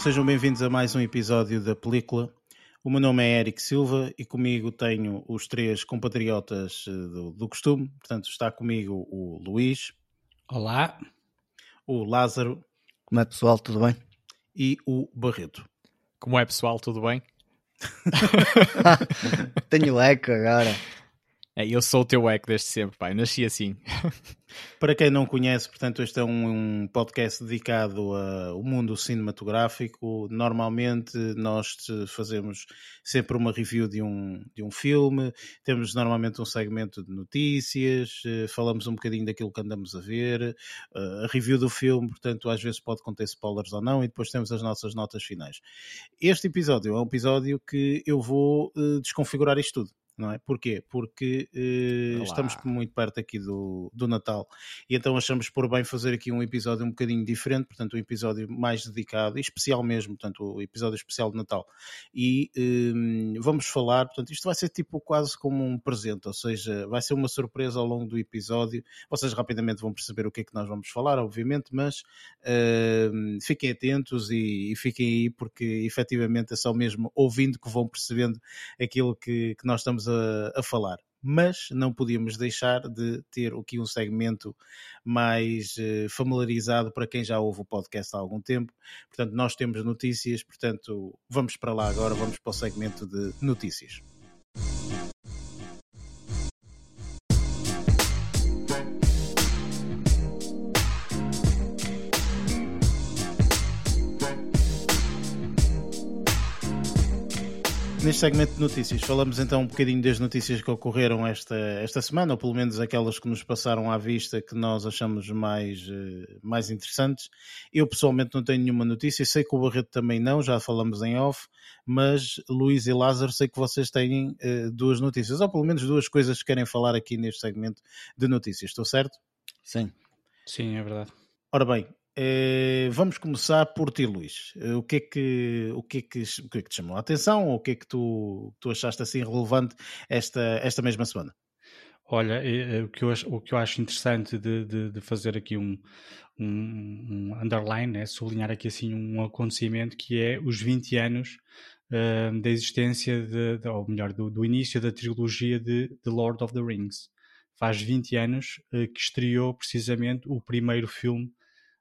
sejam bem-vindos a mais um episódio da película. O meu nome é Eric Silva e comigo tenho os três compatriotas eh, do, do costume. Portanto, está comigo o Luís. Olá. O Lázaro. Como é pessoal, tudo bem? E o Barreto. Como é pessoal, tudo bem? Tenho eco agora. É, eu sou o teu eco desde sempre, pai. Nasci assim. Para quem não conhece, portanto, este é um, um podcast dedicado ao mundo cinematográfico. Normalmente nós fazemos sempre uma review de um, de um filme, temos normalmente um segmento de notícias, eh, falamos um bocadinho daquilo que andamos a ver, eh, a review do filme, portanto, às vezes pode conter spoilers ou não, e depois temos as nossas notas finais. Este episódio é um episódio que eu vou eh, desconfigurar isto tudo não é? Porquê? Porque uh, estamos muito perto aqui do, do Natal e então achamos por bem fazer aqui um episódio um bocadinho diferente, portanto, um episódio mais dedicado e especial mesmo, portanto, o episódio especial de Natal. E uh, vamos falar, portanto, isto vai ser tipo quase como um presente, ou seja, vai ser uma surpresa ao longo do episódio. Vocês rapidamente vão perceber o que é que nós vamos falar, obviamente, mas uh, fiquem atentos e, e, fiquem aí porque efetivamente é só mesmo ouvindo que vão percebendo aquilo que, que nós estamos a a, a falar mas não podíamos deixar de ter aqui um segmento mais uh, familiarizado para quem já ouve o podcast há algum tempo. Portanto, nós temos notícias, portanto, vamos para lá agora, vamos para o segmento de notícias. Neste segmento de notícias, falamos então um bocadinho das notícias que ocorreram esta, esta semana, ou pelo menos aquelas que nos passaram à vista que nós achamos mais, uh, mais interessantes. Eu pessoalmente não tenho nenhuma notícia, sei que o Barreto também não, já falamos em off, mas Luís e Lázaro, sei que vocês têm uh, duas notícias, ou pelo menos duas coisas que querem falar aqui neste segmento de notícias, estou certo? Sim. Sim, é verdade. Ora bem, eh, vamos começar por ti, Luís. Eh, o, que é que, o, que é que, o que é que te chamou a atenção ou o que é que tu, tu achaste assim relevante esta, esta mesma semana? Olha, o que eu acho, o que eu acho interessante de, de, de fazer aqui um, um, um underline, é sublinhar aqui assim um acontecimento que é os 20 anos uh, da existência, de, de, ou melhor, do, do, início da trilogia de The Lord of the Rings. Faz 20 anos uh, que estreou precisamente o primeiro filme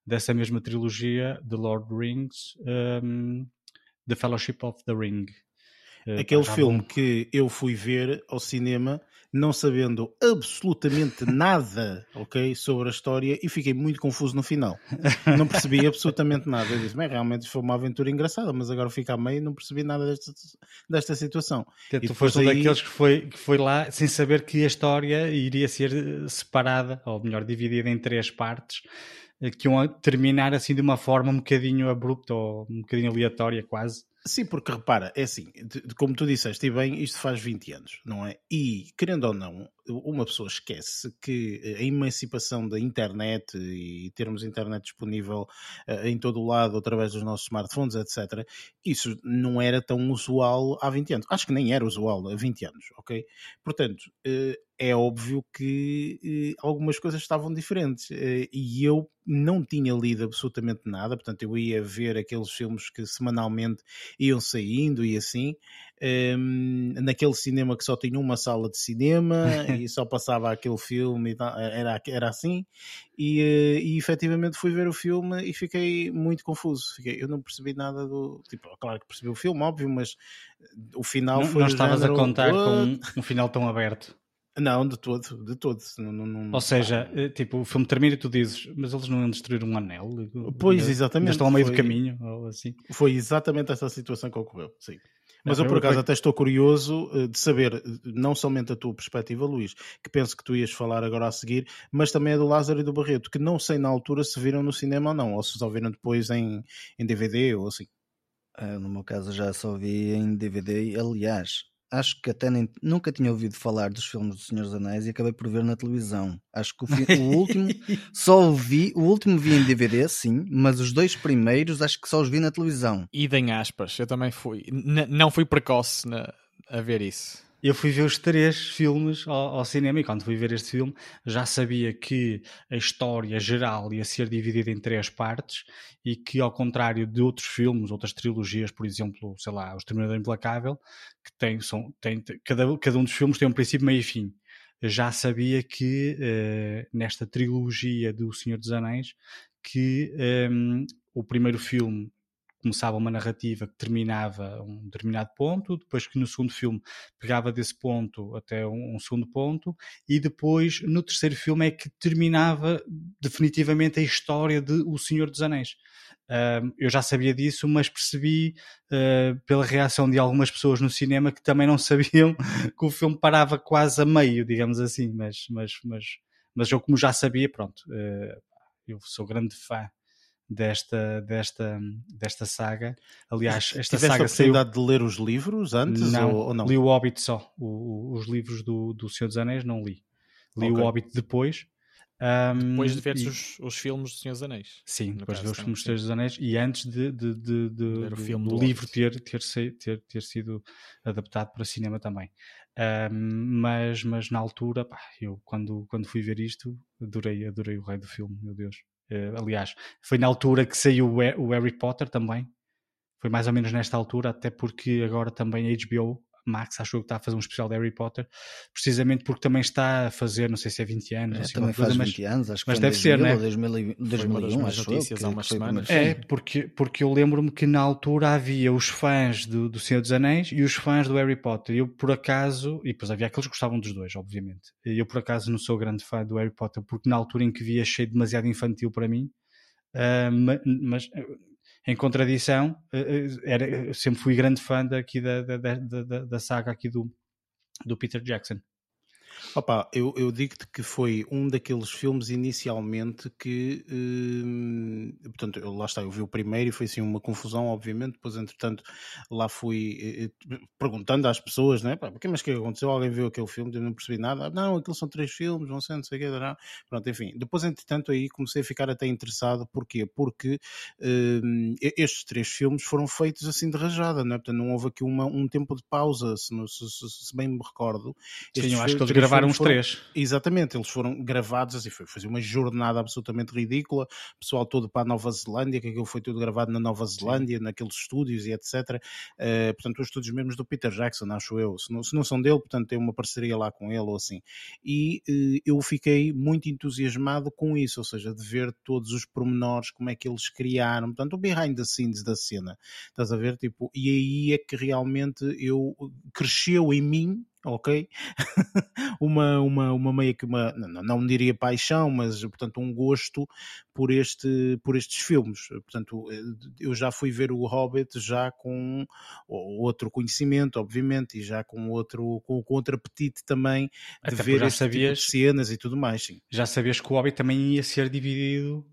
dessa mesma trilogia, The Lord Rings, um, The Fellowship of the Ring. Uh, Aquele filme que eu fui ver ao cinema não sabendo absolutamente nada, ok, sobre a história e fiquei muito confuso no final. Não percebi absolutamente nada. Eu disse, bem, realmente foi uma aventura engraçada, mas agora fico a meio e não percebi nada desta, desta situação. Que tu foste um aí... daqueles que foi, que foi lá sem saber que a história iria ser eh, separada, ou melhor, dividida em três partes que iam terminar assim de uma forma um bocadinho abrupta ou um bocadinho aleatória quase. Sim, porque repara, é assim, como tu disseste, e bem, isto faz 20 anos, não é? E, querendo ou não, uma pessoa esquece que a emancipação da internet e termos internet disponível uh, em todo o lado através dos nossos smartphones, etc., isso não era tão usual há 20 anos. Acho que nem era usual há 20 anos, ok? Portanto, uh, é óbvio que algumas coisas estavam diferentes e eu não tinha lido absolutamente nada, portanto, eu ia ver aqueles filmes que semanalmente iam saindo e assim um, naquele cinema que só tinha uma sala de cinema e só passava aquele filme, era, era assim. E, uh, e efetivamente fui ver o filme e fiquei muito confuso. Fiquei, eu não percebi nada do. Tipo, claro que percebi o filme, óbvio, mas o final não, foi. Não estavas a contar com um, um final tão aberto. Não, de todo, de todo. Não, não, Ou seja, eh, tipo, o filme termina e tu dizes, mas eles não iam destruir um anel? Pois, exatamente. estão ao meio foi, do caminho, ou assim. Foi exatamente essa situação que ocorreu, sim. Mas eu, por acaso, até estou curioso eh, de saber, eh, não somente a tua perspectiva, Luís, que penso que tu ias falar agora a seguir, mas também a do Lázaro e do Barreto, que não sei na altura se viram no cinema ou não, ou se só viram depois em, em DVD ou assim. Uh, no meu caso, já só vi em DVD. Aliás, acho que até nem, nunca tinha ouvido falar dos filmes do Senhor dos Anéis e acabei por ver na televisão. Acho que o, o último só vi, o último vi em DVD, sim, mas os dois primeiros acho que só os vi na televisão. E em aspas, eu também fui, N não fui precoce na, a ver isso. Eu fui ver os três filmes ao, ao, cinema e quando fui ver este filme já sabia que a história geral ia ser dividida em três partes e que ao contrário de outros filmes, outras trilogias, por exemplo, sei lá, O Exterminador Implacável, que tem, são, tem, cada, cada um dos filmes tem um princípio, meio e fim. Já sabia que uh, nesta trilogia do Senhor dos Anéis que um, ehm, o primeiro filme começava uma narrativa que terminava um determinado ponto, depois que no segundo filme pegava desse ponto até um, um, segundo ponto, e depois no terceiro filme é que terminava definitivamente a história de O Senhor dos Anéis. Uh, eu já sabia disso, mas percebi uh, pela reação de algumas pessoas no cinema que também não sabiam que o filme parava quase a meio, digamos assim, mas, mas, mas, mas eu como já sabia, pronto, uh, eu sou grande fã desta, desta, desta saga. Aliás, esta Tiveste saga a oportunidade saiu... de ler os livros antes não, ou, ou não? Li o Hobbit só. O, o, os livros do, do Senhor dos Anéis não li. Li okay. o Hobbit depois. Um, depois de ver e... os, os filmes do Senhor dos Anéis. Sim, depois de ver os filmes do Senhor dos Anéis e antes de, de, de, de o filme do, do livro ter, ter, ter, ter sido adaptado para cinema também. Um, mas, mas na altura, pá, eu quando, quando fui ver isto, adorei, adorei o rei do filme, meu Deus. Uh, aliás, foi na altura que saiu o Harry Potter também. Foi mais ou menos nesta altura, até porque agora também a HBO Max achou que está a fazer um especial de Harry Potter, precisamente porque também está a fazer, não sei se é 20 anos, é, assim, também faz coisa, 20 anos, acho que mas deve 2000, ser, né? 2000, 2001, acho notícias eu, há umas semanas. É, porque, porque eu lembro-me que na altura havia os fãs do, do Senhor dos Anéis e os fãs do Harry Potter. Eu, por acaso, e depois havia aqueles que gostavam dos dois, obviamente. Eu, por acaso, não sou grande fã do Harry Potter, porque na altura em que vi achei demasiado infantil para mim. Uh, mas em contradição, eh, eh, era, sempre fui grande fã daqui da, da, da, da saga aqui do, do Peter Jackson. Opa, eu, eu digo-te que foi um daqueles filmes inicialmente que, hum, portanto, eu, lá está, eu vi o primeiro e foi assim uma confusão, obviamente, depois entretanto lá fui eh, eh perguntando às pessoas, né, pá, mas o que aconteceu? Alguém viu aquele filme? Eu não percebi nada. Ah, não, aqueles são três filmes, não sei, não sei o que, não. pronto, enfim. Depois entretanto aí comecei a ficar até interessado, porquê? Porque hum, estes três filmes foram feitos assim de rajada, não é? Portanto, não houve aqui uma, um tempo de pausa, se, se, se, se bem me recordo. Sim, eu acho que eles gravaram os três. Exatamente, eles foram gravados assim, foi fazer uma jornada absolutamente ridícula, pessoal todo para a Nova Zelândia, que aquilo foi tudo gravado na Nova Zelândia, Sim. naqueles estúdios e etc. Uh, eh, portanto, os estúdios mesmos do Peter Jackson, acho eu, se não, se não, são dele, portanto tem uma parceria lá com ele ou assim. E uh, eu fiquei muito entusiasmado com isso, ou seja, de ver todos os pormenores, como é que eles criaram, portanto, o behind the scenes da cena, estás a ver? Tipo, e aí é que realmente eu cresceu em mim ok? uma, uma, uma meio que uma, não, não diria paixão, mas portanto um gosto por, este, por estes filmes. Portanto, eh, eu já fui ver o Hobbit já com outro conhecimento, obviamente, e já com outro, com, com outro apetite também de Até ver este sabias, tipo cenas e tudo mais. Sim. Já sabias que o Hobbit também ia ser dividido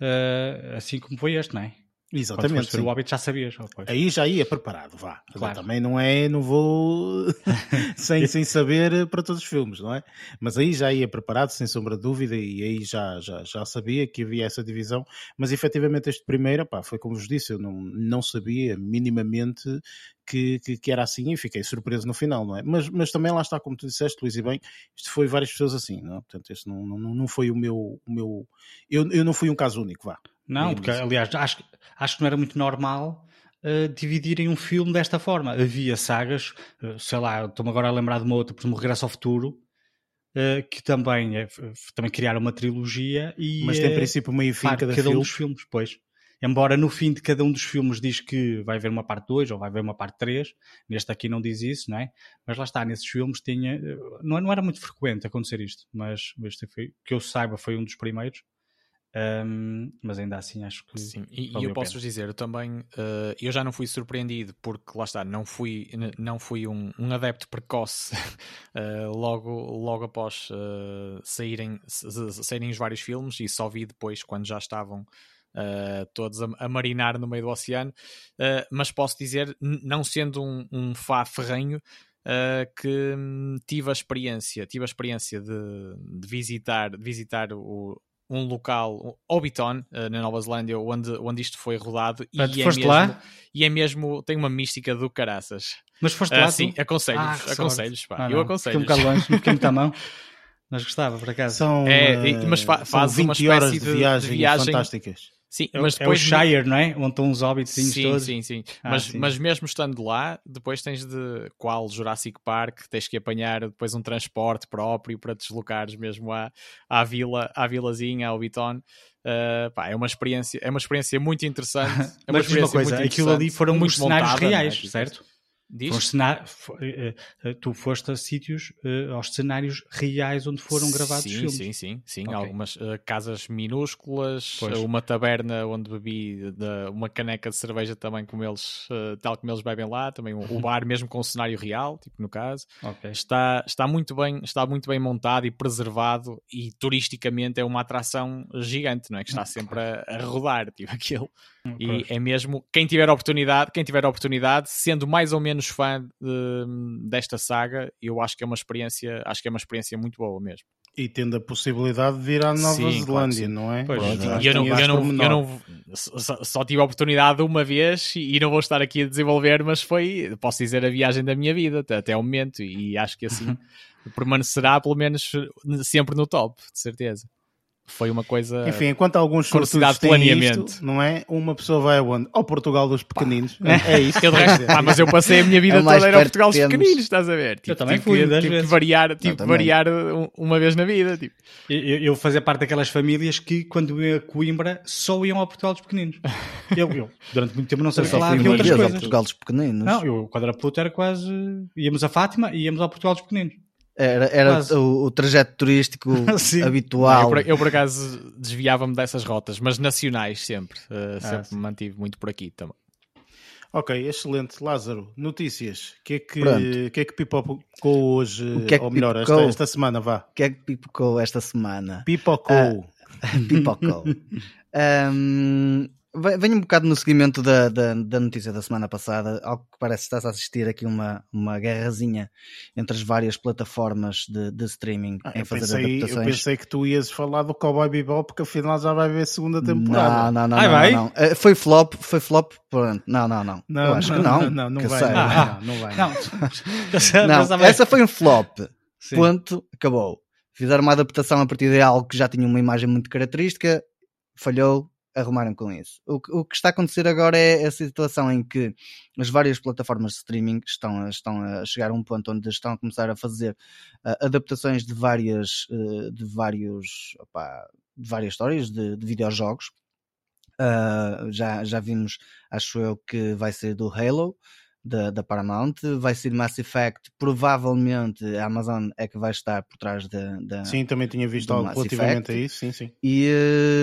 uh, assim como foi este, não é? Exatamente. Quando o hábito já sabias. Oh, Aí já ia preparado, vá. Claro. Também não é, não vou sem, sem saber para todos os filmes, não é? Mas aí já ia preparado, sem sombra de dúvida, e aí já, já, já sabia que havia essa divisão. Mas efetivamente este primeiro, pá, foi como vos disse, eu não, não sabia minimamente que, que, que, era assim e fiquei surpreso no final, não é? Mas, mas também lá está, como tu disseste, Luís, e bem, isto foi várias pessoas assim, não é? Portanto, este não, não, não foi o meu. O meu eu, eu não fui um caso único, vá. Não, porque aliás, acho, acho que não era muito normal uh, dividirem um filme desta forma. Havia sagas, uh, sei lá, estou-me agora a lembrar de uma outra, por exemplo, Regresso ao Futuro, uh, que também, é, também criaram uma trilogia e. Mas tem princípio, meio fim cada, cada filme. um dos filmes, pois. Embora no fim de cada um dos filmes diz que vai haver uma parte 2 ou vai haver uma parte 3, neste aqui não diz isso, não é? Mas lá está, nesses filmes tinha. Não, não era muito frequente acontecer isto, mas este foi, que eu saiba foi um dos primeiros. Um, mas ainda assim acho que. Sim, e, e eu posso vos dizer, eu também. Uh, eu já não fui surpreendido porque lá está, não fui, não fui um, um adepto precoce uh, logo, logo após uh, saírem, saírem os vários filmes e só vi depois quando já estavam. todos a, a, marinar no meio do oceano, mas posso dizer, não sendo um, um fá ferrenho, que um, tive a experiência, tive a experiência de, de visitar, de visitar o, um local, Hobbiton, uh, na Nova Zelândia, onde, onde isto foi rodado. Ah, e, é foste mesmo, lá? e é mesmo, tem uma mística do caraças. Mas foste Ah, lá? sim, tu? aconselho-vos, Ah, aconselho-vos, pá, Ah, eu aconselho. Fiquei um bocado longe, fiquei muito à mão. Mas gostava, por acaso. São, É, eh, mas fa- são faz 20 uma espécie horas de de- de viagem, viagem. fantásticas. Sim, É, mas é o depois Shire, não é? Onde estão os hobbits Sim, todos. sim, sim. Ah, mas, sim. mas mesmo estando lá, depois tens de qual Jurassic Park, tens que apanhar depois um transporte próprio para deslocares mesmo à, à vila, à vilazinha, ao Biton. Uh, pá, é uma experiência, é uma experiência muito interessante. É uma Mas diz uma experiência coisa, aquilo ali foram muito os cenários é? reais, certo? Diz? Foram cená- fo- eh, eh, tu foste a sítios, eh, aos cenários reais onde foram gravados sim, filmes. Sim, sim, sim. Ok. Algumas uh, casas minúsculas, Pois. uma taberna onde bebi de- uma caneca de cerveja também como eles, uh, tal como eles bebem lá, também o, o bar mesmo com um cenário real, tipo no caso. Ok. Está, está, muito bem, está muito bem montado e preservado e turisticamente é uma atração gigante, não é? Que está sempre a, a rodar, tipo aquilo. E Pois. é mesmo, quem tiver oportunidade, quem tiver oportunidade, sendo mais ou menos fã de- desta saga, eu acho que é uma experiência, acho que é uma experiência muito boa mesmo. E tendo a possibilidade de vir à Nova Sim, claro Zelândia, sim. não é? Pois, Pronto, E eu não, eu não, eu não só, só tive a oportunidade uma vez e não vou estar aqui a desenvolver, mas foi, posso dizer, a viagem da minha vida até, até ao momento e acho que assim permanecerá pelo menos sempre no top, de certeza. Foi uma coisa. Enfim, enquanto alguns sortudos têm planeamento. isto, não é? Uma pessoa vai aonde? Ao Portugal dos pequeninos. É isso. Eu de resto, pá, mas eu passei a minha vida É toda a ir ao Portugal dos que pequeninos, estás a ver? Tipo, também tive fui, que, tive que variar, tive que também. variar um- uma vez na vida. Tipo. Eu, eu fazia parte daquelas famílias que, quando ia a Coimbra, só iam ao Portugal dos Pequeninos. Eu, eu durante muito tempo, não Eu sabia falar de outras vez ao coisas. Portugal dos Pequeninos. Não, eu, quando era puto, era quase. Íamos a Fátima e íamos ao Portugal dos Pequeninos. Era, era Quase. o, o trajeto turístico. Não, eu, habitual. por, eu, por acaso, desviava-me dessas rotas, mas nacionais sempre. Uh, sempre Ah, sim. me mantive muito por aqui também. Ok, excelente. Lázaro, notícias. O que é que, Pronto. que, é que pipocou hoje? O que é que ou melhor, esta, pipocou? esta semana, vá. O que é que pipocou esta semana? Pipocou. Pipocou. Ahm, ve- venho um bocado no seguimento da, da, da notícia da semana passada. Ao que parece, estás a assistir aqui uma, uma guerrazinha entre as várias plataformas de, de streaming Ah, em eu, fazer pensei, eu adaptações. pensei que tu ias falar do Cowboy Bebop, porque afinal já vai haver a segunda Não, temporada. não, não, Ai, não, vai? não, não. Eh, Foi flop, foi flop, pronto. Não, não, não. Eu acho que não. Não, não, não que vai, sei. não, vai, Ah, não, não vai. Não, Não, essa foi um flop. Sim. Ponto, acabou. Fizeram uma adaptação a partir de algo que já tinha uma imagem muito característica, falhou, arrumaram com isso. O, que- o que está a acontecer agora é a situação em que as várias plataformas de streaming estão a, estão a chegar a um ponto onde estão a começar a fazer ah, adaptações de várias, eh, de vários, opá, de várias histórias de, de videojogos. Ah, já, já vimos, acho eu, que vai ser do Halo, da, da Paramount, vai ser Mass Effect, provavelmente a Amazon é que vai estar por trás da. da- Sim, também tinha visto algo Mass relativamente Effect. a isso, sim, sim. E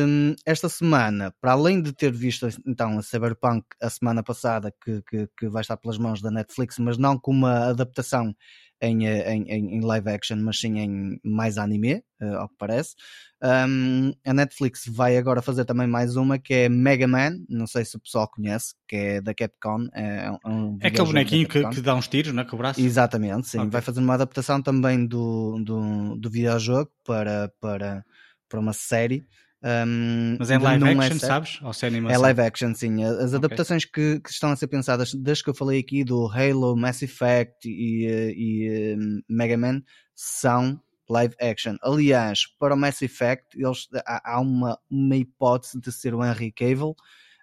hum, esta semana, para além de ter visto então a Cyberpunk a semana passada, que, que, que vai estar pelas mãos da Netflix, mas não com uma adaptação em, eh, em, em, em live action, mas sim em mais anime, eh, ao que parece. hum, a Netflix vai agora fazer também mais uma que é Mega Man, não sei se o pessoal conhece, que é da Capcom. É, um- um É aquele bonequinho que, que dá uns tiros, não é? Com o braço. Exatamente, sim. Ok. Vai fazer uma adaptação também do, do, do videojogo para, para, para uma série. Um, Mas é live action, série. sabes? Ou se é É live action, sim. As adaptações que, que estão a ser pensadas, desde que eu falei aqui do Halo, Mass Effect e, e um, Mega Man, são live action. Aliás, para o Mass Effect, eles, há, há uma, uma hipótese de ser o Henry Cavill,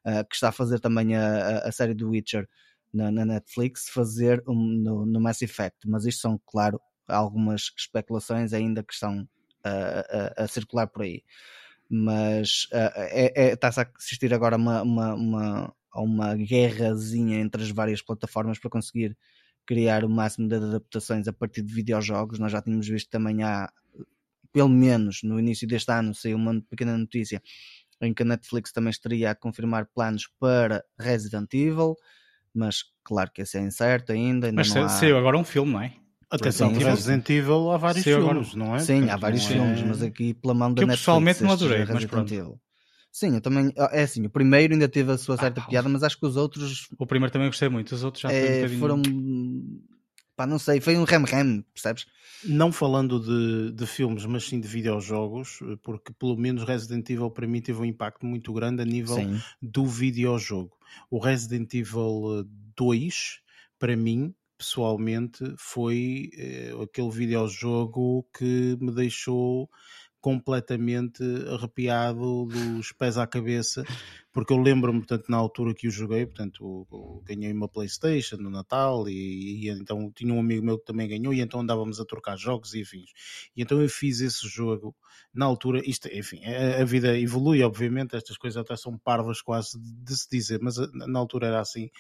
uh, que está a fazer também a, a, a série do Witcher na, na Netflix, fazer um, no, no Mass Effect. Mas isto são, claro, algumas especulações ainda que estão uh, a, a circular por aí mas uh, é, é, está-se a assistir agora a uma, uma, uma, a uma guerrazinha entre as várias plataformas para conseguir criar o máximo de adaptações a partir de videojogos. Nós já tínhamos visto também há, pelo menos no início deste ano, saiu uma pequena notícia em que a Netflix também estaria a confirmar planos para Resident Evil, mas claro que esse é incerto ainda. ainda Mas não há... saiu agora um filme, não é? Atenção, Sim. Resident Evil há vários agora- filmes, não é? Sim, há vários é- filmes, mas aqui pela mão da Que eu Netflix. pessoalmente não adorei, mas Resident pronto. Evil. Sim, eu também. É assim, o primeiro ainda teve a sua certa Ah, piada, mas acho que os outros O primeiro também gostei muito, os outros já foi um foram. Pá, não sei, foi um rem-rem, percebes? Não falando de, de filmes, mas sim de videojogos, porque pelo menos Resident Evil para mim teve um impacto muito grande a nível sim. do videojogo. O Resident Evil 2, para mim, pessoalmente, foi eh, aquele videojogo que me deixou completamente arrepiado dos pés à cabeça, porque eu lembro-me, portanto, na altura que o joguei, portanto, ganhei uma Playstation no Natal e, e, então tinha um amigo meu que também ganhou e então andávamos a trocar jogos e afins. E então eu fiz esse jogo na altura, isto, enfim, a, a vida evolui, obviamente, estas coisas até são parvas quase de se dizer, mas eh, na altura era assim,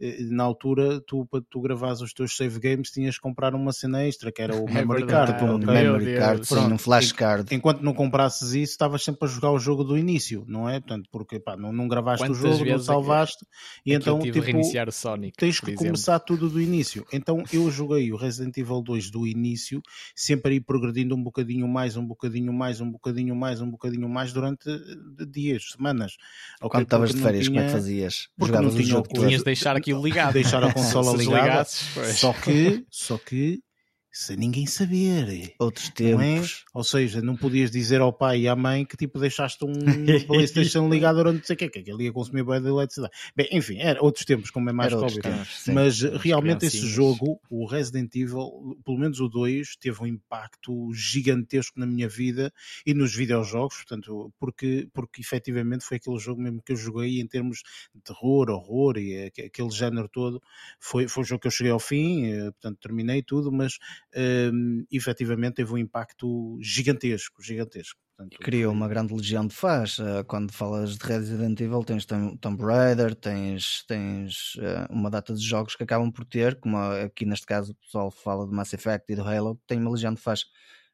eh, na altura, tu para tu gravares os teus save games tinhas que comprar uma cena extra, que era o é memory card. Tipo um memory card, sim, um flash card. Enquanto não comprasses isso, estavas sempre a jogar o jogo do início, não é? Portanto, porque pá, não, não gravaste Quantas o jogo, não é salvaste, e então tipo, reiniciar o Sonic, tens que começar tudo do início. Então eu joguei o Resident Evil 2 do início, sempre aí progredindo um bocadinho mais, um bocadinho mais, um bocadinho mais, um bocadinho mais durante eh, dias, semanas. Quando estavas de férias, tinha... como é que fazias? Porque Jogavas não tinha o jogo Tinhas de deixar aquilo ligado. Deixar a consola ligada. Só que, só que sem ninguém saber. Outros é? tempos. É? Ou seja, não podias dizer ao pai e à mãe que tipo deixaste um Playstation ligado durante não sei o que, que ele ia consumir bem de eletricidade. Bem, enfim, era outros tempos, como é mais Covid. Mas realmente esse jogo, o Resident Evil, pelo menos o 2, teve um impacto gigantesco na minha vida e nos videojogos, portanto, porque, porque efetivamente foi aquele jogo mesmo que eu joguei em termos de terror, horror e aquele género todo. Foi, foi o jogo que eu cheguei ao fim, eh, portanto, terminei tudo, mas um, efetivamente teve um impacto gigantesco, gigantesco. Portanto, Criou uma grande legião de fãs. Uh, quando falas de Resident Evil, tens Tomb Raider, tens, tens uh, uma data de jogos que acabam por ter, como aqui neste caso o pessoal fala do Mass Effect e do Halo, tem uma legião de fãs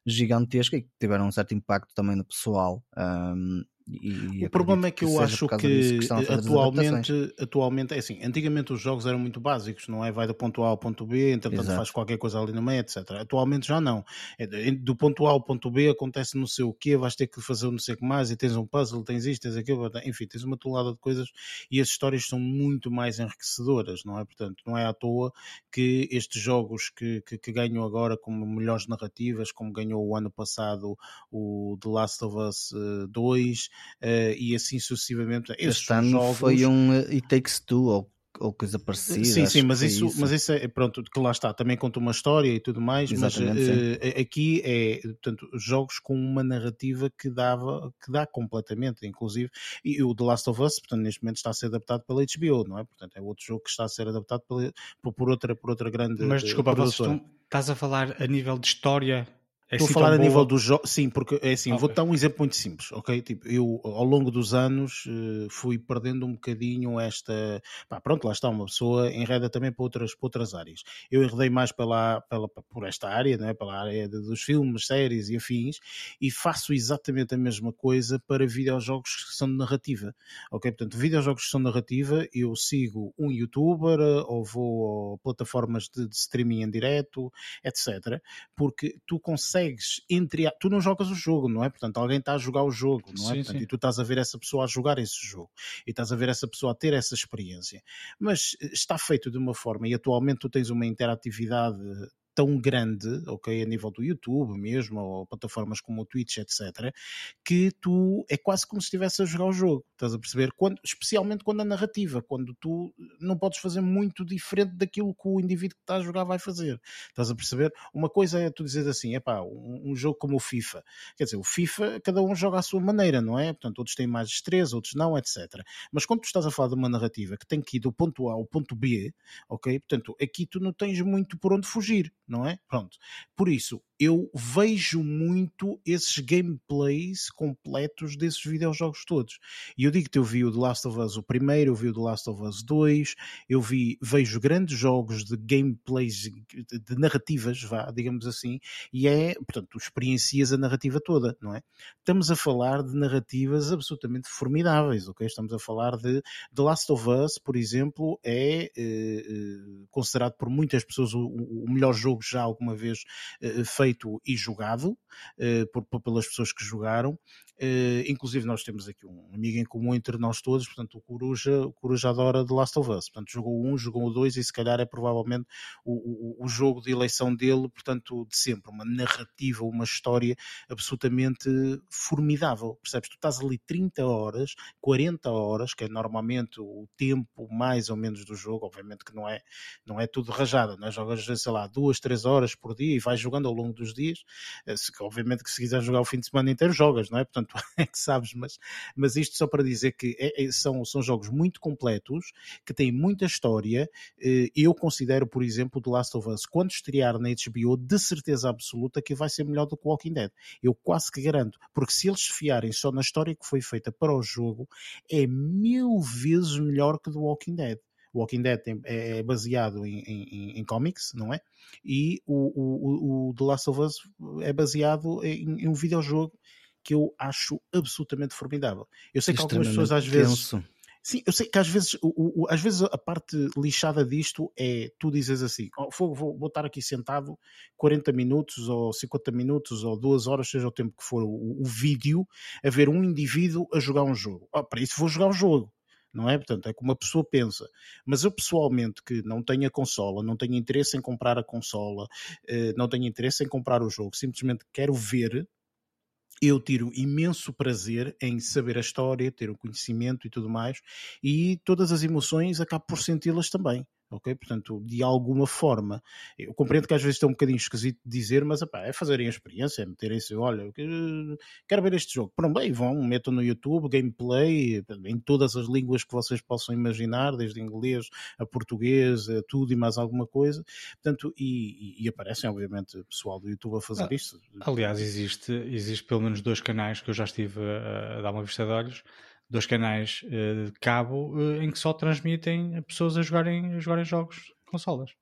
gigantesca e que tiveram um certo impacto também no pessoal. Um, e o problema é que, que eu acho que, que atualmente, atualmente é assim, antigamente os jogos eram muito básicos, não é? Vai do ponto A ao ponto B, entretanto Exato. faz qualquer coisa ali no meio, etc. Atualmente já não. É, do ponto A ao ponto B acontece não sei o quê, vais ter que fazer não sei o que mais, e tens um puzzle, tens isto, tens aquilo, enfim, tens uma tonelada de coisas e as histórias são muito mais enriquecedoras, não é? Portanto, não é à toa que estes jogos que, que, que ganham agora como melhores narrativas, como ganhou o ano passado o The Last of Us 2, uh, e assim sucessivamente. Este ano jogos... foi um uh, It Takes Two, ou ou coisa parecida. Sim, sim, mas isso, isso, mas isso é pronto, que lá está, também conta uma história e tudo mais, Exatamente, mas uh, aqui é portanto, jogos com uma narrativa que dava, que dá completamente, inclusive, e o The Last of Us, portanto, neste momento está a ser adaptado pela HBO, não é? Portanto, é outro jogo que está a ser adaptado pela, por, outra, por outra grande. Mas desculpa, estão, estás a falar a nível de história é Estou assim a falar a nível dos jogos, sim, porque é assim, vou dar um exemplo muito simples, ok? Tipo, eu ao longo dos anos uh, fui perdendo um bocadinho esta. Pá, pronto, lá está, uma pessoa enreda também para outras, para outras áreas. Eu enredei mais pela, pela, por esta área, né? pela área dos filmes, séries e afins, e faço exatamente a mesma coisa para videojogos que são de narrativa, ok? Portanto, videojogos que são de narrativa, eu sigo um youtuber ou vou a plataformas de, de streaming em direto, etc. Porque tu consegues consegues entre. Tu não jogas o jogo, não é? Portanto, alguém está a jogar o jogo, não é? Sim, Portanto, sim. E tu estás a ver essa pessoa a jogar esse jogo e estás a ver essa pessoa a ter essa experiência. Mas eh, está feito de uma forma, e atualmente tu tens uma interatividade tão grande, ok, a nível do YouTube mesmo, ou plataformas como o Twitch, etc., que tu é quase como se estivesse a jogar o jogo, estás a perceber? Quando, especialmente quando a narrativa, quando tu não podes fazer muito diferente daquilo que o indivíduo que está a jogar vai fazer, estás a perceber? Uma coisa é tu dizer assim, é pá, um, um, jogo como o FIFA, quer dizer, o FIFA cada um joga à sua maneira, não é? Portanto, outros têm mais destreza, outros não, etc. Mas quando tu estás a falar de uma narrativa que tem que ir do ponto A ao ponto B, ok? Portanto, aqui tu não tens muito por onde fugir, não é? Pronto. Por isso, eu vejo muito esses gameplays completos desses videojogos todos. E eu digo-te, eu vi o The Last of Us o primeiro, eu vi o The Last of Us 2, eu vi, vejo grandes jogos de gameplays, de, de narrativas, vá, digamos assim, e é, portanto, tu experiencias a narrativa toda, não é? Estamos a falar de narrativas absolutamente formidáveis, ok? Estamos a falar de The Last of Us, por exemplo, é eh, eh considerado por muitas pessoas o, o melhor jogo já alguma vez eh, feito e jogado uh, por, pelas pessoas que jogaram inclusive, nós temos aqui um amigo em comum entre nós todos, portanto, o Coruja, o Coruja adora The Last of Us. Portanto, jogou um, jogou o dois e se calhar é provavelmente o, o, o, jogo de eleição dele, portanto, de sempre. Uma narrativa, uma história absolutamente formidável. Percebes? Tu estás ali 30 horas, 40 horas, que é normalmente o tempo mais ou menos do jogo, obviamente que não é, não é tudo rajada, não é? Jogas, sei lá, duas, três horas por dia e vais jogando ao longo dos dias. Eh, obviamente que se quiser jogar o fim de semana inteiro, jogas, não é? Portanto, é que sabes, mas, mas isto só para dizer que é, é, são, são jogos muito completos, que têm muita história. Eh, eu considero, por exemplo, The Last of Us, quando estrear na HBO, de certeza absoluta que vai ser melhor do que Walking Dead. Eu quase que garanto, porque se eles se fiarem só na história que foi feita para o jogo, é mil vezes melhor que The Walking Dead. Walking Dead é, é baseado em, em, em, comics, não é? E o, o, o, The Last of Us é baseado em, em um videojogo que eu acho absolutamente formidável. Eu sei que algumas pessoas às vezes. Sim, eu sei que às vezes, o, o, às vezes a parte lixada disto é tu dizes assim: oh, vou, vou, vou, estar aqui sentado 40 minutos ou 50 minutos ou 2 horas, seja o tempo que for o, o vídeo, a ver um indivíduo a jogar um jogo. Oh, para isso vou jogar o jogo não é? Portanto, é como a pessoa pensa. Mas eu pessoalmente que não tenho a consola, não tenho interesse em comprar a consola, eh, não tenho interesse em comprar o jogo, simplesmente quero ver eu tiro imenso prazer em saber a história, ter o conhecimento e tudo mais, e todas as emoções acabo por senti-las também ok? Portanto, de alguma forma, eu compreendo que às vezes é um bocadinho esquisito dizer, mas epá, é fazerem a experiência, é meterem-se, olha, quero ver este jogo. Pronto, bem, vão, metam no YouTube, gameplay, em todas as línguas que vocês possam imaginar, desde inglês a português, a tudo e mais alguma coisa, portanto, e, e, e aparecem, obviamente, pessoal do YouTube a fazer ah, isto. Aliás, existe, existe pelo menos dois canais que eu já estive a, a dar uma vista de olhos, dois canais uh, de cabo uh, em que só transmitem pessoas a jogarem, a jogarem jogos consolas.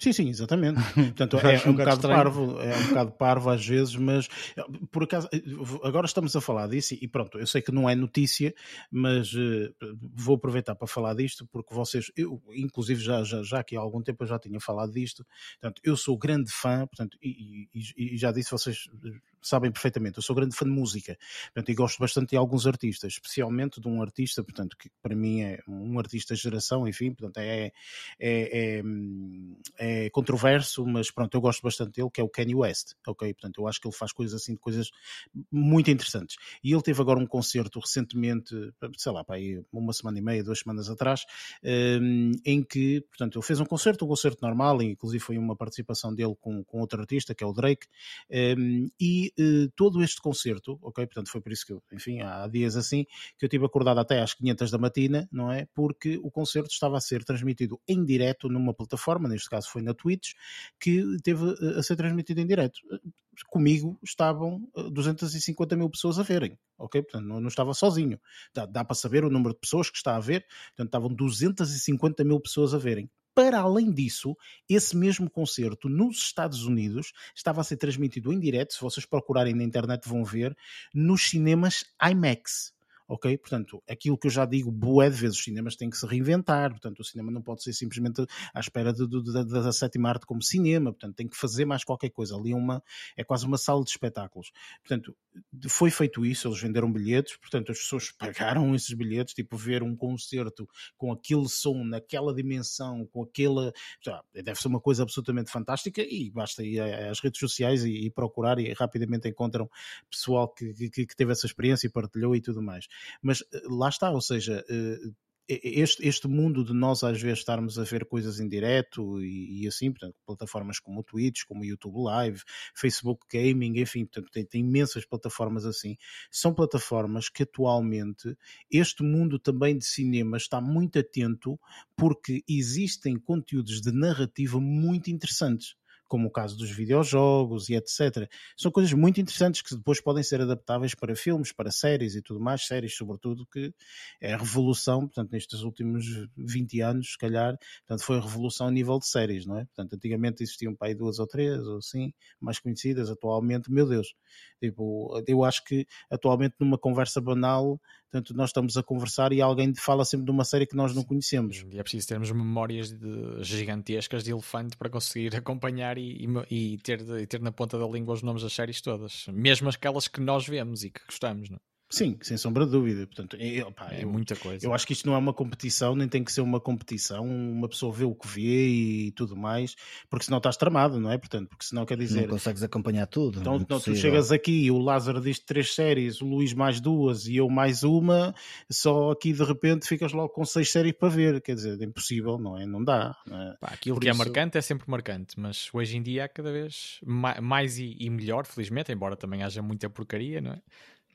Sim, sim, exatamente. Portanto, é, um, um bocado parvo, é um bocado parvo às vezes, mas por acaso, agora estamos a falar disso e pronto, eu sei que não é notícia, mas uh, vou aproveitar para falar disto porque vocês, eu inclusive já, já, já aqui há algum tempo eu já tinha falado disto, portanto, eu sou grande fã, portanto, e, e, e já disse, vocês sabem perfeitamente, eu sou grande fã de música, portanto, e gosto bastante de alguns artistas, especialmente de um artista, portanto, que para mim é um artista de geração, enfim, portanto, é, é, é, é, controverso, mas pronto, eu gosto bastante dele, que é o Kanye West, ok? Portanto, eu acho que ele faz coisas assim, coisas muito interessantes. E ele teve agora um concerto recentemente, sei lá, aí uma semana e meia, duas semanas atrás, um, em que, portanto, ele fez um concerto, um concerto normal, inclusive foi uma participação dele com, com outro artista, que é o Drake, um, eh, todo este concerto, ok? Portanto, foi por isso que eu, enfim, há dias assim, que eu tive acordado até às 500 da matina, não é? Porque o concerto estava a ser transmitido em direto numa plataforma, neste caso foi na Twitch, que teve eh, a ser transmitido em direto. Comigo estavam 250 eh, mil pessoas a verem, ok? Portanto, não, não estava sozinho. Dá, dá para saber o número de pessoas que está a ver, portanto, estavam 250 mil pessoas a verem. Para além disso, esse mesmo concerto nos Estados Unidos estava a ser transmitido em direto, se vocês procurarem na internet vão ver, nos cinemas IMAX ok? Portanto, aquilo que eu já digo boé de vezes, os cinemas têm que se reinventar, portanto, o cinema não pode ser simplesmente à espera de, de, de, da sétima arte como cinema, portanto, tem que fazer mais qualquer coisa. Ali é, uma, é quase uma sala de espetáculos. Portanto, foi feito isso, eles venderam bilhetes, portanto, as pessoas pagaram esses bilhetes, tipo, ver um concerto com aquele som, naquela dimensão, com aquela. Deve ser uma coisa absolutamente fantástica e basta ir às redes sociais e, e procurar e rapidamente encontram pessoal que, que, que teve essa experiência e partilhou e tudo mais. Mas eh, lá está, ou seja, eh, este, este mundo de nós às vezes estarmos a ver coisas em direto e, e, assim, portanto, plataformas como o Twitch, como o YouTube Live, Facebook Gaming, enfim, portanto, tem, tem, imensas plataformas assim. São plataformas que atualmente este mundo também de cinema está muito atento porque existem conteúdos de narrativa muito interessantes como o caso dos videojogos e etc. São coisas muito interessantes que depois podem ser adaptáveis para filmes, para séries e tudo mais, séries sobretudo, que é a revolução, portanto, nestes últimos 20 anos, se calhar, portanto, foi a revolução a nível de séries, não é? Portanto, antigamente existiam para aí duas ou três, ou assim, mais conhecidas, atualmente, meu Deus, tipo, eu acho que atualmente numa conversa banal Portanto, nós estamos a conversar e alguém fala sempre de uma série que nós não conhecemos. E é preciso termos memórias de, gigantescas de elefante para conseguir acompanhar e, e, e, ter, e ter na ponta da língua os nomes das séries todas. Mesmo aquelas que nós vemos e que gostamos, não é? Sim, sem sombra de dúvida. Portanto, eu, pá, É eu, muita coisa. eu acho que isto não é uma competição, nem tem que ser uma competição. Uma pessoa vê o que vê e tudo mais, porque senão estás tramado, não é? Portanto, porque senão quer Não dizer. consegues acompanhar tudo. Então, não, tu chegas aqui e o Lázaro diz três séries, o Luís mais duas e eu mais uma, só aqui de repente ficas logo com seis séries para ver. Quer dizer, é impossível, não é? Não dá. não é? Pá, aquilo Por que é isso- marcante é sempre marcante, mas hoje em dia há cada vez ma- mais e melhor, felizmente, embora também haja muita porcaria, não é?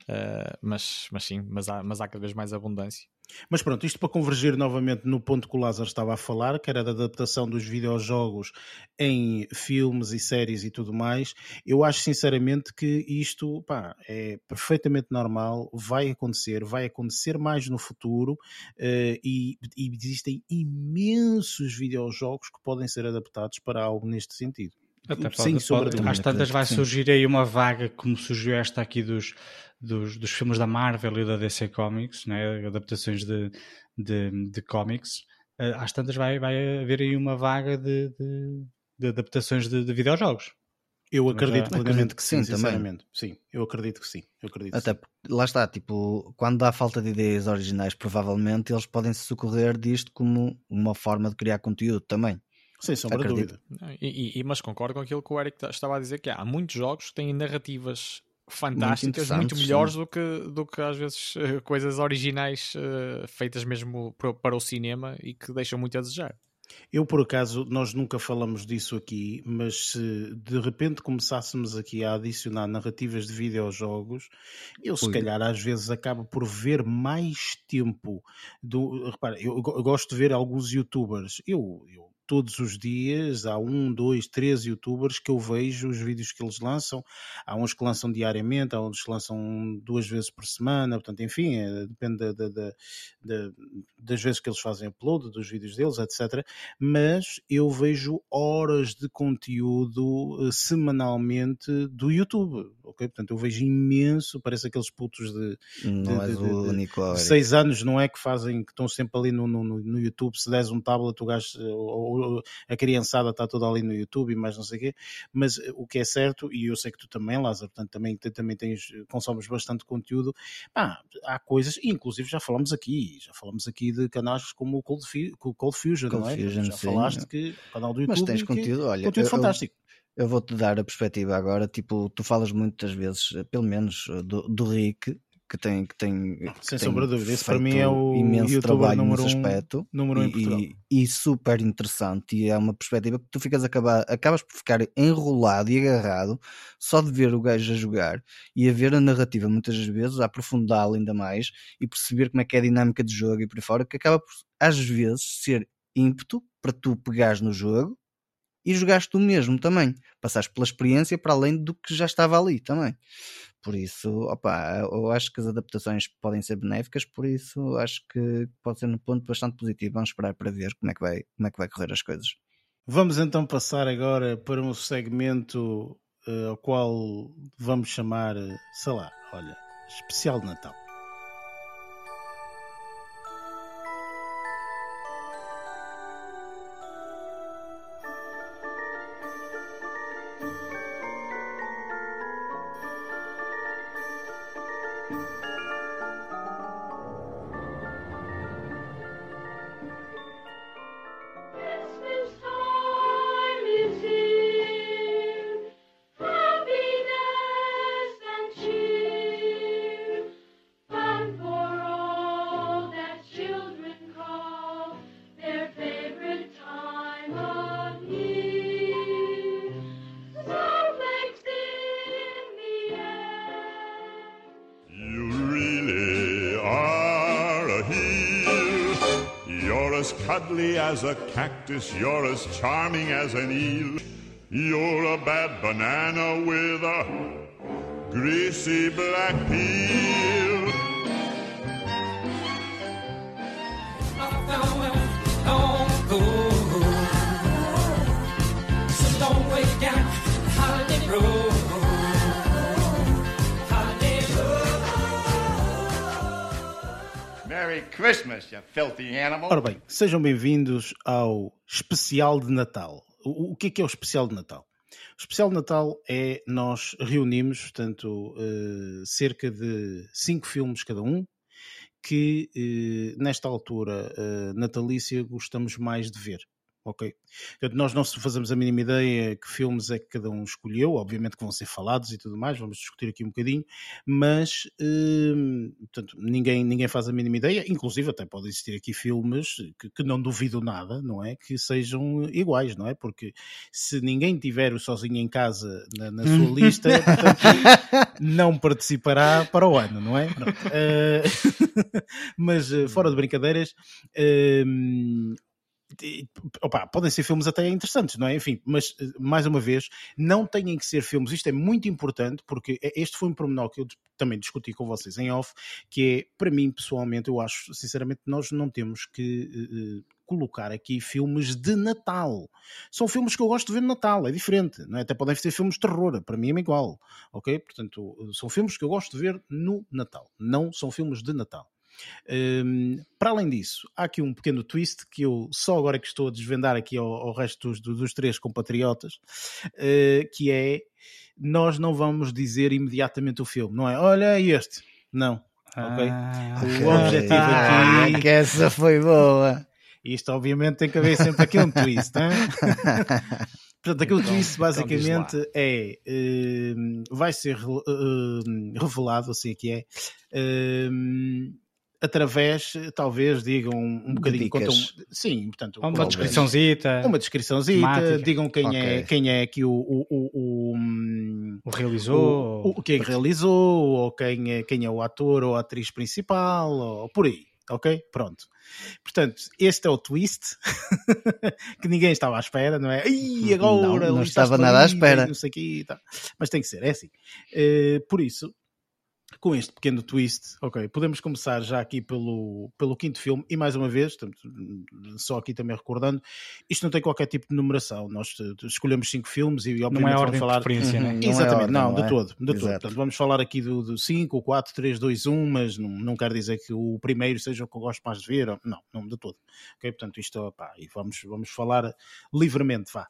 Ah, mas, mas sim, mas há, mas há cada vez mais abundância. Mas pronto, isto para convergir novamente no ponto que o Lázaro estava a falar, que era da adaptação dos videojogos em filmes e séries e tudo mais, eu acho sinceramente que isto pá, é perfeitamente normal, vai acontecer, vai acontecer mais no futuro eh, e, e existem imensos videojogos que podem ser adaptados para algo neste sentido. Até pode- sombra pode- de às tantas vai Sim. surgir aí uma vaga como surgiu esta aqui dos, dos, dos filmes da Marvel e da DC Comics, né? adaptações de, de, de comics. Eh, Às tantas vai, vai haver aí uma vaga de, de, de adaptações de, de videojogos. Eu acredito já- acredito que sim, também. sinceramente. Sim, eu acredito que sim. Eu acredito Até sim. porque, lá está, tipo, quando há falta de ideias originais, provavelmente eles podem se socorrer disto como uma forma de criar conteúdo também. Sem sombra de acredito. dúvida. E, e- mas concordo com aquilo que o Eric ta- estava a dizer, que há muitos jogos que têm narrativas fantásticas, muito, interessantes, melhores sim. do que, do que às vezes eh, coisas originais eh, feitas mesmo pro- para o cinema e que deixam muito a desejar. Eu, por acaso, nós nunca falamos disso aqui, mas se de repente começássemos aqui a adicionar narrativas de videojogos, eu se Ui. calhar às vezes acabo por ver mais tempo. Do, repara, eu, eu gosto de ver alguns youtubers. Eu, eu todos os dias há um, dois, três youtubers que eu vejo os vídeos que eles lançam. Há uns que lançam diariamente, há uns que lançam duas vezes por semana, portanto, enfim, é, depende da- da- da- das vezes que eles fazem upload dos vídeos deles, etc mas eu vejo horas de conteúdo eh, semanalmente do YouTube, ok? Portanto, eu vejo imenso, parece aqueles putos de, De- és de- o de- único. de Eric. seis anos, não é? Que fazem, que estão sempre ali no, no, no- no YouTube, se des um tablet, o gajo, a criançada está toda ali no YouTube e mais não sei o quê, mas eh, o que é certo, e eu sei que tu também, Lázaro, portanto, também, também tens, consomes bastante conteúdo, pá, há coisas, inclusive já falamos aqui, já falamos aqui de canais como o Cold, Cold Fusion, Cold não é? Fusion, já sim. falaste que o canal do YouTube Mas tens que- conteúdo, olha, conteúdo eu- eu- fantástico. Eu vou-te dar a perspectiva agora, tipo, tu falas muitas vezes, eh, pelo menos eh, do, do Rick, que tem, que tem, que Sem tem sombra de dúvida, esse para mim é o imenso youtuber trabalho número nesse um- aspecto número um e, e, e super interessante e é uma perspectiva que tu ficas acabar, acabas por ficar enrolado e agarrado só de ver o gajo a jogar e a ver a narrativa muitas vezes, a aprofundá-la ainda mais e perceber como é que é a dinâmica de jogo e por aí fora, que acaba por às vezes ser ímpeto para tu pegares no jogo e jogaste tu mesmo também. Passaste pela experiência para além do que já estava ali também. Por isso, opa, eu acho que as adaptações podem ser benéficas, por isso acho que pode ser um ponto bastante positivo. Vamos esperar para ver como é que vai, como é que vai correr as coisas. Vamos então passar agora para um segmento eh, ao qual vamos chamar, eh, sei lá, olha, especial de Natal. You're as charming as an eel. You're a bad banana with a greasy black peel. Ora bem, sejam bem-vindos ao especial de Natal. O, que é que é o especial de Natal? O especial de Natal é nós reunimos, portanto, eh, cerca de cinco filmes cada um, que eh, nesta altura eh, natalícia gostamos mais de ver. Ok? Portanto, nós não fazemos a mínima ideia que filmes é que cada um escolheu, obviamente que vão ser falados e tudo mais, vamos discutir aqui um bocadinho, mas hum, portanto, ninguém, ninguém faz a mínima ideia, inclusive até pode existir aqui filmes que, que não duvido nada, não é? Que sejam iguais, não é? Porque se ninguém tiver o sozinho em casa na, na sua lista, portanto, não participará para o ano, não é? Eh, mas eh, fora de brincadeiras, hum, opa, podem ser filmes até interessantes, não é? Enfim, mas eh, mais uma vez, não têm que ser filmes. Isto é muito importante porque é- este foi um pormenor que eu também discuti com vocês em off, que é, para mim pessoalmente, eu acho, sinceramente, nós não temos que eh, eh, colocar aqui filmes de Natal. São filmes que eu gosto de ver no Natal, é diferente, não é? Até podem ser filmes de terror, para mim é igual, ok? Portanto, são filmes que eu gosto de ver no Natal, não são filmes de Natal. Hum, para além disso, há aqui um pequeno twist que eu só agora que estou a desvendar aqui ao, ao resto dos, dos três compatriotas, eh, que é nós não vamos dizer imediatamente o filme, não é? Olha é este, não. Ok? Ah, O objetivo Ah, aqui, que essa foi boa. isto obviamente tem que haver sempre aqui um twist, hein? Portanto, aquele Então- twist então basicamente é hum, vai ser hum, revelado, assim é que é, hum, através, talvez, digam um bocadinho, contam, sim, portanto, uma talvez. descriçãozita, uma descriçãozita, temática. digam quem, é, Ok. quem é aqui o, o, o, o, hum, o realizou. o, o- quem realizou, ou quem é, quem é o ator ou a atriz principal, ou por aí. Ok? Pronto. Portanto, este é o twist que ninguém estava à espera, não é? Ih, agora Não, não estava nada à e espera. Não sei e tal. Mas tem que ser, é assim. Eh, por isso, com este pequeno twist, ok, podemos começar já aqui pelo, pelo quinto filme, e mais uma vez, só aqui também recordando, isto não tem qualquer tipo de numeração, nós eh, escolhemos cinco filmes e obviamente não é vamos ordem de falar... preferência, Uhum. né? Não é Exatamente, ordem, não, não de é? todo, de todo. Exato. Portanto, vamos falar aqui do 5, 4, 3, 2, 1, mas não, não quer dizer que o primeiro seja o que eu gosto mais de ver, não, não de todo. Ok? Portanto, isto, pá, e vamos, vamos falar livremente, vá.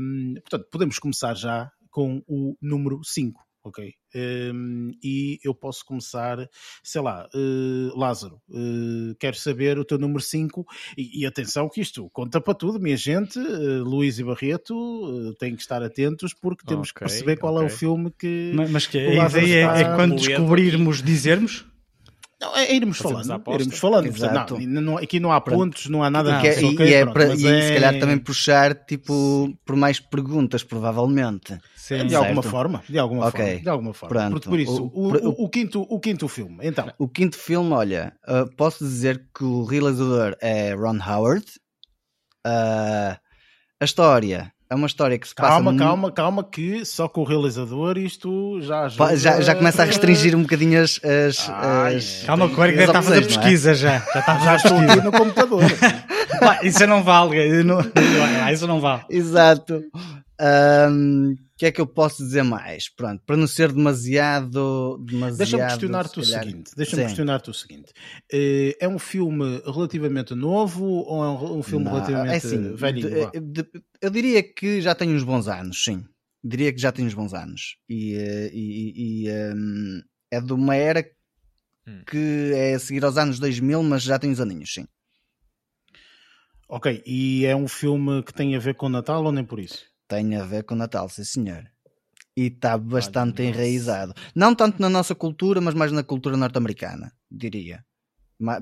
Hum, portanto, podemos começar já com o número 5. Ok? Hum, e eu posso começar, sei lá, eh, Lázaro, eh, quero saber o teu número 5 e, e atenção que isto conta para tudo, minha gente. eh, Luís e Barreto eh, têm que estar atentos porque temos que Ok, perceber qual é o filme que. Mas, mas que a ideia é, está é quando descobrirmos dizermos? Não, é, é irmos Fazemos falando, irmos falando. Exato. não, não- aqui não há pontos, não há nada que e- ok? e é Pronto, mas e é- se calhar também puxar tipo, por mais perguntas, provavelmente. Sim. De alguma Certo. forma, de alguma Ok. forma, de alguma forma. Pronto. Porque por isso, O- o, o- o- o quinto, o quinto filme, então. O quinto filme, olha, uh, posso dizer que o realizador é Ron Howard. Uh, a história é uma história que se passa. Calma, calma, calma, que só com o realizador isto já ajuda... Já, já começa a restringir um bocadinho as. as, Ai, as- é. Calma, que o Eric está a fazer é? pesquisa já. Já está a Já fazer estou aqui no computador. Pá, isso não vale. não- Ah, Isso não vale. Exato. Ahm, O que é que eu posso dizer mais? Pronto, para não ser demasiado. demasiado Deixa-me questionar-te o seguinte. Deixa-me Sim. questionar-te o seguinte. Eh, É um filme relativamente novo ou é um- um filme Não, relativamente é assim, velhinho? de- vá? de- eu diria que já tem uns bons anos, sim. Diria que já tem uns bons anos. E, eh, e- e, ehm, é de uma era Hum. que é a seguir aos anos 2000, mas já tem uns aninhos, sim. Ok, e é um filme que tem a ver com o Natal ou nem por isso? Tem a ver com o Natal, sim senhor. E está bastante nossa. enraizado. Não tanto na nossa cultura, mas mais na cultura norte-americana, diria.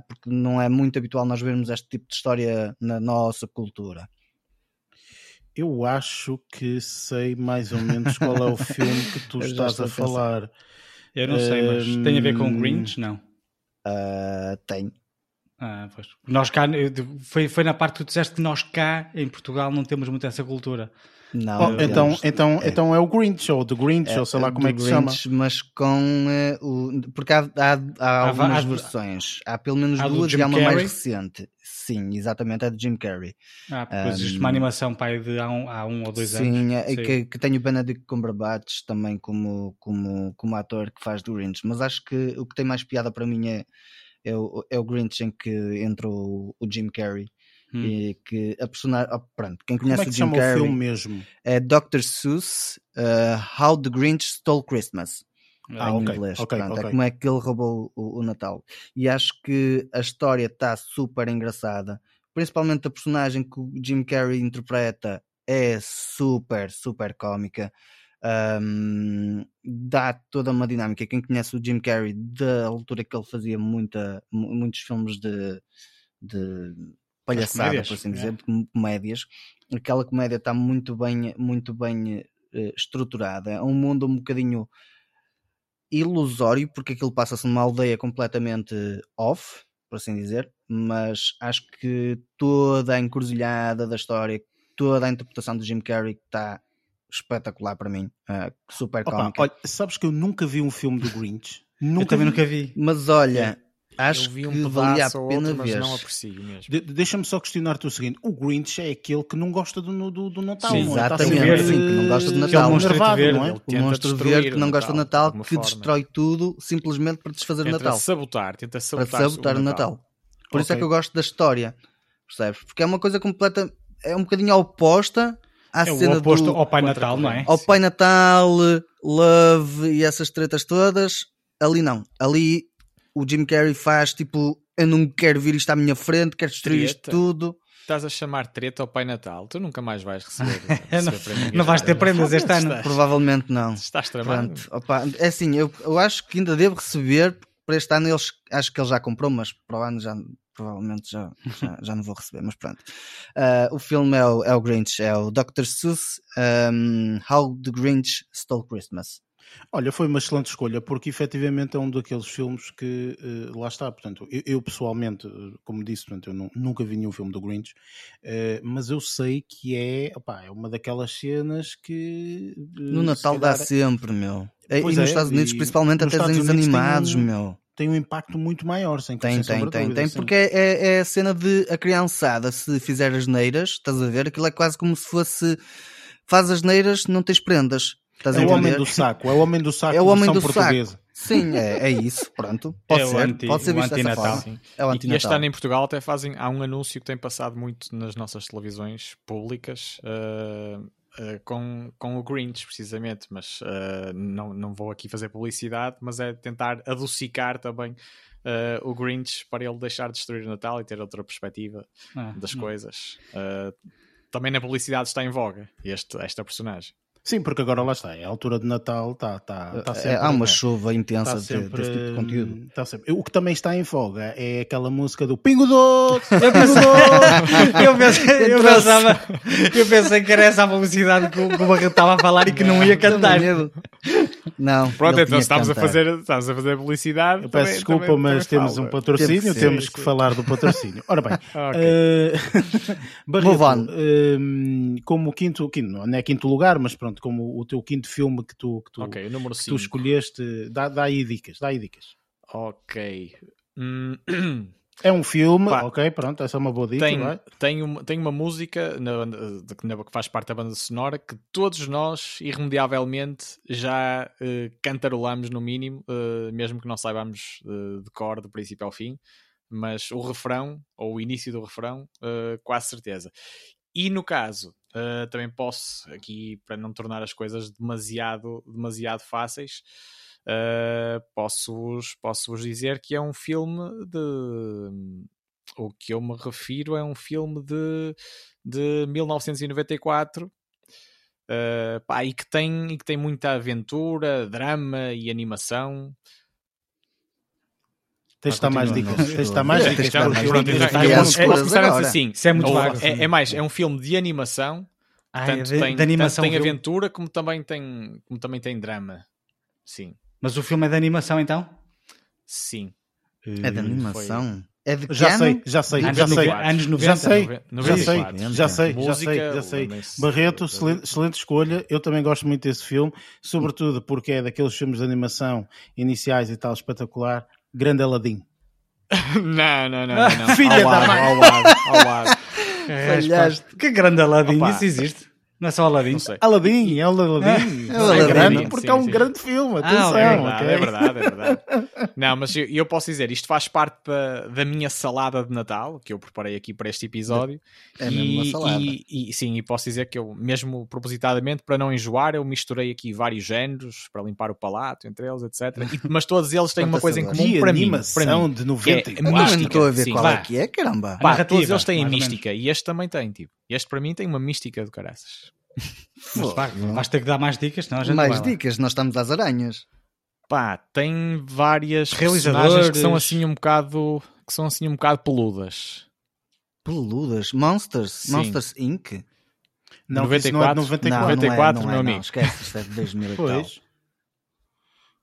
Porque não é muito habitual nós vermos este tipo de história na nossa cultura. Eu acho que sei mais ou menos qual é o filme que tu estás a a falar. Eu não sei, mas tem a ver com. Grinch? Não. Ah, tem. Ah, pois. Nós cá, foi, foi na parte que tu disseste que nós cá, em Portugal, não temos muito essa cultura. Não, Oh, então, então, é. então é o Grinch, ou The Grinch, É, ou sei lá é como é que se chama. Grinch, Mas com eh, o. Porque há, há, há algumas há- versões. Há pelo menos duas e há uma mais recente. Sim, exatamente, é de Jim Carrey. Ah, porque existe Um, uma animação pai de há um, há um ou dois Sim, anos. é, Sim. Que, que tem o Benedict Cumberbatch também como, como, como ator que faz do Grinch. Mas acho que o que tem mais piada para mim é, é, o, é o Grinch em que entra o, o Jim Carrey Hum. E que a personagem. oh, pronto, quem Como conhece é que o Jim chama Carrey o filme mesmo? é Dr. Seuss uh, How the Grinch Stole Christmas. Ah, em ok, inglês. ok, Pronto, ok. É como é que ele roubou o, o Natal. E acho que a história está super engraçada. Principalmente a personagem que o Jim Carrey interpreta é super, super cómica. Ahm, dá toda uma dinâmica. Quem conhece o Jim Carrey da altura que ele fazia muita, mu- muitos filmes de, de palhaçada, por assim é. dizer, comédias, aquela comédia está muito bem, muito bem eh, estruturada. É um mundo um bocadinho ilusório, porque aquilo passa-se numa aldeia completamente off, por assim dizer, mas acho que toda a encruzilhada da história, toda a interpretação do Jim Carrey está espetacular para mim, ah, super Opa, cómica. olha, sabes que eu nunca vi um filme do Grinch? Eu Nunca também vi. nunca vi. Mas olha, acho eu vi um que valia a pena outro, mas ver. não aprecio mesmo. De- Deixa-me só questionar-te o seguinte: o Grinch é aquele que não gosta do, do, do Natal, Sim, não é? Exatamente, sim, que não gosta do Natal. monstrito nervado, verde, não é? ele O monstro verde que o não gosta do Natal, Natal, que forma. destrói tudo simplesmente para desfazer o Tenta Natal. sabotar, tenta Para sabotar, sabotar o Natal. Por isso é que eu gosto da história, percebes? Porque é uma coisa completa, é um bocadinho oposta à É o cena oposto do, ao Pai Natal, não é? ao Pai Natal, Love e essas tretas todas. Ali não. Ali o Jim Carrey faz tipo, eu não quero vir isto à minha frente, quero destruir isto Treta. tudo. Estás a chamar treta ao Pai Natal. Tu nunca mais vais receber. Não- receber prémio não vais ter prémios este ano. Estás- Provavelmente não. Estás tramado. É assim, eu, eu acho que ainda devo receber. Para este ano, eles, acho que ele já comprou, mas para o ano já provavelmente já, já, já não vou receber. Mas pronto, Ah, o filme é o, é o Grinch, é o Dr. Seuss um, How the Grinch Stole Christmas. Olha, foi uma excelente escolha, porque efetivamente é um daqueles filmes que eh, lá está. Portanto, eu, eu pessoalmente, eh, como disse, portanto, eu nu- nunca vi nenhum filme do Grinch, eh, mas eu sei que é, opá, é uma daquelas cenas que eh, No se Natal dá calhar, sempre, meu. E Pois nos é, Estados Unidos, principalmente, até desenhos animados, um- meu. tem um impacto muito maior, sem, Tem, sem tem, tem, dúvida, tem. Porque é, é, é a cena de a criançada, se fizer as neiras, estás a ver? Aquilo é quase como se fosse. Faz as neiras, não tens prendas. Estás É a o homem do saco, é o homem do saco É o homem do portuguesa. saco. Sim, é, é isso, pronto. Pode É o ser, anti- pode ser o visto dessa antinatal. forma. Sim. É o E- E este antinatal. ano em Portugal até fazem. Há um anúncio que tem passado muito nas nossas televisões públicas eh, eh, com, com o Grinch, precisamente. Mas eh, não, não vou aqui fazer publicidade, mas é tentar adocicar também eh, o Grinch para ele deixar de destruir o Natal e ter outra perspectiva Ah, das hum. coisas. Eh, também na publicidade está em voga este, esta personagem. Sim, porque agora lá está, é a altura de Natal, está tá, tá É, sempre. há uma é, chuva intensa tá de- sempre, desse tipo de conteúdo. hum, tá sempre. O que também está em voga é aquela música do Pingo Doce! É Pingo Doce! eu, pensei, eu, pensava, eu pensei que era essa a publicidade que o Barreto estava a falar e que não ia cantar. Não, Pronto, então estamos a, fazer, estamos a fazer publicidade. Eu peço também- desculpa, também- mas também temos falo. um patrocínio, temos sim, que sim. falar do patrocínio. Ora bem, Ok. eh, Barreto, hum, como quinto, quinto, não é quinto lugar, mas pronto, como o teu quinto filme que tu, que tu, Ok, o número que tu 5. escolheste, dá, dá aí dicas, dá aí dicas. Ok. Hum, É um filme, Pá. ok, pronto, essa é uma boa dica, tem, vai. tem, uma, tem uma música na, na- que faz parte da banda sonora que todos nós, irremediavelmente, já eh, cantarolamos no mínimo, eh, mesmo que não saibamos eh, de cor, do princípio ao fim, mas o refrão, ou o início do refrão, eh, quase certeza. E no caso, também posso, aqui para não tornar as coisas demasiado, demasiado fáceis, eh, posso-vos posso dizer que é um filme de. O que eu me refiro é um filme de, de 1994 eh, pá, e, que tem, e que tem muita aventura, drama e animação. Tens de dar mais dicas, tens de dar mais dicas. posso, assim. Isso é muito vago. é, é mais, é um filme de animação, Ah, tanto é de, tem, de animação. tanto tem aventura como também tem, como também tem drama. Sim, Mas o filme é de animação então? sim. É de animação. É de Já sei, já sei, Anos já sei. 90, anos 90. Já sei, já sei, 94. já sei, já sei, já sei. lembrem-se Barreto, excelente, excelente escolha. Eu também gosto muito desse filme, sobretudo porque é daqueles filmes de animação iniciais e tal espetacular. Grande Aladdin. Não, não, não, não. Filha ao da lado, mãe. Ao lado, ao lado. Falhaste. Que grande Aladdin, Opa. isso existe. Não é só Aladdin? Não sei. Aladdin, é o Aladdin. É o É, Aladdin, grande porque sim, é um sim. grande filme. Ah, Atenção, ok. É verdade, é verdade, é verdade. Não, mas eu, eu posso dizer, isto faz parte da, da minha salada de Natal, que eu preparei aqui para este episódio. É mesmo uma salada. E, e- sim, e posso dizer que eu, mesmo propositadamente, para não enjoar, eu misturei aqui vários géneros para limpar o palato, entre eles, etc. E- mas todos eles têm uma coisa em comum para mim. Para mim. de Que é 94. Eu não mística, estou a ver sim. qual é que é, caramba. Pá, todos eles têm mística e este também tem, tipo. Este para mim tem uma mística do caraças. Mas, pá, vais ter que dar mais dicas, senão a gente Mais dicas, nós estamos às aranhas. Pá, tem várias Realizadores. personagens que são assim um bocado que são assim um bocado peludas. Peludas. Monsters. Sim. Monsters Inc. Não, que isso não é de 94. 94, não meu é, não. amigo. Esquece, isto é de 2000 e tal. Pois.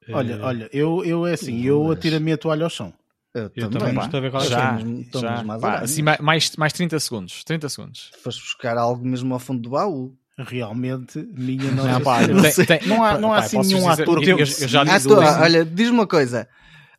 Eh, Olha, olha, eu, eu é assim, eu atiro a minha toalha ao chão. Eu, Eu também não estou a ver qual é Já, já. mais Pá, assim, ma- mais, mais 30 segundos. 30 segundos. Foste buscar algo mesmo ao fundo do baú. Realmente, minha Não, pá, Senhora. tem- tem- não há, não há pá, assim posso nenhum dizer- ator eu, que eu, eu já disse Ator, isso. olha, diz-me uma coisa.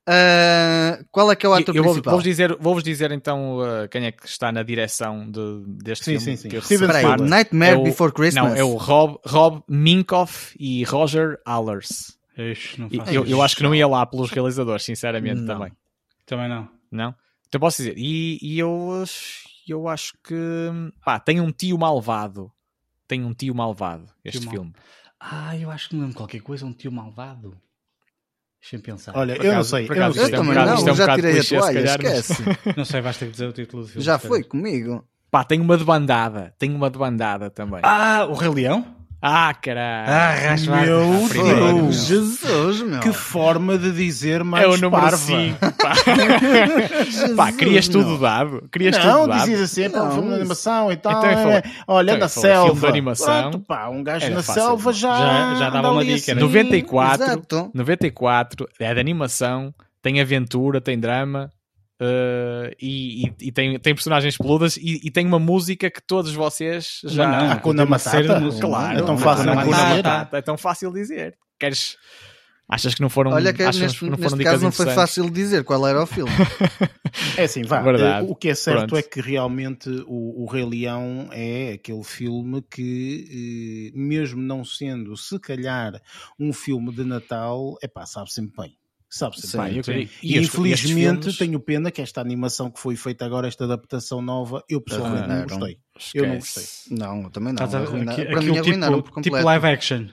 Ah, qual é que é o ator eu vou- principal? vou-vos dizer, vou dizer então uh, quem é que está na direção de, deste Sim, filme. sim, sim. que eu. Nightmare É o- Before Christmas. Não, é o Rob, Rob Minkoff e Roger Allers. Ixi, não faço Eu, eu acho que não ia lá pelos realizadores, sinceramente, Não. também. Também não. Não? Então posso dizer, e, e eu, eu acho que pá, tem um tio malvado. Tem um tio malvado este mal- filme. Ah, eu acho que me lembro de qualquer coisa, um tio malvado. Deixa-me pensar. Olha, Por eu não sei. Eu não acaso sei. Eu isto é um também bocado- não, isto é um já tirei a clichê, se toalha, calhar, mas- esquece. Não sei, vais ter que dizer o título do filme. Já foi comigo. Pá, tem uma de bandada. Tem uma de bandada também. Ah, o Rei Leão? Ah, caralho. Ah, raspa- Meu Ah, Deus. Jesus, meu. Que forma de dizer mais é o número parva. 5. Pá. pá, querias meu. tudo dado. Querias Não, tudo dado. dizias assim, é para um filme de animação e tal. Então, é, foi- olha, então, na foi filme selva. de animação. Pronto, pá, um gajo na fácil. selva já. Já- já dava uma dica, assim. né? 94, Exato. 94, é de animação, tem aventura, tem drama. Eh, e, e- e tem, tem personagens peludas e, e tem uma música que todos vocês já Não, não, Hakuna de Matata? músicas. Claro, É tão fácil é dizer. Matata, É tão fácil dizer. Queres. Achas que não foram. Olha que achas neste, que não foram neste caso não foi fácil dizer qual era o filme. É assim, vá. Verdade. O que é certo Pronto. é que realmente o, o Rei Leão é aquele filme que, eh, mesmo não sendo, se calhar, um filme de Natal, é pá, sabe sempre bem. Sabe sempre Sim, bem. Sim. E, estes- infelizmente filmes- tenho pena que esta animação que foi feita agora, esta adaptação nova, eu pessoalmente não Arruinaram. gostei. Eu não Esquece. Não, eu também não. Estás a- Arruina- aqui- Para mim arruinaram por tipo, completo. tipo live action.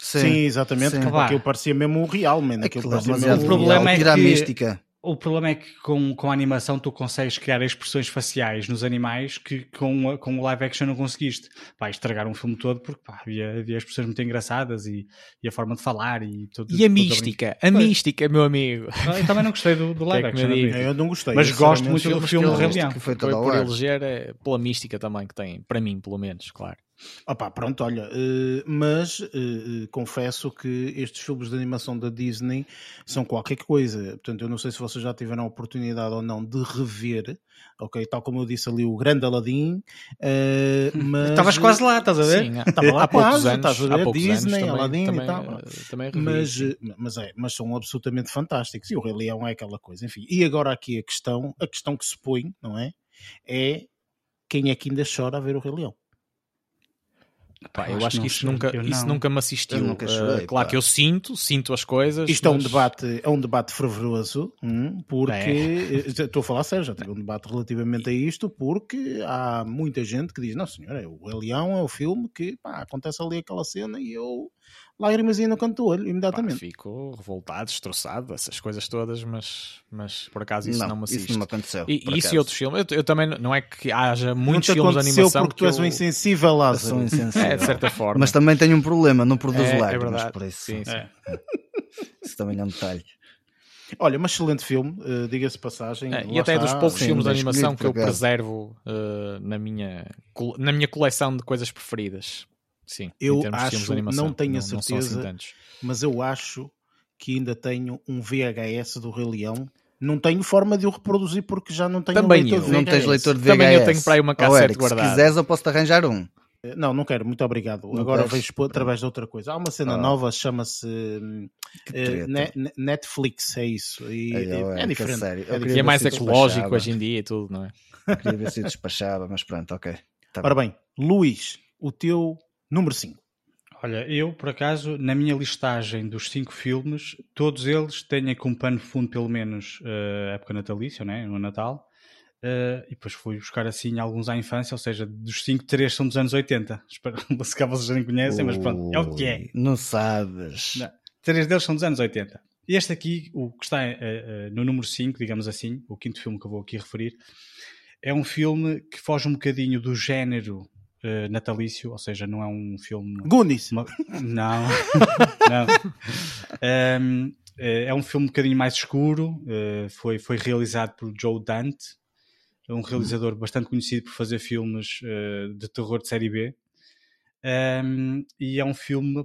Sim, exatamente, Sim. que Vá. aquilo parecia mesmo o real, man. Aquilo Aquilo é parecia mesmo O problema real, é tira a que- mística. O problema é que com, com a animação tu consegues criar expressões faciais nos animais que com, a- com o live action não conseguiste. Vai estragar um filme todo porque pá, havia, havia expressões muito engraçadas e, e a forma de falar e tudo. E a mística, a Pois. mística, meu amigo. brincar. Eu também não gostei do, do live Que é que me action. admito. Eu não gostei. Mas gosto muito do filme Rei Leão. que foi Foi por eleger, é, pela mística também que tem, para mim, pelo menos, claro. Opá, pronto, olha, eh, mas eh, eh, confesso que estes filmes de animação da Disney são qualquer coisa. Portanto, eu não sei se vocês já tiveram a oportunidade ou não de rever, ok? Tal como eu disse ali, o grande Aladdin. mas... Estavas quase lá, estás a ver? Sim, Estava lá há quase, anos, estás a ver, Disney, anos também, Aladdin e também, tal. eh, também Mas, mas, é, mas são absolutamente fantásticos. E o Rei Leão é aquela coisa. Enfim, e agora aqui a questão, a questão que se põe, não é? É quem é que ainda chora a ver o Rei Leão? Pá, Eu eu acho acho que isso nunca, eu isso não. nunca me assistiu. Eu nunca chorei, claro pá. que eu sinto, sinto as coisas. Isto é um mas- debate, é um debate fervoroso, hum, porque É. eh, estou a falar sério, já tive um debate relativamente a isto, porque há muita gente que diz, não senhor, é o Leão é o filme que pá, acontece ali aquela cena e eu lágrimas no canto do olho, Pá, imediatamente. fico revoltado, destroçado, essas coisas todas, mas, mas por acaso isso não, Não, me assiste. isso não me aconteceu. E, e isso e outros filmes, eu, eu também não é que haja muitos filmes de animação porque tu és um eu- insensível, Eu Lázaro. sou insensível. É, de certa forma. Mas também tenho um problema, não produzo É, é lágrimas, verdade. por isso. Sim, sim. É. Isso também é um detalhe. Olha, mas excelente filme, eh, diga-se passagem. É, e até é dos está. poucos sim, filmes de animação que eu preservo eh, na, minha, na minha coleção de coisas preferidas. Sim, Eu acho- de animação. não tenho a não assim certeza. mas eu acho que ainda tenho um VHS do Rei Leão. Não tenho forma de o reproduzir porque já não tenho Também leitor eu. de Não VHS. tens leitor de VHS. Também eu tenho para aí uma cassete Eric, guardada. Se quiseres, eu posso-te arranjar um. Não, não quero, muito obrigado. Não Agora vejo através de outra coisa. Há uma cena Ah. nova, chama-se eh. Ne- Ne- Netflix, é isso. E, Ai, é, a diferente. É queria diferente. E é mais ecológico hoje em dia e tudo, não é? Queria ver se despachava, mas pronto, ok. Tá Ora bem, Luís, o teu Número 5. Olha, eu, por acaso, na minha listagem dos cinco filmes, todos eles têm como pano de fundo, pelo menos, a época natalícia, né? no Natal. Eh, e depois fui buscar assim alguns à infância, ou seja, dos cinco, três são dos anos 80. Espero se cá vocês já nem conhecem, mas pronto, é o que é. Não sabes. Não. Três deles são dos anos 80. E este aqui, o que está eh, eh, no número 5, digamos assim, o quinto filme que eu vou aqui referir, é um filme que foge um bocadinho do género eh, natalício, ou seja, não é um filme. Goonies. uma- Não, não. Ehm, eh, é um filme um bocadinho mais escuro. eh, foi, foi realizado por Joe Dante, um realizador bastante conhecido por fazer filmes eh, de terror de série B. Ehm, e é um filme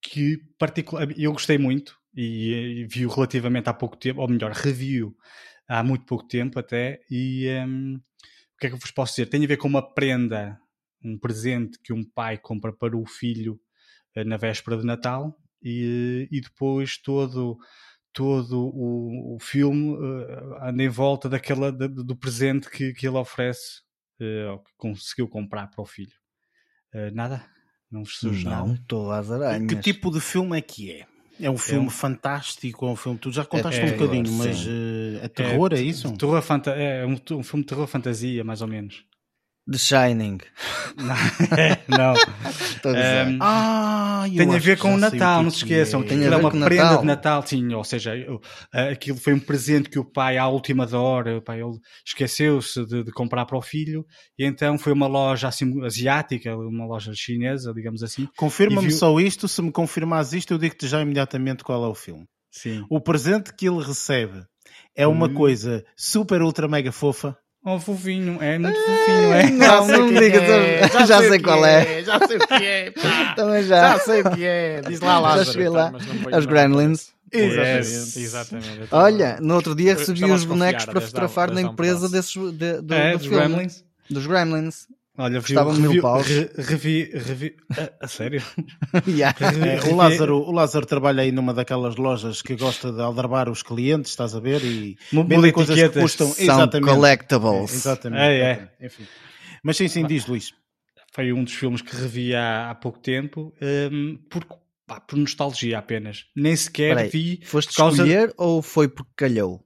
que particular, eu gostei muito e, e vi-o relativamente há pouco tempo, ou melhor, revi-o há muito pouco tempo até. E ehm, o que é que eu vos posso dizer? Tem a ver com uma prenda, um presente que um pai compra para o filho eh, na véspera de Natal e, e depois todo todo o, o filme eh, anda em volta daquela da- do presente que, que ele oferece ou que conseguiu comprar para o filho Eh, nada não vos surge Não, nada estou às aranhas. Que tipo de filme é que é? É um filme fantástico, é um filme. Tu já contaste É um bocadinho, mas eh, é terror, é, isso? terror fanta é um, um filme de terror fantasia mais ou menos The Shining. não, não. Estou a dizer. Ehm, Ah, tem a ver com o Natal, não se que esqueçam. é. Tem a aquilo é ver uma prenda Natal. de Natal, sim. Ou seja, eu- ah, aquilo foi um presente que o pai, à última da hora, o pai, ele esqueceu-se de, de comprar para o filho, e então foi uma loja assim, asiática, uma loja chinesa, digamos assim. Confirma-me viu- só isto, se me confirmares isto, eu digo-te já imediatamente qual é o filme. Sim. O presente que ele recebe é uma Hum. coisa super ultra mega fofa. Oh, fofinho, é muito fofinho, é. Não, não me digas, eu- já sei o que qual é. Já sei o que é, pá. Também já. Já sei o que é. Diz lá, Já cheguei lá. Mas não foi Os Gremlins. Exatamente. Exatamente. Olha, no outro dia recebi os bonecos para fotografar na empresa desses, de, do, É, do dos filme. Gremlins. Dos Gremlins. Olha, vi, Custavam mil paus. re- revi, revi, a, a sério? Yeah. É, o, Lázaro, o Lázaro trabalha aí numa daquelas lojas que gosta de aldrabar os clientes, estás a ver? E vendem coisas que custam. São exatamente. collectibles. É, exatamente. É, é. Enfim. Mas sim, sim, diz Luís. foi um dos filmes que revi há, há pouco tempo, hum, por, pá, por nostalgia apenas. Nem sequer Peraí, vi Foste causa escolher ou foi porque calhou?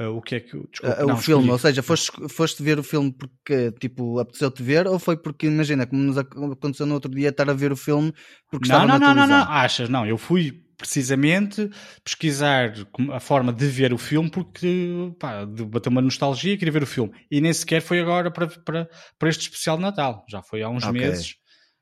Ah, o que é que. Desculpa, o não, filme, escolhi. ou seja, foste, foste ver o filme porque tipo, apeteceu-te ver ou foi porque, imagina, como nos ac- aconteceu no outro dia, estar a ver o filme porque Não, estava não, na não, não, televisão? não. Achas? Não, eu fui precisamente pesquisar a forma de ver o filme porque pá, bateu uma nostalgia e queria ver o filme. E nem sequer foi agora para, para, para este especial de Natal. Já foi há uns Ok. meses.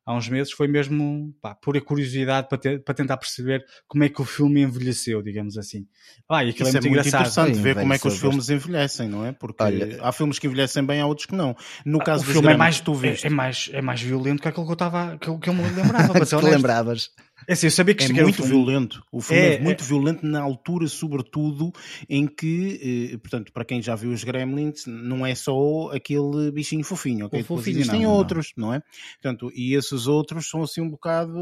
Há uns meses foi mesmo pá, pura curiosidade para, ter- para tentar perceber como é que o filme envelheceu, digamos assim. Ah, e aquilo Isso é muito engraçado. interessante Sim, ver como é que os filmes envelhecem, não é? Porque Olha- há filmes que envelhecem bem, há outros que não. No caso o filme é mais, que tu viste, é, é mais, é mais violento que aquilo que eu, estava, que, eu- que eu me lembrava. ser Te lembravas? É assim, eu sabia que é isto era um muito filme- violento. O filme é, É, muito é. violento na altura, sobretudo, em que, eh, portanto, para quem já viu os Gremlins, não é só aquele bichinho fofinho, ok? Fofinho, existem não, não. outros, não. é? Portanto, e esses outros são assim um bocado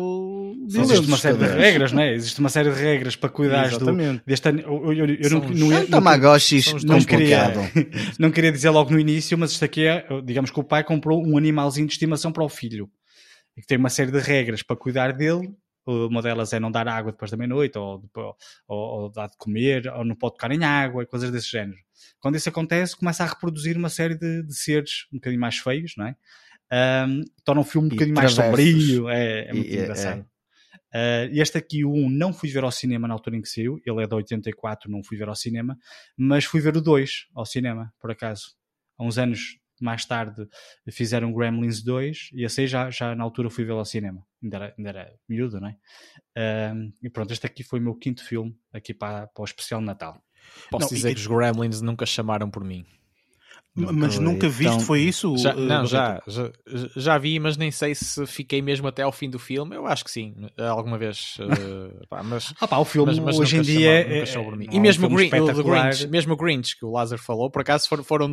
Existe violentos. uma série de regras, não é? Existe uma série de regras para cuidar do, deste ano. Eu, eu, eu São não, não, É ia- Tamagotchi são os não queria, não queria dizer logo no início, mas isto aqui é, digamos que o pai comprou um animalzinho de estimação para o filho. E que tem uma série de regras para cuidar dele. Uma delas é não dar água depois da meia-noite, ou, ou, ou dar de comer, ou não pode tocar em água, e coisas desse género. Quando isso acontece, começa a reproduzir uma série de, de seres um bocadinho mais feios, não é? Ahm, torna o filme um bocadinho mais sombrio, é, é muito E- é- engraçado. Uh, este aqui, o 1, não fui ver ao cinema na altura em que saiu. Ele é de 84, não fui ver ao cinema. Mas fui ver o 2 ao cinema, por acaso. Há uns anos mais tarde fizeram Gremlins 2 e esse aí já, já na altura fui ver ao cinema. Ainda era, ainda era miúdo, não é? Um, e pronto, este aqui foi o meu quinto filme aqui para, para o especial de Natal. Posso Não, dizer e- que os Gremlins nunca chamaram por mim. Mas Foi nunca viste, tão- foi isso? Já, eh, não, já, já, já vi, mas nem sei se fiquei mesmo até ao fim do filme. Eu acho que sim, alguma vez. eh, pá, mas, Ah pá, o filme mas, mas hoje em nunca dia chamou- é, nunca por mim. não E é um mesmo o. Grinch, mesmo o Grinch que o Lázaro falou, por acaso foram, foram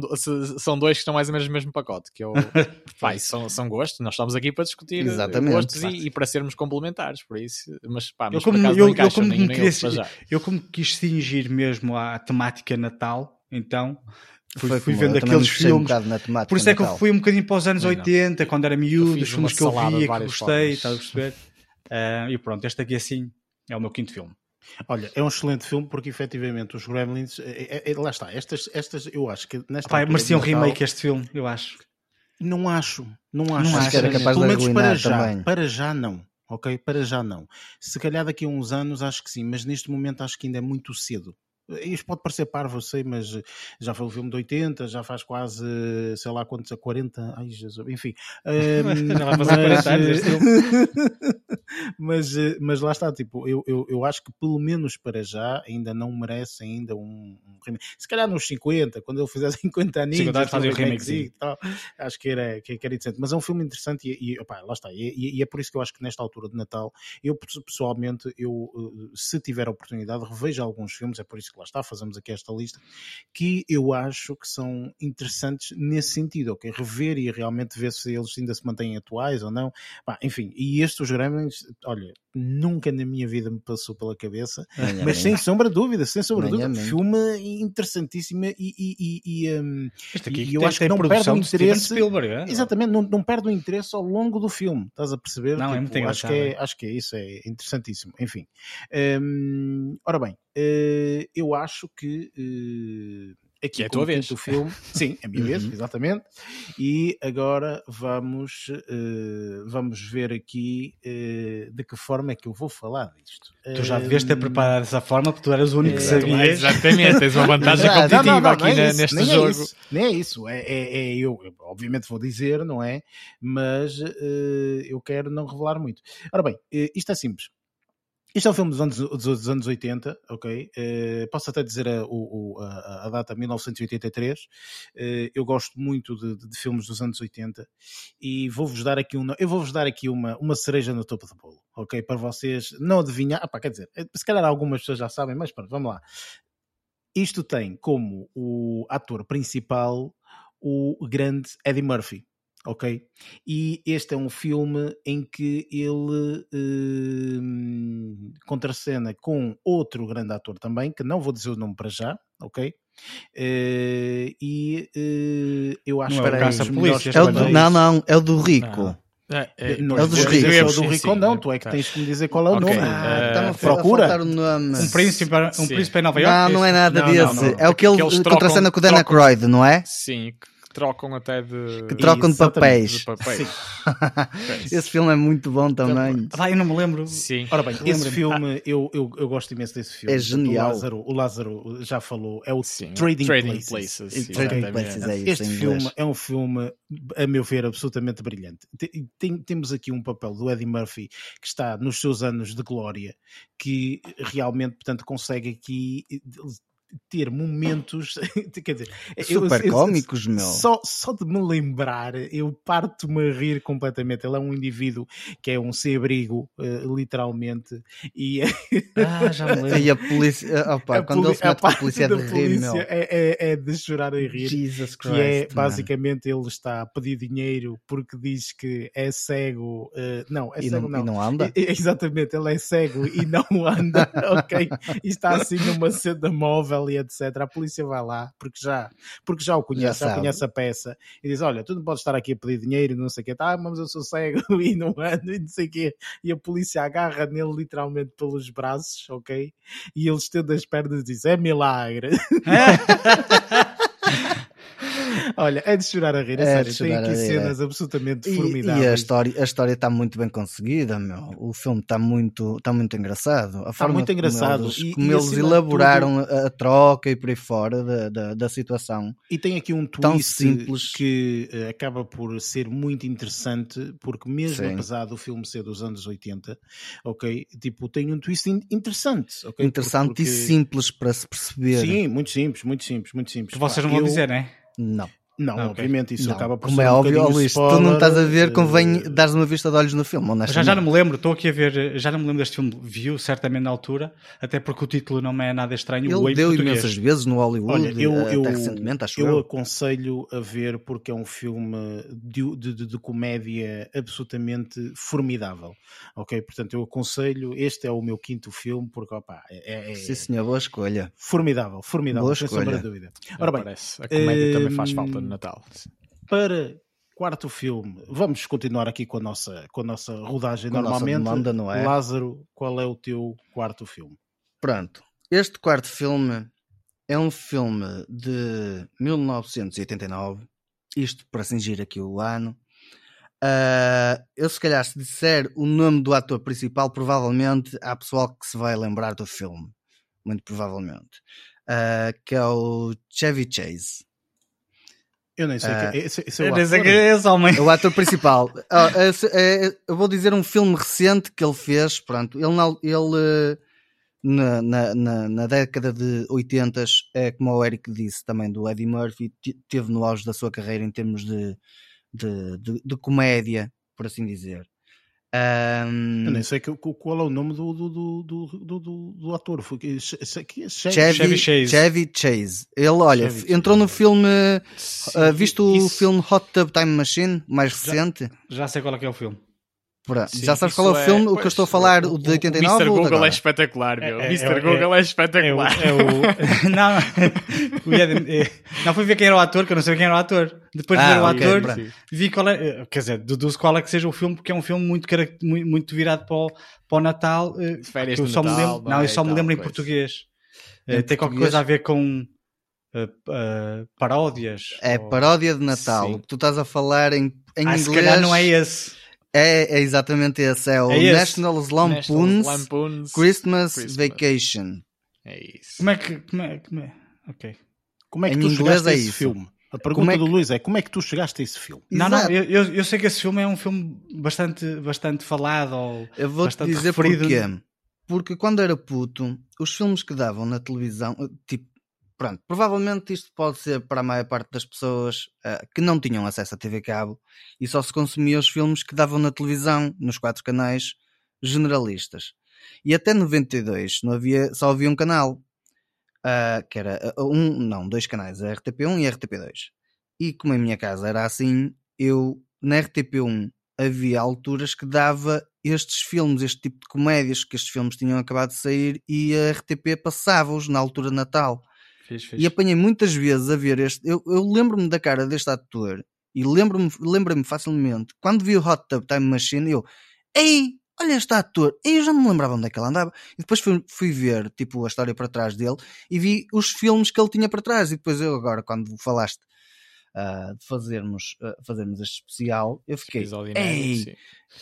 são dois que estão mais ou menos no mesmo pacote. Que eu, pá, isso são, são gostos, nós estamos aqui para discutir eh, Exatamente. gostos e, e para sermos complementares, por isso. Mas, pá, Eu mas como, por acaso eu, não eu encaixam como nem, nem queria, eu como quis cingir mesmo à temática Natal, então Fui, Foi fui vendo aqueles um filmes. temática Por isso é que eu fui um bocadinho para os anos Não, não. 80, quando era miúdo, os filmes que eu via, que gostei, estás a perceber? Ah, e pronto, este aqui assim é o meu quinto filme. Olha, é um excelente filme porque efetivamente os Gremlins, é- é- é- lá está, estas, estas eu acho que nesta altura merecia um Natal- remake este filme, eu acho. Não acho, não acho. acho que era capaz Pelo de menos para já, também. para já não. Ok? Para já não. Se calhar daqui a uns anos acho que sim, mas neste momento acho que ainda é muito cedo. Isto pode parecer parvo, eu sei, mas eh, já foi um filme de 80, já faz quase, eh, sei lá quantos, a 40, ai Jesus, enfim. Ehm, Já vai fazer 40 anos este mas, eh, mas lá está, tipo, eu, eu, eu acho que pelo menos para já ainda não merece ainda um, um remake. Se calhar nos 50, quando ele fizer 50 aninhos, 50 anos fazem o remakezinho. tal, acho que era, que, que era interessante. Mas é um filme interessante e, e opá, lá está. E, e- é por isso que eu acho que nesta altura de Natal, eu pessoalmente, eu, eh, se tiver a oportunidade, revejo alguns filmes, é por isso que lá está, fazemos aqui esta lista, que eu acho que são interessantes nesse sentido, ok? Rever e realmente ver se eles ainda se mantêm atuais ou não. Pá, enfim, e estes, os Gremlins, olha, nunca na minha vida me passou pela cabeça, mas sem sombra de dúvida, sem sombra de dúvida, filme interessantíssimo e, e, e, e, aqui E eu tem, acho que não perde o interesse- Spielberg, é? Exatamente, não, não perde o interesse ao longo do filme, estás a perceber? Não, é muito acho, que é, é. acho que é isso, é interessantíssimo. Enfim, Hum, ora bem, eu acho que eh, aqui Que é a tua vez. quinto filme, sim, é a minha vez, exatamente. E agora vamos, eh, vamos ver aqui eh, de que forma é que eu vou falar disto. Tu já devias ter preparado dessa forma, porque tu eras o único que É, sabias. Exatamente, tens uma vantagem competitiva Não, não, não, aqui não é isso, neste nem jogo. É isso, nem é isso. É, é- é eu, obviamente, vou dizer, não é? Mas eh, eu quero não revelar muito. Ora bem, eh, isto é simples. Isto é um filme dos anos, dos, anos 80, ok? Eh, posso até dizer a, o- a- a data 1983. Eh, eu gosto muito de, de- de filmes dos anos 80 e vou-vos dar aqui, um, eu vou-vos dar aqui uma, uma cereja no topo do bolo, ok? Para vocês não adivinhar. Ah, pá, quer dizer, eh, se calhar algumas pessoas já sabem, mas pronto, vamos lá. Isto tem como o ator principal o grande Eddie Murphy, ok? E este é um filme em que ele hum, contracena com outro grande ator também, que não vou dizer o nome para já, ok? Eh, e eh, eu acho Não é o que os melhores Polícias, É o do, não, não, é o do Rico. Não. É, é, não, é o dos ricos. o do Rico não, é, tu é que tá. tens que me dizer qual é o Ok, nome. Ah, Eh, está-me a fa- a procura. faltar o nome. Um príncipe, um Sim. príncipe em Nova York. Não, não é nada Não, não, desse. não. É o que ele contracena com o Dan Aykroyd, não é? Sim, trocam até de, Que trocam de papéis. de papéis. Esse filme é muito bom também. Ah, eu não me lembro. Sim. Ora bem, esse filme, eu, eu, eu gosto imenso desse filme. É genial. O Lázaro, o Lázaro já falou, é o Sim, Trading, Trading Places. Places, Trading. Places é isso Este filme inglês. é um filme, a meu ver, absolutamente brilhante. Te- tem- temos aqui um papel do Eddie Murphy que está nos seus anos de glória, que realmente, portanto, consegue aqui ter momentos, quer dizer, eu- Super eu- cómicos, meu. Só, só de me lembrar, eu parto-me a rir completamente. Ele é um indivíduo que é um sem-abrigo, eh, literalmente, e Ah, já me lembro. E a polícia, opa, a quando poli- ele se mete com a polícia é da de rir, polícia meu. é, é- é de chorar a rir. Jesus Que Christ. é man. basicamente ele está a pedir dinheiro porque diz que é cego. eh, não, é E cego não, não. e não anda? E- Exatamente, ele é cego e não anda, ok? E está assim numa senda móvel e etc. A polícia vai lá, porque já, porque já o conhece, já, sabe. conhece a peça, e diz: Olha, tu não podes estar aqui a pedir dinheiro e não sei o quê, tá, mas eu sou cego e não ando e não sei o quê. E a polícia agarra nele literalmente pelos braços, ok? E ele estende as pernas e diz: É milagre. Olha, é de chorar a rir, É de sério. Tem aqui rir, cenas absolutamente E, formidáveis. e a história a história está muito bem conseguida, meu. O filme está muito, está muito engraçado. A forma muito como engraçado. eles, E- como e eles elaboraram a, a troca e por aí fora da, da, da situação. E tem aqui um Tão twist simples. que eh, acaba por ser muito interessante, porque mesmo Sim. apesar do filme ser dos anos 80, ok, tipo, tem um twist in- interessante, ok? Interessante Porque- e simples para se perceber. Sim, muito simples, muito simples, muito simples. Que vocês não vão eu- dizer, né? Não. Não, Ah, obviamente, isso Não, acaba por como ser é um óbvio, Luís, tu não spoiler, estás a ver, eh, convém dares uma vista de olhos no filme, Já, honestamente. já não me lembro, estou aqui a ver, já não me lembro deste filme, viu certamente na altura, até porque o título não me é nada estranho. Ele deu português. imensas vezes no Hollywood, Olha, eu, até eu, recentemente, acho eu eu. aconselho a ver porque é um filme de, de- de- de comédia absolutamente formidável. Ok? Portanto, eu aconselho. Este é o meu quinto filme porque opa, é, é- Sim, senhor, boa escolha. formidável, formidável, Boa sem sombra de escolha. dúvida. Ora bem, Parece. A comédia também faz falta no Natal. para quarto filme, vamos continuar aqui com a nossa, com a nossa rodagem Com a nossa normalmente. demanda, não é? Lázaro, qual é o teu quarto filme? Pronto, este quarto filme é um filme de 1989, isto para cingir aqui o ano. Ah, eu, se calhar, se disser o nome do ator principal, provavelmente há pessoal que se vai lembrar do filme, muito provavelmente, Ah, que é o Chevy Chase. Eu nem sei. Ah, que, esse, esse é o ator? é esse homem. É o ator principal. Ah, esse- é- eu vou dizer um filme recente que ele fez. Pronto, ele, na, ele na, na, na, na década de 80, é como o Eric disse também do Eddie Murphy, te- teve no auge da sua carreira em termos de, de, de, de comédia, por assim dizer. Ahm, Eu nem sei qual é o nome do, do, do, do, do, do- ator. Che- Chevy, Chevy Chase. Chase. Chase. Ele, olha, Chevy entrou no filme. ah, visto o Isso- filme Hot Tub Time Machine, mais recente? Já sei qual é que é o filme. Pronto, Sim, Já sabes qual é o filme? o que eu estou a falar, o, o- de o 89 Mr. ou de Google agora? é espetacular, meu. É- é- Mr. é- Google é, É o, espetacular. é o... não, o é- não fui ver quem era o ator, que eu não sei quem era o ator. Depois de Ah, ver o ator, pronto. vi qual é. Quer dizer, deduzo qual é que seja o filme, porque é um filme muito, muito, muito virado para o, para o Natal. eh, Férias que eu de só me Natal, lembro, não, eu é, só me tal, lembro em coisa. português. Em Eh, tem qualquer português? coisa a ver com eh, eh, paródias. É ou- paródia de Natal. Sim. O que tu estás a falar em, em Ah, inglês. se calhar não é esse. É, é exatamente esse. É o É esse. National Lampoon's Lampoon's Christmas, Christmas. Vacation. É isso. Como é que. Como é, como é? Ok. Como é que Em tu inglês chegaste a é esse isso. filme? A pergunta é do que- Luís é como é que tu chegaste a esse filme? Não, não, Exato. eu, eu, eu sei que esse filme é um filme bastante, bastante falado. Ou Eu vou-te bastante dizer referido. porquê. Porque quando era puto, os filmes que davam na televisão, tipo, pronto, provavelmente isto pode ser para a maior parte das pessoas eh, que não tinham acesso à TV Cabo e só se consumia os filmes que davam na televisão, nos quatro canais generalistas. E até 92 não havia, só havia um canal, ah, que era ah, um, não, dois canais, a RTP1 e a RTP2. E como em minha casa era assim, eu na RTP1 havia alturas que dava estes filmes, este tipo de comédias, que estes filmes tinham acabado de sair e a RTP passava-os na altura de Natal. Fiz, fiz. E apanhei muitas vezes a ver este. Eu, eu lembro-me da cara deste ator e lembro-me lembro facilmente quando vi o Hot Tub Time Machine, eu, ei, olha este ator, ei, eu já me lembrava onde é que ele andava. E depois fui, fui ver tipo a história para trás dele e vi os filmes que ele tinha para trás. E depois eu, agora, quando falaste ah, de fazermos, ah, fazermos este especial, eu fiquei, ei,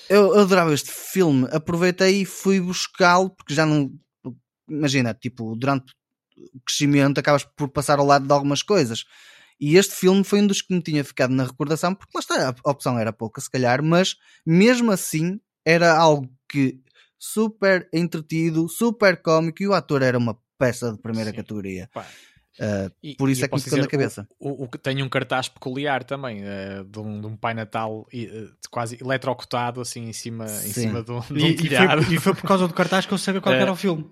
eu, eu adorava este filme, aproveitei e fui buscá-lo, porque já não. Imagina, tipo, durante crescimento acabas por passar ao lado de algumas coisas. E este filme foi um dos que me tinha ficado na recordação, porque lá está, a opção era pouca, se calhar, mas mesmo assim era algo que super entretido, super cómico e o ator era uma peça de primeira Sim. categoria. Ah, E- por e isso é que me posso ficou na cabeça. O, o, o que tem um cartaz peculiar também, eh, de, um, de um Pai Natal e, eh, quase eletrocutado assim em cima, em cima de um, de um E, e foi, e foi por causa do cartaz que eu sabia qual Eh, era o filme.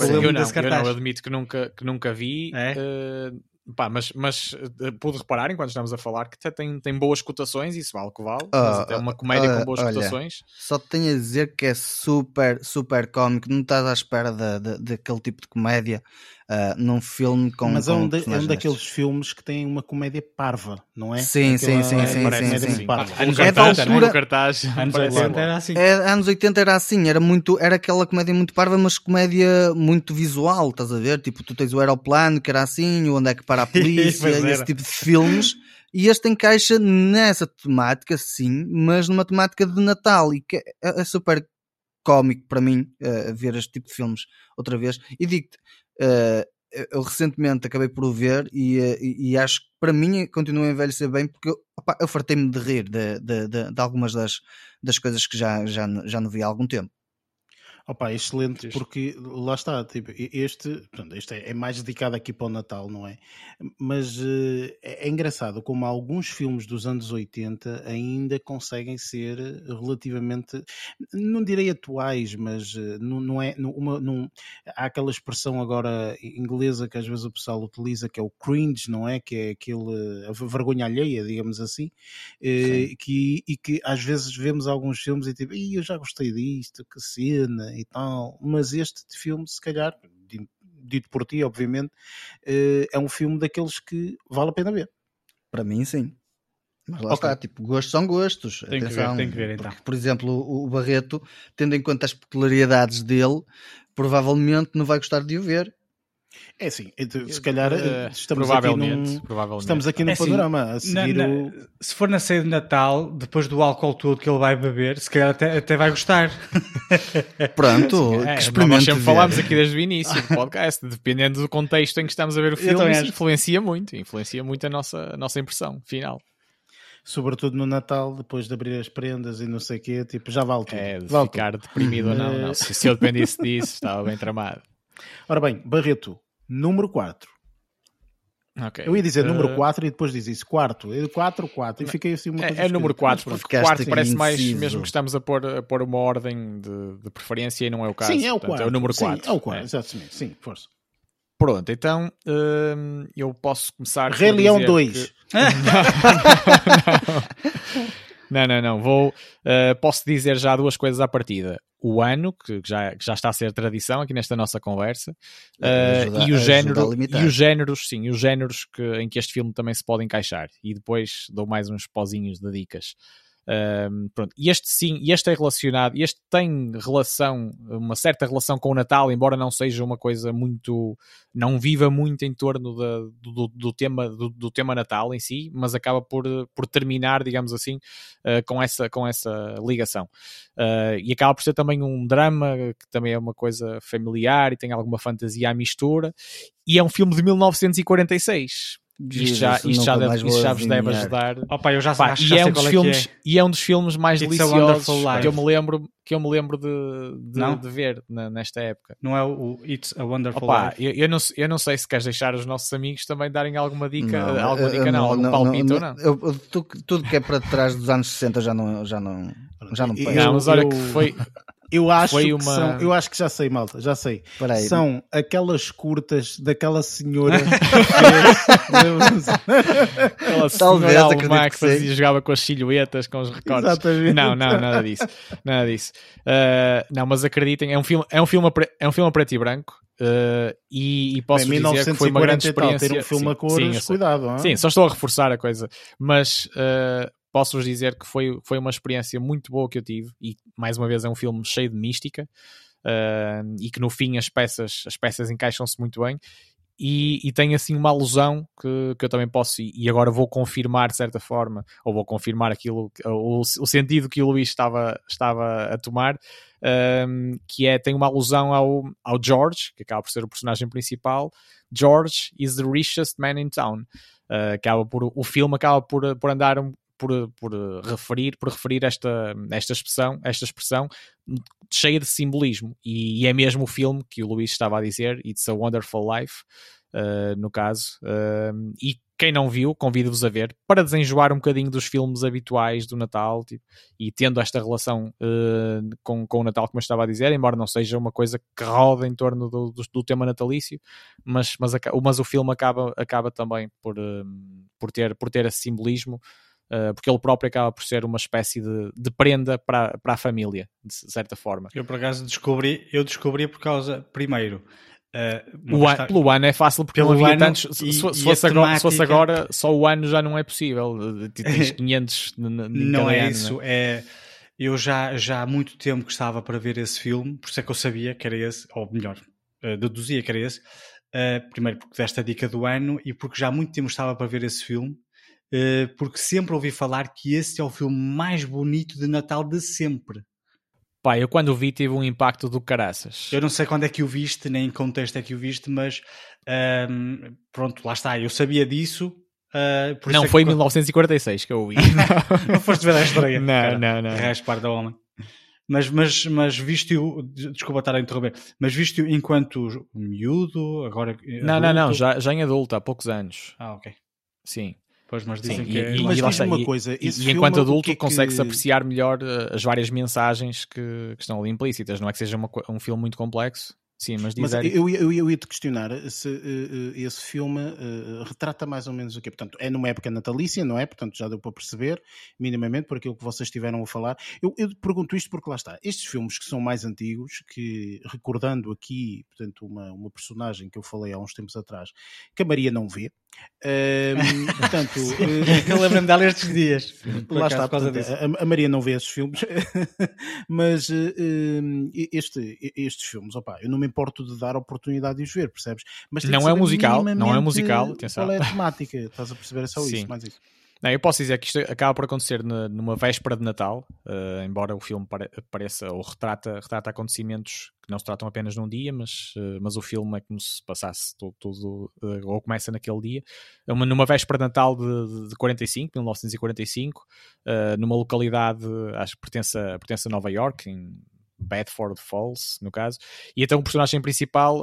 Eu não, eu não admito que nunca, que nunca vi. É? eh, pá, mas mas eh, pude reparar enquanto estamos a falar que até tem, tem boas cotações, isso vale o que vale. mas Ah, até é uma comédia ah, com boas olha, cotações. Só te tenho a dizer que é super, super cómico. Não estás à espera da- da- daquele tipo de comédia ah, num filme com. Mas é um, de- é um daqueles destes. filmes que tem uma comédia parva, não é? Sim, Aquela- sim, sim, é, sim, parece sim, sim. muito parva. No É da cartaz, altura- cartaz, Anos parece 80 bom. era assim. É, anos 80 era assim, era muito, era aquela comédia muito parva, mas comédia muito visual, estás a ver? Tipo, tu tens o Aeroplano, que era assim, o Onde é que para a polícia, esse tipo de filmes. E este encaixa nessa temática, sim, mas numa temática de Natal, e que é, é super cómico para mim eh, ver este tipo de filmes outra vez. E digo-te, eh, eu recentemente acabei por o ver e, eh, e- e acho que para mim continua a envelhecer bem porque eu, opá, eu fartei-me de rir de, de, de- de algumas das, das coisas que já, já, já não vi há algum tempo. Opa, excelente, porque lá está, tipo, este, portanto, este é, é mais dedicado aqui para o Natal, não é? Mas eh, é, é engraçado como alguns filmes dos anos 80 ainda conseguem ser relativamente, não direi atuais, mas eh, não, não é, uma, não, há aquela expressão agora inglesa que às vezes o pessoal utiliza que é o cringe, não é? Que é aquele, a vergonha alheia, digamos assim, eh, que, e que às vezes vemos alguns filmes e tipo, "Ih, eu já gostei disto, que cena e tal, mas este filme, se calhar, di- dito por ti, obviamente, eh, é um filme daqueles que vale a pena ver. Para mim, sim. Mas lá Ok. está, tipo, gostos são gostos. Tem que ver, Atenção, tem que ver, então. porque, por exemplo, o, o Barreto, tendo em conta as peculiaridades dele, provavelmente não vai gostar de o ver. É assim, então, se calhar eh, Eh, estamos aqui provavelmente, num, provavelmente. estamos aqui no É assim, panorama a Na- seguir na- o... Se for na ceia de Natal, depois do álcool todo que ele vai beber, se calhar até, até vai gostar. Pronto, É, que nós experimente sempre ver. falámos aqui desde o início do podcast, dependendo do contexto em que estamos a ver o filme, isso influencia muito, influencia muito a nossa, a nossa impressão final. Sobretudo no Natal, depois de abrir as prendas e não sei o quê, tipo, já vale tudo. É, de vale tudo. ficar deprimido ou não. não. Se, se eu dependesse disso, estava bem tramado. Ora bem, Barreto, número 4. Ok. Eu ia dizer Eh, número 4 e depois diz isso, quarto. Eu, 4, 4. E fiquei assim uma coisa É, é número esquisita. 4, Mas porque quarto parece mais mesmo que estamos a pôr, a pôr uma ordem de, de preferência e não é o caso. Sim, é o Portanto, 4. É o número 4. Sim, é o 4, exatamente. Sim, força. Pronto, então hum, eu posso começar. Rei Leão dizer 2. que- Não, não, não. Vou, uh, posso dizer já duas coisas à partida. O ano, que já, que já está a ser tradição aqui nesta nossa conversa, uh, Ajuda- e, o género, e os géneros, sim, e os géneros que, em que este filme também se pode encaixar. E depois dou mais uns pozinhos de dicas. Um, pronto. E este sim, este é relacionado, este tem relação, uma certa relação com o Natal, embora não seja uma coisa muito, não viva muito em torno da- do, do tema, do, do tema Natal em si, mas acaba por, por terminar, digamos assim, uh, com, essa, com essa ligação. Uh, e acaba por ser também um drama, que também é uma coisa familiar e tem alguma fantasia à mistura, e é um filme de 1946. Isto já, Jesus, isto já, deve, isto já vos deve ajudar. Opa, eu já, Pá, acho que e, já é sei um dos é filmes, que é. e é um dos filmes mais It's deliciosos que eu me lembro, que eu me lembro de, de, Não? de ver na- nesta época. Não é o It's a Wonderful Opa, Life. eu, eu, não, eu não sei se queres deixar os nossos amigos também darem alguma dica, alguma eu- dica eu não, algum palpite ou não. eu- eu- tu- tudo que é para trás dos anos 60 já não, já não, já não Eu- pego. Não, mas olha eu- que foi. Eu acho Foi que uma- são, eu acho que já sei, malta, já sei. Aí. São aquelas curtas daquela senhora que Aquela Talvez, senhora que fazia, jogava com as silhuetas, com os recortes. Exatamente. Não, não, nada disso. Nada disso. Uh, não, mas acreditem, é um filme, é um filme, pre- é um filme preto e branco. uh, e, e posso em dizer que foi uma grande 1940 e tal, experiência. ter um filme Sim, a cores, sim, cuidado. hã? Sim, só estou a reforçar a coisa. Mas uh, posso-vos dizer que foi, foi uma experiência muito boa que eu tive. E mais uma vez é um filme cheio de mística. uh, e que no fim as peças, as peças encaixam-se muito bem. E, e tem assim uma alusão que, que eu também posso, e agora vou confirmar de certa forma, ou vou confirmar aquilo, o, o sentido que o Luís estava, estava a tomar, um, que é, tem uma alusão ao, ao George, que acaba por ser o personagem principal. George is the richest man in town. Uh, acaba por, o filme acaba por, por andar um- por, por referir, por referir esta, esta expressão, esta expressão cheia de simbolismo. E, e é mesmo o filme que o Luís estava a dizer, It's a Wonderful Life, uh, no caso. Um, e quem não viu, convido-vos a ver, para desenjoar um bocadinho dos filmes habituais do Natal tipo, e tendo esta relação uh, com, com o Natal, como eu estava a dizer, embora não seja uma coisa que roda em torno do, do, do tema natalício, mas, mas, mas o filme acaba, acaba também por, um, por, ter, por ter esse simbolismo. Uh, porque ele próprio acaba por ser uma espécie de, de prenda para, para a família, de certa forma. Eu por acaso descobri, eu descobri por causa, primeiro, eh, uma O tá- pelo ano é fácil porque Pelo não havia ano tantos. Se, e- se fosse- e se fosse a agora, se fosse temática- agora, só o ano já não é possível. Tens 500 n- n- em Não é ano, isso, né? é eu já, já há muito tempo que estava para ver esse filme, por isso é que eu sabia que era esse, ou melhor, eh, deduzia que era esse. Eh, primeiro porque desta dica do ano e porque já há muito tempo estava para ver esse filme, eh, porque sempre ouvi falar que esse é o filme mais bonito de Natal de sempre. Pá, eu quando o vi tive um impacto do caraças. Eu não sei quando é que o viste, nem em que contexto é que o viste, mas ahm, pronto, lá está, eu sabia disso. isso Não é que foi em quando- 1946 que eu o vi. Não foste ver a estreia. Não, cara. não, não. Raspar da homem. Mas, mas, mas visto desculpa estar a interromper, mas visto enquanto miúdo, agora. Não, não, não, adulto- já, já em adulto, há poucos anos. Ah, ok. Sim. Pois, mas Sim, dizem e, que é. e- Mas lá diz-me está, uma coisa, e- enquanto adulto é que- consegue-se apreciar melhor eh, as várias mensagens que, que estão ali implícitas. Não é que seja uma um filme muito complexo. Sim, mas diz Mas Eric. eu, ia- eu, eu ia te questionar se eh, esse filme eh, retrata mais ou menos o quê? Portanto, é numa época natalícia, não é? Portanto, já deu para perceber, minimamente, por aquilo que vocês estiveram a falar. Eu, eu pergunto isto porque lá está. Estes filmes que são mais antigos, que recordando aqui, portanto, uma, uma personagem que eu falei há uns tempos atrás, que a Maria não vê. Ehm, portanto, eh, Eu lembro-me dela estes dias. Lá está, por causa portanto, disso. a, a Maria não vê esses filmes, mas eh, eh, este, estes filmes, opá, eu não me importo de dar a oportunidade de os ver, percebes? Mas Não é musical, não é musical, atenção. Qual é a temática? Estás a perceber? É só Sim. isso, mais isso. Não, eu posso dizer que isto acaba por acontecer numa véspera de Natal, eh, embora o filme pare- pareça ou retrata, retrata acontecimentos que não se tratam apenas num dia, mas, eh, mas o filme é como se passasse tudo, tudo, eh, ou começa naquele dia. É uma, numa véspera de Natal de, de 45, 1945, eh, numa localidade, acho que pertence a, pertence a Nova York, em Bedford Falls, no caso, e então o personagem principal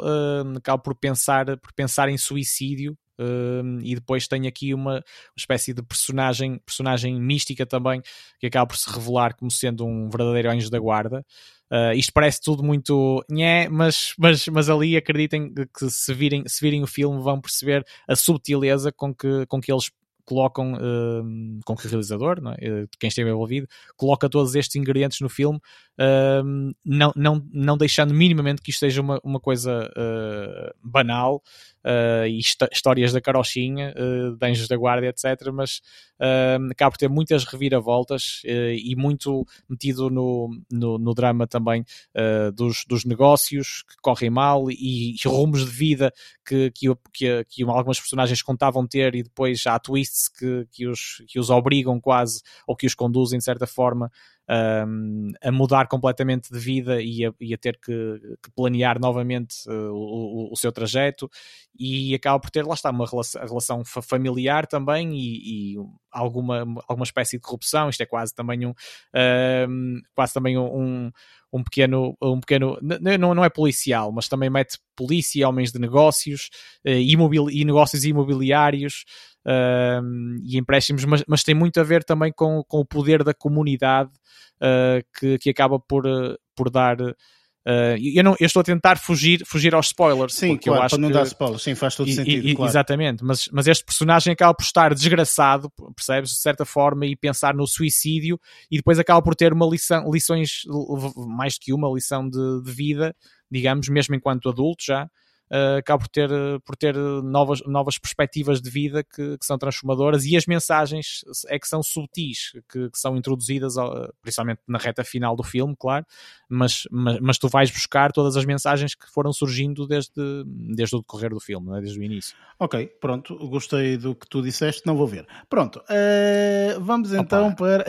acaba por pensar, por pensar em suicídio. Eh, e depois tem aqui uma, espécie de personagem, personagem mística também, que acaba por se revelar como sendo um verdadeiro anjo da guarda. Uh, isto parece tudo muito nhé, mas, mas, mas ali acreditem que se virem, se virem o filme vão perceber a subtileza com que, com que eles colocam, uh, com que o realizador, é? Uh, quem esteve envolvido, coloca todos estes ingredientes no filme, uh, não, não, não deixando minimamente que isto seja uma, uma coisa uh, banal uh, e histó- histórias da carochinha, uh, de anjos da guarda, etc. Mas uh, acaba por ter muitas reviravoltas e muito metido no, no, no drama também dos, dos negócios que correm mal e, e rumos de vida que, que, que, que algumas personagens contavam ter e depois há twists que, que, os, que os obrigam quase ou que os conduzem de certa forma um, a mudar completamente de vida e a, e a ter que, que planear novamente uh, o, o- seu trajeto. E acaba por ter, lá está, uma relação, relação fa- familiar também e, e alguma, alguma espécie de corrupção, isto é quase também um, um, quase também um, um pequeno, um pequeno não, não é policial, mas também mete polícia, homens de negócios eh, e negócios imobiliários e empréstimos, mas, mas tem muito a ver também com, com o poder da comunidade uh, que, que acaba por, uh, por dar. uh, eu, não, eu estou a tentar fugir, fugir aos spoilers. Sim, porque eu claro, acho para não que, dar spoilers, sim, faz todo e- sentido. e- claro. Exatamente, mas, mas este personagem acaba por estar desgraçado, percebes, de certa forma, e pensar no suicídio, e depois acaba por ter uma lição, lições, mais do que uma lição de, de vida, digamos, mesmo enquanto adulto já, eh, acaba por ter, por ter novas, novas perspectivas de vida que, que são transformadoras e as mensagens é que são subtis, que, que são introduzidas, principalmente na reta final do filme, claro, mas, mas, mas tu vais buscar todas as mensagens que foram surgindo desde, desde o decorrer do filme, não é? desde o início. Ok, pronto, gostei do que tu disseste, não vou ver. Pronto, eh, vamos então para.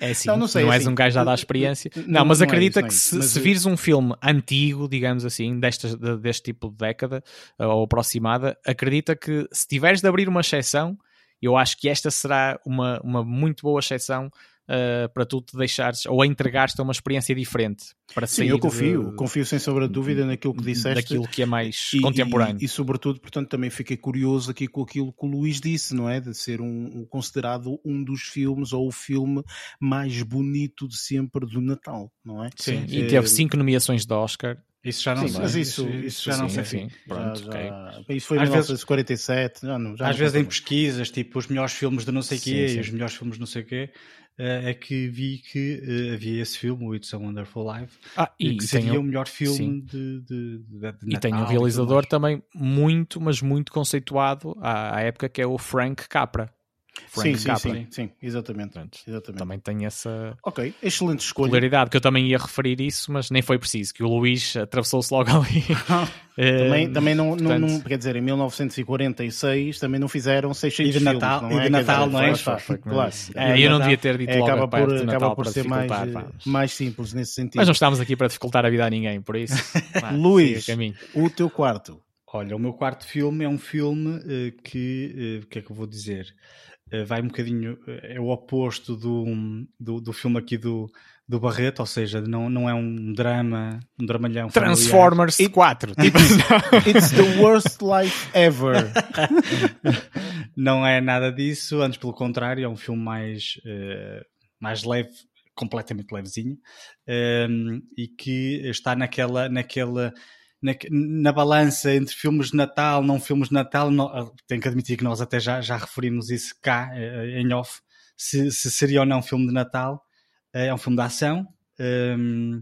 É assim, Não, não, não sei, és assim, um gajo dado à experiência. não- Não, mas não é acredita isso, não é que isso, se, mas, se vires um filme antigo, digamos assim, destas, de- deste tipo de década eh, ou aproximada, acredita que se tiveres de abrir uma exceção, eu acho que esta será uma, uma muito boa exceção eh, para tu te deixares ou entregares-te a uma experiência diferente. Para Sim, eu confio, de- confio sem sombra de dúvida naquilo que disseste. daquilo que é mais E- contemporâneo. E, e, sobretudo, portanto, também fiquei curioso aqui com aquilo que o Luís disse, não é? De ser um, considerado um dos filmes ou o filme mais bonito de sempre do Natal, não é? Sim, Eh, e teve cinco nomeações de Oscar. Isso já não Sim, sei. mas isso, isso, já não sim, sei. enfim. Já- Pronto, já- ok. Isso foi em Às vezes- 1947, já não, já Às não vezes em pesquisas, tipo os melhores filmes de não sei o Sim, quê sim. e os melhores filmes de não sei o quê, eh, é que vi que eh, havia esse filme, o It's a Wonderful Life, Ah, e que seria o- o melhor filme sim. de, de, de, de E tem um Natal realizador também muito, mas muito conceituado à, à época, que é o Frank Capra. Sim, Frank sim, Capra. sim, sim, exatamente. Pronto, exatamente. Também tem essa Ok, excelente escolha. popularidade, que eu também ia referir isso, mas nem foi preciso, que o Luís atravessou-se logo ali. Eh, Também, também não, portanto- não- quer dizer, em 1946 também não fizeram 600 E de Natal- filmes, não e é? de Natal, dizer, não é? Foi como claro. É, eu não devia ter dito é, logo acaba por, de acaba Natal por para ser mais, mais simples nesse sentido. Mas não estamos aqui para dificultar a vida a ninguém, por isso. vá, Luís. O teu quarto. Olha, o meu quarto filme é um filme eh, que, eh, o que é que eu vou dizer? Eh, vai um bocadinho, eh, é o oposto do, do, do filme aqui do, do Barreto, ou seja, não, não é um drama, um dramalhão familiar. Transformers 4. Tipo, It's the worst life ever. não é nada disso, antes pelo contrário, é um filme mais, eh, mais leve, completamente levezinho, ehm, e que está naquela, naquela na, na balança entre filmes de Natal, não filmes de Natal, no- tenho que admitir que nós até já, já referimos isso cá, eh, em off, se, se seria ou não um filme de Natal. Eh, É um filme de ação. ehm,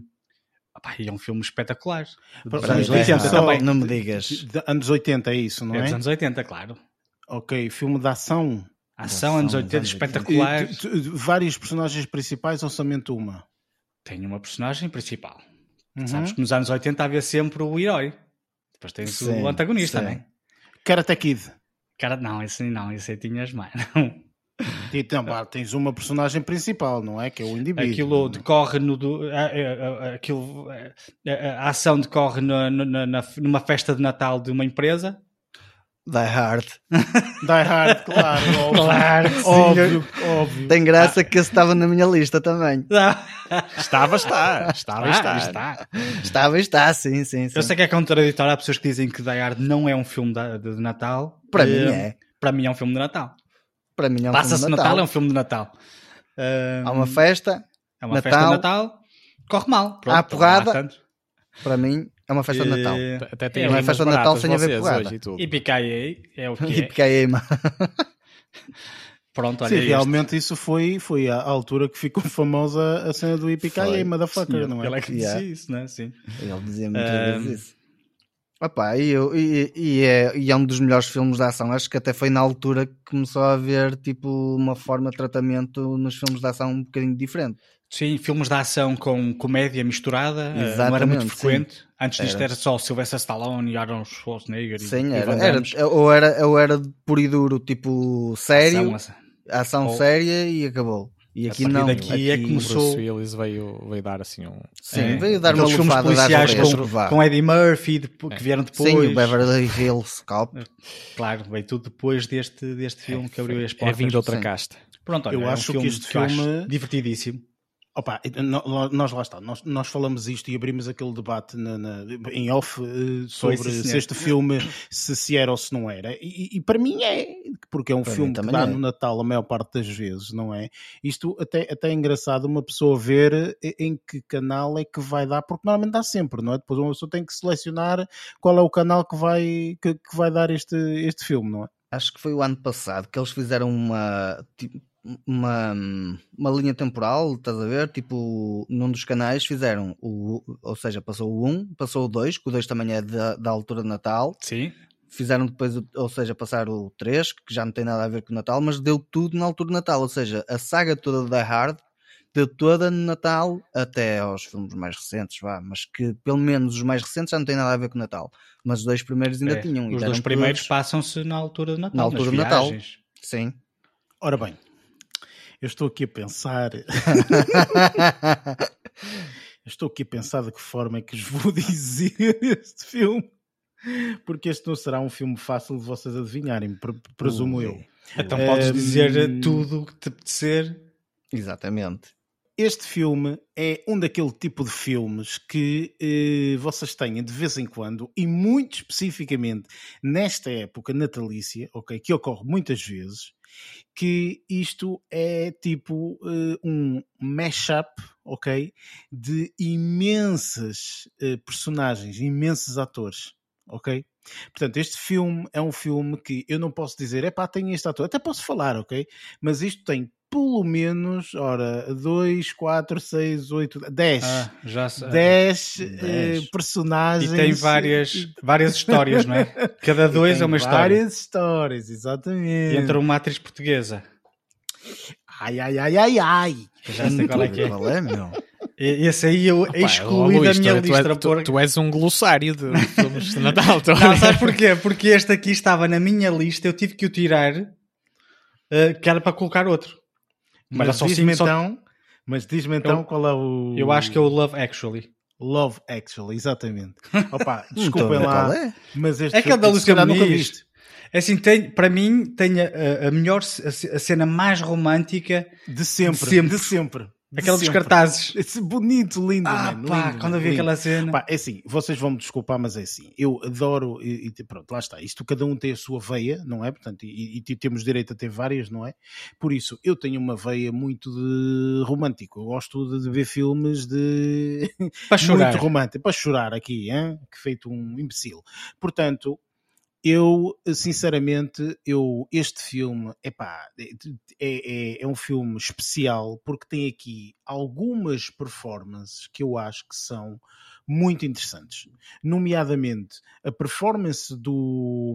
opá, e é um filme espetacular. Para- anos mas 80 só- também. Não me digas. De anos 80 é isso, não É é? anos 80, claro. Ok, filme de ação. Ação, anos 80, anos 80. espetacular. Vários personagens principais ou somente uma? Tem uma personagem principal. Uhum. Sabes que nos anos 80 havia sempre o herói. Depois tens Sim, o antagonista, sim. também. Karate Kid. Cara, não, esse aí não, esse aí tinhas mais. Não. Então, pá, tens uma personagem principal, não é? Que é o indivíduo. Aquilo decorre no. Do, aquilo, a, a- a ação decorre na- na- na- numa festa de Natal de uma empresa. Die Hard. Die Hard, claro. Óbvio, Claro óbvio, óbvio. Tem graça que esse estava na minha lista também. estava, está. Estava, está. está. Estava e está, sim, sim, sim. Eu sei que é contraditório, há pessoas que dizem que Die Hard não é um filme de, de Natal. Para Eh, mim é. Para mim é um filme de Natal. Para mim é um Passa-se filme de Natal. Natal. é um filme de Natal. Eh, Há uma festa, é uma Natal. festa de Natal, corre mal. Pronto, Há porrada. há para mim, é uma festa de Natal. Até tem É, é rimas festa de Natal baratas sem haver porrada. e. E PKA é o que E é. aí, mano, Pronto, olha Sim, realmente isso foi, foi a altura que ficou famosa a cena do Foi. IPK motherfucker, Sim, não é? Ele é que Yeah. dizia isso, não é? Sim. ele dizia muitas Ahm. vezes isso. Opa, e, eu- e- e é, e é um dos melhores filmes de ação. Acho que até foi na altura que começou a haver tipo uma forma de tratamento nos filmes de ação um bocadinho diferente. Sim, filmes de ação com comédia misturada, eh, não era Exatamente, muito sim. frequente. Antes disto Era. era só Sylvester Stallone e Arnold Schwarzenegger. e- Sim, e era, Van era, Damme. ou, era, ou era puro e duro, tipo sério, Ação, ação, Ou- séria e acabou. E aqui não. daqui é que O começou- Bruce Willis veio, veio dar assim um. Sim, É, veio dar uma aqueles filmes lufada policiais com, com Eddie Murphy depo- que vieram depois. Sim, o Beverly Hills Cop. Claro, veio tudo depois deste, deste filme que abriu as É portas. vindo de outra sim. casta. Pronto, olha, Eu é um acho que filme este acho filme- divertidíssimo. Opa, nós lá está, nós, nós falamos isto e abrimos aquele debate na- na- em off eh, sobre se este filme se, se era ou se não era. E, e para mim é, porque é um Para filme que dá é. no Natal a maior parte das vezes, não é? Isto até, até é engraçado uma pessoa ver eh, em que canal é que vai dar, porque normalmente dá sempre, não é? Depois uma pessoa tem que selecionar qual é o canal que vai, que, que vai dar este, este filme, não é? Acho que foi o ano passado que eles fizeram uma tipo, uma, uma linha temporal, estás a ver? Tipo, num dos canais fizeram o, ou seja, passou o 1, passou o 2, que o 2 também é da, da altura de Natal. Sim. Fizeram depois, ou seja, passar o 3, que já não tem nada a ver com o Natal, mas deu tudo na altura de Natal. Ou seja, a saga toda da Hard deu toda no Natal até aos filmes mais recentes, vá, mas que pelo menos os mais recentes já não têm nada a ver com o Natal. Mas os dois primeiros ainda É, tinham. e Os dois primeiros passam-se na altura de Natal. Na altura de Natal. Sim. Ora bem, eu estou aqui a pensar. Eu estou aqui a pensar de que forma é que vos vou dizer este filme. Porque este não será um filme fácil de vocês adivinharem, pre- presumo Ui. eu. Então podes dizer Hum. tudo o que te apetecer. Exatamente. Este filme é um daquele tipo de filmes que eh, vocês têm de vez em quando, e muito especificamente nesta época natalícia, ok, que ocorre muitas vezes, que isto é tipo eh, um mashup, ok, de imensas eh, personagens, imensos atores, ok? Portanto, este filme é um filme que eu não posso dizer, é pá, tem este ator, até posso falar, ok? Mas isto tem pelo menos, ora, 2, 4, 6, 8, 10. Ah, já sei. 10 Dez. eh, personagens. E tem várias, várias histórias, não é? Cada dois é uma história. Várias histórias, exatamente. E entra uma atriz portuguesa. Ai, ai, ai, ai, ai. Eu já sei qual é que é. Qual é, meu? Esse aí eu Pá, excluí Luís, da minha tu, tu, lista. és- tu- por- tu és um glossário de filmes de Natal. tu- Não, sabes porquê? Porque este aqui estava na minha lista, eu tive que o tirar, eh, que era para colocar outro. Mas, Mas, diz-me só- então, mas diz-me então Eu- qual é o. Eu acho que é o Love Actually. Love Actually, exatamente. Opa, a desculpem ver lá. é. Mas este É aquele da calhar nunca viste. É assim, tem, para mim, tem a, a- melhor, a, a cena mais romântica De sempre, De sempre. de sempre. Aquela dos cartazes. Esse bonito, lindo, Ah, mano, pá, lindo, quando eu vi aquela cena. Pá, é assim, vocês vão me desculpar, mas é assim. Eu adoro, e, e pronto, lá está. Isto cada um tem a sua veia, não é? Portanto, e, e temos direito a ter várias, não é? Por isso, eu tenho uma veia muito de romântico. Eu gosto de, de ver filmes de. Para chorar. Muito romântico, para chorar aqui, hein? que feito um imbecil. Portanto, eu, sinceramente, eu, este filme, epá, é, é, é um filme especial porque tem aqui algumas performances que eu acho que são muito interessantes. Nomeadamente, a performance do.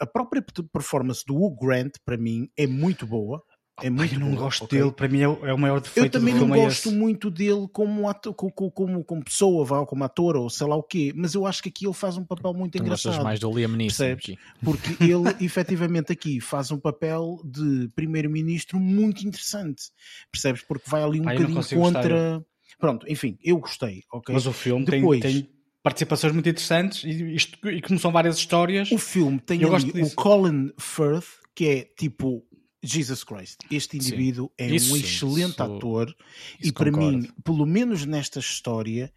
A própria performance do Hugh Grant, para mim, é muito boa. É muito eu não gosto ok? dele, para mim é o, é maior defeito Eu também não é gosto muito dele como, ato- co- co- como, como pessoa, vá, ou como ator, ou sei lá o quê, mas eu acho que aqui ele faz um papel muito Tu gostas engraçado. mais do Liam Neeson aqui. Porque ele, efetivamente, aqui faz um papel de primeiro-ministro muito interessante. Percebes? Porque vai ali um não bocadinho consigo gostar contra. Pronto, enfim, eu gostei, ok? Mas o filme tem- Depois- tem, participações muito interessantes e, isto, e como são várias histórias. O filme tem ali o. Colin Firth, que é tipo. Jesus Christ, este Sim. indivíduo é Isso um sim, excelente isso- ator e isso para concordo. mim, pelo menos nesta história,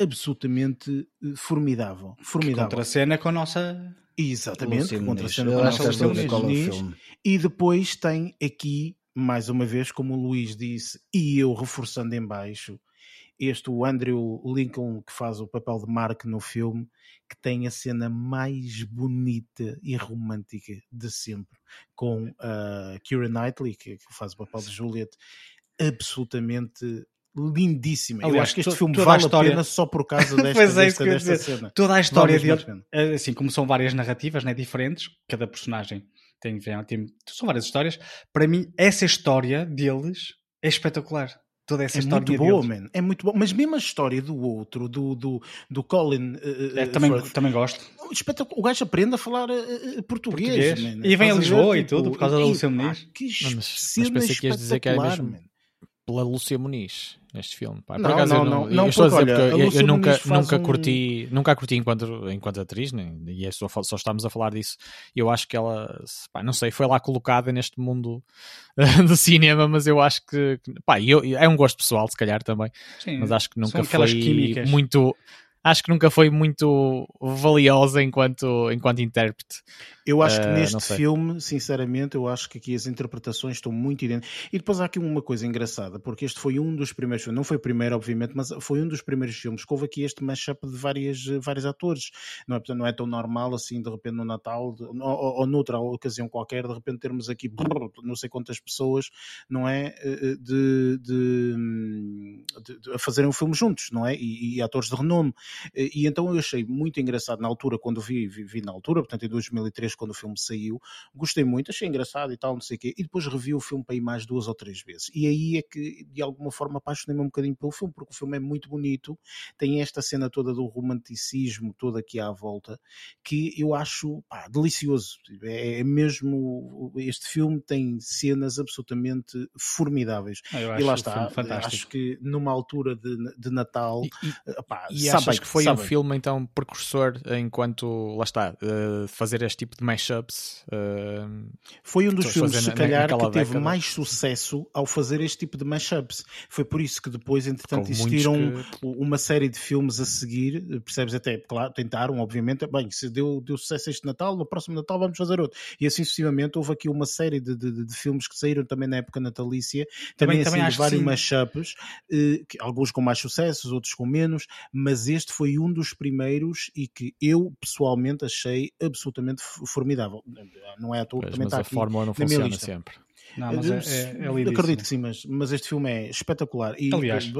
absolutamente eh, formidável. Formidável. Contracena com a nossa. Exatamente, contra Muniz. cena com a nossa é é filme. E depois tem aqui, mais uma vez, como o Luís disse, e eu reforçando em baixo, este o Andrew Lincoln que faz o papel de Mark no filme, que tem a cena mais bonita e romântica de sempre, com a Keira Knightley, que, que faz o papel de Juliet, absolutamente lindíssima. eu Aliás, acho que este to- filme toda a vale história- a pena só por causa desta, Pois é, desta, eu desta cena. Toda a história Vale dele, pena. assim como são várias narrativas né, diferentes, cada personagem tem, tem- são várias histórias. Para mim, essa história deles é espetacular. Toda essa É história muito boa, man. É muito boa. Mas mesmo a história do outro, do, do, do Colin. eh, É, eh, também, Firth, também gosto. espetacular. O gajo aprende a falar eh, eh, português. Português. man. E vem a ver? Lisboa e tudo, por causa da e, pá, Muniz. Que mas- mas pensei que ias dizer que era espetacular, mesmo- man. Pela Lúcia Muniz, neste filme. Pá, por Não, acaso não, eu não, não, eu estou a porque, dizer olha, porque a eu, eu nunca, nunca um- curti, nunca a curti enquanto, enquanto atriz, nem, e é só, só estamos a falar disso. Eu acho que ela, pá, não sei, foi lá colocada neste mundo do cinema, mas eu acho que, pá, eu, é um gosto pessoal, se calhar também, Sim, mas acho que nunca foi químicas. muito. Acho que nunca foi muito valiosa enquanto, enquanto intérprete. Eu acho que Eh, não neste filme, sinceramente, eu acho que aqui as interpretações estão muito idênticas. E depois há aqui uma coisa engraçada, porque este foi um dos primeiros filmes, não foi o primeiro, obviamente, mas foi um dos primeiros filmes que houve aqui este mashup de várias, eh, vários atores. Não é, portanto, não é tão normal assim, de repente, no Natal, de- ou, ou, ou noutra ocasião qualquer, de repente termos aqui brrr, não sei quantas pessoas, não é? eh, De, de, hum, de- de- a fazerem o filme juntos, não é? E, e atores de renome. Eh, E então eu achei muito engraçado na altura, quando vi, vi, vi na altura, portanto em 2003, quando o filme saiu, gostei muito, achei engraçado e tal, não sei o quê, e depois revi o filme para ir mais duas ou três vezes. E aí é que, de alguma forma, apaixonei-me um bocadinho pelo filme, porque o filme é muito bonito, tem esta cena toda do romanticismo, toda aqui à volta, que eu acho pá, delicioso. É, é mesmo, este filme tem cenas absolutamente formidáveis. Ah, eu e lá está, acho que numa altura de, de Natal, E, e- pá, E que foi sabe um filme então precursor enquanto, lá está, eh, fazer este tipo de mashups? eh, Foi um dos filmes, se calhar, que teve década. mais sucesso ao fazer este tipo de mashups. Foi por isso que depois, entretanto, muitos existiram que- uma série de filmes a seguir, percebes até, claro, tentaram, obviamente, bem, se deu, deu sucesso este Natal, no próximo Natal vamos fazer outro. E assim sucessivamente, houve aqui uma série de, de- de filmes que saíram também na época natalícia, também, Também- assim, também vários mashups, eh, que alguns com mais sucessos, outros com menos, mas este foi um dos primeiros e que eu, pessoalmente, achei absolutamente formidável. Não é à toa que também mas está a aqui fórmula não funciona lista. sempre. Não, mas é, é, é. Acredito que sim, mas, mas este filme é espetacular. E, Aliás,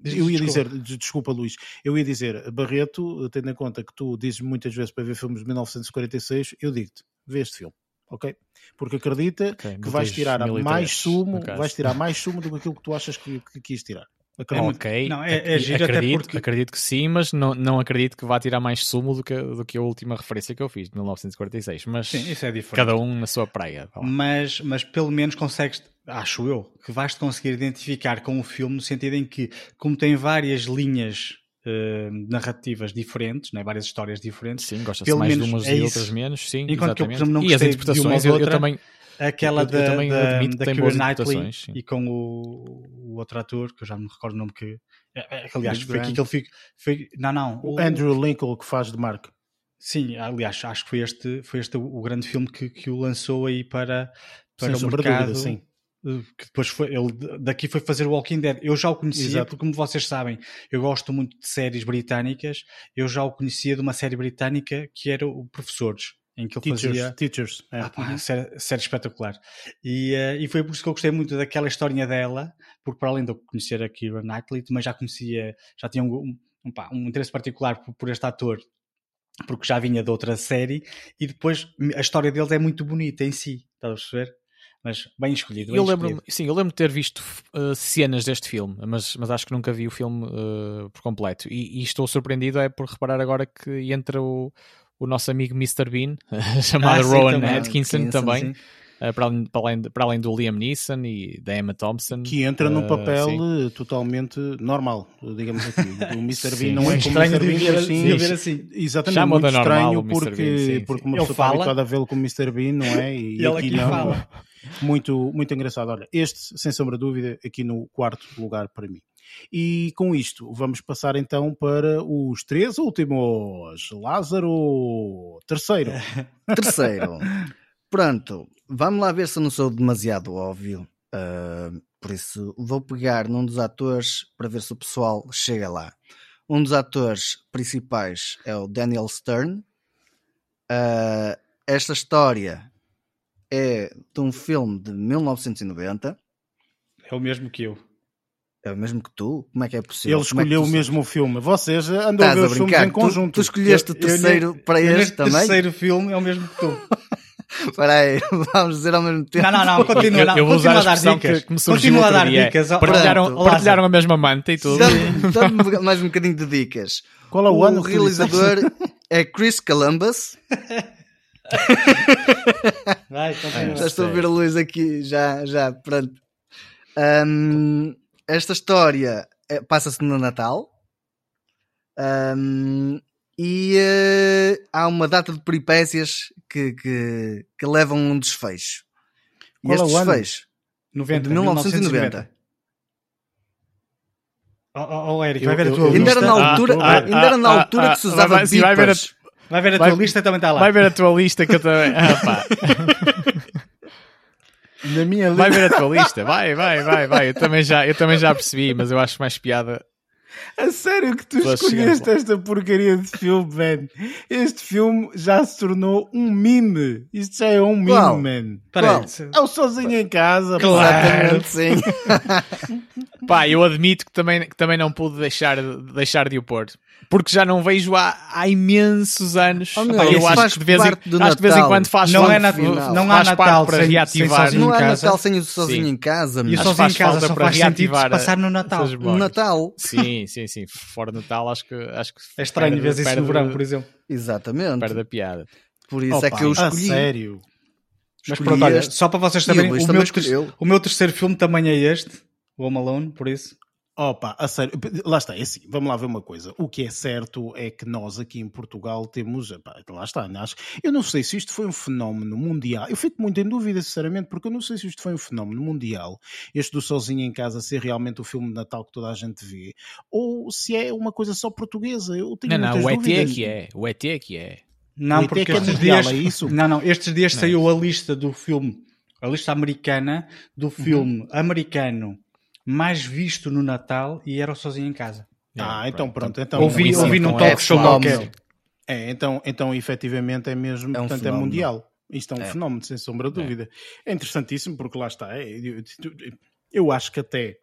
Diz- eu ia dizer, des- desculpa Luís, eu ia dizer, Barreto, tendo em conta que tu dizes muitas vezes para ver filmes de 1946, eu digo-te, vê este filme, ok? Porque acredita Ok, que vais tirar 2003, mais sumo, vais tirar mais sumo do que aquilo que tu achas que, que quis tirar. Acredita. Ok, Não, é- é giro acredito, porque- acredito que sim, mas não, não acredito que vá tirar mais sumo do que, do que a última referência que eu fiz, de 1946. Mas Sim, isso é diferente. cada um na sua praia. mas, mas pelo menos consegues, acho eu, que vais-te conseguir identificar com o filme no sentido em que, como tem várias linhas eh, narrativas diferentes, né? várias histórias diferentes. Sim, gosta-se mais de menos umas é e outras menos, sim, Enquanto que eu, por exatamente. exemplo, não e as de interpretações, eu, eu outra, também... Aquela eu- eu da, também da, admito da Keira Knightley e com o, o outro ator, que eu já não me recordo o nome que... é- é- aliás, foi aqui que ele fica... Foi, não, não. O Andrew Lincoln que faz de Mark. Sim, aliás, acho que foi este, foi este o grande filme que, que o lançou aí para, para Sem o mercado. dúvida, sim. Que depois foi, ele daqui foi fazer o Walking Dead. Eu já o conhecia, Exato. porque como vocês sabem, eu gosto muito de séries britânicas. Eu já o conhecia de uma série britânica que era o Professores, em que ele Teachers. fazia. teachers é. Ah, pá, série, série espetacular. E, eh, e foi por isso que eu gostei muito daquela historinha dela, porque para além de eu conhecer a Keira Knightley, também já conhecia, já tinha um, um, pá, um interesse particular por, por este ator, porque já vinha de outra série, e depois a história deles é muito bonita em si, estás a perceber? Mas bem escolhido. Bem Eu lembro, escolhido. sim, eu lembro de ter visto uh, cenas deste filme, mas, mas acho que nunca vi o filme uh, por completo. E, e estou surpreendido é por reparar agora que entra o, o nosso amigo Mr. Bean, chamado Ah, sim, Rowan também. Atkinson, Atkinson, também, uh, para, além, para, além, para além do Liam Neeson e da Emma Thompson. Que entra num Uh, papel sim. eh, totalmente normal, digamos assim. O Mr. Sim. Bean não é Muito como o estranho Mr. de Bean, ver, mas de sim, ver assim. Exatamente, Chama-o muito estranho porque, Bean, sim, porque sim. uma Ele pessoa está fala. habituada a vê-lo como Mr. Bean, não é? E, E aqui não. fala. Muito, muito engraçado. Olha, este, sem sombra de dúvida, aqui no quarto lugar para mim. E com isto, vamos passar então para os três últimos. Lázaro, terceiro. Terceiro. Pronto, vamos lá ver se eu não sou demasiado óbvio. Ah, por isso, vou pegar num dos atores para ver se o pessoal chega lá. Um dos atores principais é o Daniel Stern. Ah, esta história é de um filme de 1990. É o mesmo que eu. É o mesmo que tu? Como é que é possível? Ele é escolheu tu o sabes? mesmo filme. Vocês andam a ver a os filmes brincar? em Tu- conjunto. Tu, escolheste o Eu- eu terceiro ne- para eu este também? terceiro filme é o mesmo que tu. Espera aí, vamos dizer ao mesmo tempo. Não, não, não, continua, Eu, não, eu vou usar continua a a dar expressão dicas. que, que me Continua a dar dia. dicas. Partilharam, partilharam a mesma manta e tudo. Dá-me mais um bocadinho de dicas. Qual é o, O ano tu realizador é Chris Columbus. Vai, continua. Já estou a ver a luz aqui, já, já, pronto. Ahm, esta história é- passa-se no Natal. Ahm, e eh, há uma data de peripécias que, que, que levam a um desfecho. E Qual é este o ano? desfecho 90, de 1990. Oh, oh, oh, Eric, Eu- vai ver a eu- tua Ainda era lista. na Ah, altura, ah, ainda era na ah, altura ah, que se ah, usava vai- sim, vai ver a-. Vai ver a Vai- tua lista também está lá. Vai ver a tua lista que eu também. Ah. Na minha Vai ver a tua lista, vai, vai, vai, vai. Eu também já, eu também já percebi, mas eu acho mais piada. A sério que tu escolheste esta porcaria de filme, man? Este filme já se tornou um meme. Isto já é um meme, Qual? man. Qual? se- É o sozinho em casa. pá. Exatamente, sim. Pá, eu admito que também, que também não pude deixar, de- deixar de o pôr. Porque já não vejo há, há imensos anos. Oh, meu, Pá, eu acho que, de vez em, acho que de vez em quando faz Não é Natal, não há Natal para sem, sem reativar. sozinho Não há. Natal sem o sozinho Sim. em casa. E o sozinho faz em casa falta só para faz sentido reativar se passar no Natal. No. Natal. Sim, sim, sim. Fora Natal, acho que. Acho que É estranho ver isso no verão, por exemplo. Exatamente. Perde a piada. Por isso é Opa, que eu A escolhi. sério. Mas pronto, olha, só para vocês o saberem, o também meu, o meu terceiro filme também é este, o Home Alone, por isso. Opa, a sério, lá está, é assim, vamos lá ver uma coisa. O que é certo é que nós aqui em Portugal temos, epá, lá está, né? acho, eu não sei se isto foi um fenómeno mundial, eu fico muito em dúvida, sinceramente, porque eu não sei se isto foi um fenómeno mundial, este do Sozinho em Casa ser realmente o filme de Natal que toda a gente vê, ou se é uma coisa só portuguesa, eu tenho Não, não, o ET é que é. O ET é que é. Não, O ET porque que é estes mundial, dias, é isso? Não, não, estes dias saiu a lista do filme, a lista americana do filme americano mais visto no Natal e era o Sozinho em Casa. Ah, É, então pronto, então ouvi, isso ouvi num então talk é show qualquer. É, então, então efetivamente é mesmo, É um portanto fenómeno. é mundial. Isto é um É. fenómeno, sem sombra de dúvida. É. interessantíssimo porque lá está. é, eu, eu acho que até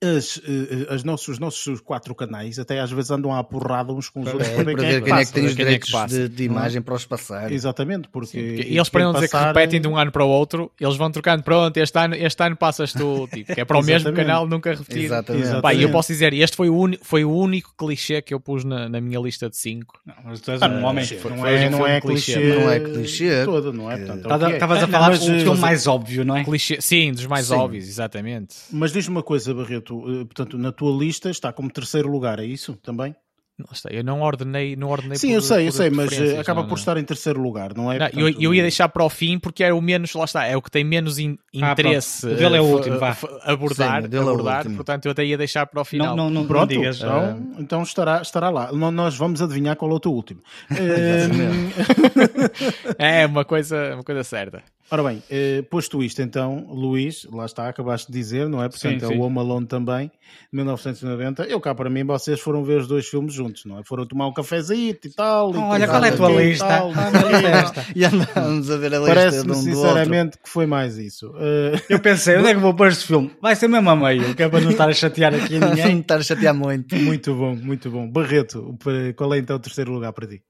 as, eh, as nossos, os nossos quatro canais até às vezes andam à porrada uns com os outros É, para ver quem é que quem é que passa. tem os é direitos passa, de, de imagem para os passar. Exatamente, porque E eles para não dizer que passar- repetem de um ano para o outro, eles vão trocando, pronto, este ano, este ano passas tu, tipo, que é para o mesmo Exatamente. canal nunca repetir. Exatamente. Exato. Pá, e eu Exatamente. posso dizer, este foi o, uni- foi o único clichê que eu pus na, na minha lista de 5. Não, mas tu és um homem. Não é, não é clichê. Não é clichê. todo, não é? É é. Estavas a falar mas, o eh, mais óbvio, não é? Clichê, sim, dos mais Sim. óbvios, exatamente. Mas diz-me uma coisa, Barreto, momento, eh, portanto, na tua lista está como terceiro lugar, é isso também? Lá está, Eu não ordenei, não ordenei Sim, por- eu sei, eu sei, mas eh, acaba não, por não. estar em terceiro lugar, não é? Não, eu, Portanto, eu ia deixar para o fim porque é o menos, lá está, é o que tem menos in- Ah, pronto. interesse O dele é o eh, último, vá. abordar, Sim, é o abordar último. portanto eu até ia deixar para o final. Não, não, não, Pronto, não digas. então, então estará, estará lá. Nó- Nós vamos adivinhar qual é o teu último. É uma coisa, uma coisa certa. Ora bem, eh, posto isto então, Luís, lá está, acabaste de dizer, não é? Portanto, Sim, é sim. o Home Alone também, de 1990. Eu cá para mim, vocês foram ver os dois filmes juntos, não é? Foram tomar um cafezito e tal. e Olha, coisa qual é a tua aqui e lista? tal. Ah, lista é. E andámos a ver a lista de Parece-me um sinceramente que foi mais isso. Eh, Eu pensei, onde é que vou pôr este filme? Vai ser mesmo a meio, que é para não estar a chatear aqui Não ninguém. estar a chatear muito. muito bom, muito bom. Barreto, qual é então o terceiro lugar para ti?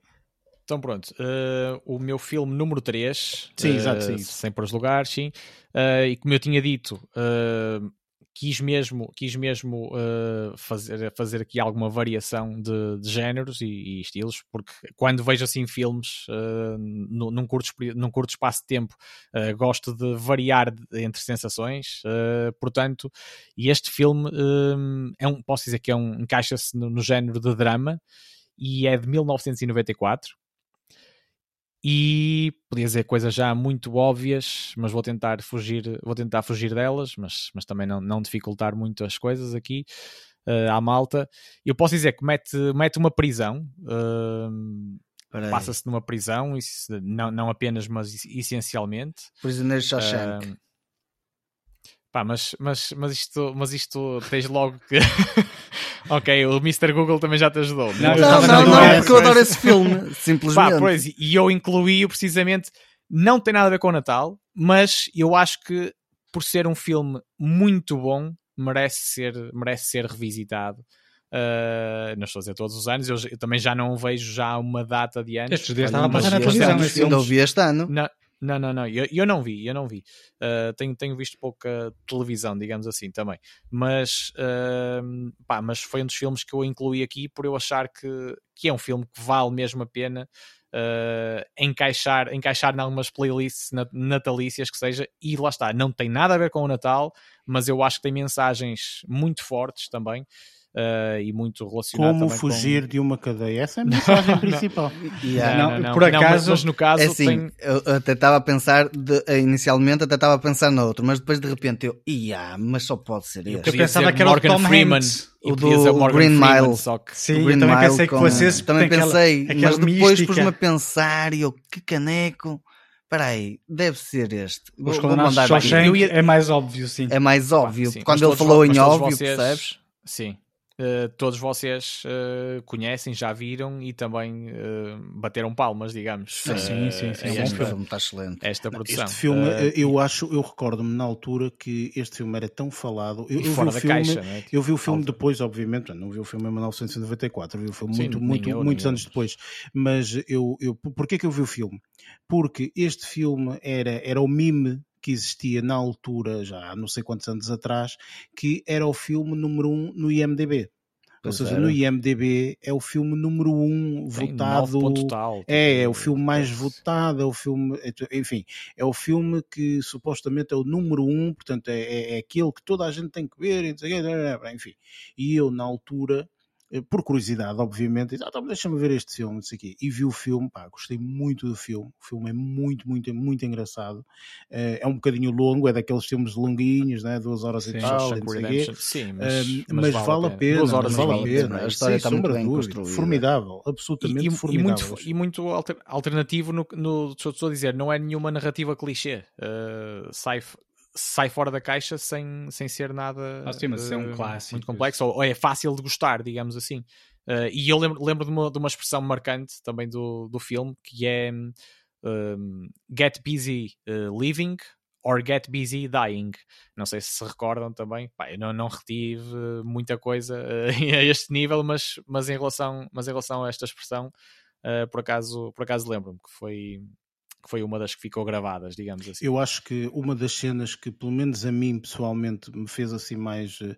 Então pronto, eh, o meu filme número 3, Sim, exato, sim. sem pôr os lugares, sim, eh, e como eu tinha dito, eh, quis mesmo, quis mesmo eh, fazer, fazer aqui alguma variação de, de géneros e, e estilos, porque quando vejo assim filmes eh, nu- num, curto, num curto espaço de tempo, eh, gosto de variar entre sensações, eh, portanto, e este filme eh, é um, posso dizer que é um, encaixa-se no, no género de drama e é de 1994 e podia dizer coisas já muito óbvias, mas vou tentar fugir, vou tentar fugir delas, mas, mas também não, não dificultar muito as coisas aqui eh, à malta. Eu posso dizer que mete, mete uma prisão, aí. passa-se numa prisão, isso, não, não apenas, mas es- essencialmente. Prisioneiro de Shawshank. Ah, pá, mas, mas, mas, isto, mas isto tens logo que. Ok, o Mr. Google também já te ajudou. Não, não, não, não, dúvida, porque eu adoro esse filme. Simplesmente. Pá, pois, e eu incluí-o precisamente, não tem nada a ver com o Natal, mas eu acho que por ser um filme muito bom, merece ser, merece ser revisitado. Uh, não estou a dizer todos os anos, eu, eu também já não vejo já uma data de anos. Estes dias estava a passar na este televisão. ainda ouvi este ano. Não, não, não, não. Eu, eu não vi, eu não vi. Uh, tenho, tenho visto pouca televisão, digamos assim, também. Mas, uh, pá, mas foi um dos filmes que eu incluí aqui por eu achar que, que é um filme que vale mesmo a pena uh, encaixar, encaixar em algumas playlists nat- natalícias que seja. E lá está, não tem nada a ver com o Natal, mas eu acho que tem mensagens muito fortes também. Uh, e muito relacionado Como também com- fugir de uma cadeia? Essa é a mensagem principal. Yeah. Não, por acaso- mas, mas no caso É assim, tem, eu até estava a pensar, de- eh, inicialmente até estava a pensar no outro, mas depois de repente eu, ia, mas só pode ser Eu este. Eu pensava que era o Morgan Tom Freeman. Hanks. O do Green Freeman, Mile. só que Sim, O eu Green também Mile pensei que fosse esse. Também tem aquela- pensei, aquela mas depois pus-me a pensar e eu, que caneco. Espera aí, deve ser este. Vou, Os vou mandar aqui. Shawshank ia- é mais óbvio, sim. É mais óbvio. Sim, Quando mas ele todos falou em óbvio, vocês- percebes? Sim. Uh, todos vocês uh, conhecem, já viram e também uh, bateram palmas, digamos. Sim, uh, sim, sim, é um filme está excelente. esta produção. Este filme, Uh, eu acho, eu recordo-me na altura que este filme era tão falado. Eu, e eu vi fora o da filme, caixa, né? Eu vi o filme Alta. depois, obviamente, não vi o filme em 1994, vi o filme Sim, muito, muito, muitos anos depois. Mas eu, eu, porquê que eu vi o filme? Porque este filme era, era o mime que existia na altura, já há não sei quantos anos atrás, que era o filme número um no IMDB. Ou Pois seja, era. no IMDB é o filme número um Tem votado. tal, É, tipo, é o filme mais é- votado, é o filme, enfim, é o filme que supostamente é o número um, portanto é, é, é aquele que toda a gente tem que ver, enfim. E eu, na altura, por curiosidade, obviamente, disse, ah, então deixa-me ver este filme, não sei o quê. E vi o filme, pá, gostei muito do filme. O filme é muito, muito, muito engraçado. Eh, É um bocadinho longo, é daqueles filmes longuinhos, né? duas horas e Sim, tal, e Shawshank não sei o quê. Redemption. Sim, mas, Um, mas, vale a pena, Duas horas mas e vale a pena. A Sem história está muito bem dúvida. construída. Formidável, E, absolutamente e- e formidável. muito, e muito alter- alternativo no, no estou estou a dizer, não é nenhuma narrativa clichê. Uh, sai, sai fora da caixa sem, sem ser nada Ah, sim, mas é um uh, clássico, muito complexo, ou, ou é fácil de gostar, digamos assim. Uh, e eu lembro, lembro de, uma, de uma expressão marcante também do, do filme que é um, get busy uh, living or get busy dying. Não sei se se recordam também. Pá, eu não, não retive muita coisa uh, a este nível, mas, mas, em relação, mas em relação a esta expressão, uh, por acaso, por acaso lembro-me que foi, que foi uma das que ficou gravadas, digamos assim. Eu acho que uma das cenas que, pelo menos a mim pessoalmente, me fez assim mais. eh,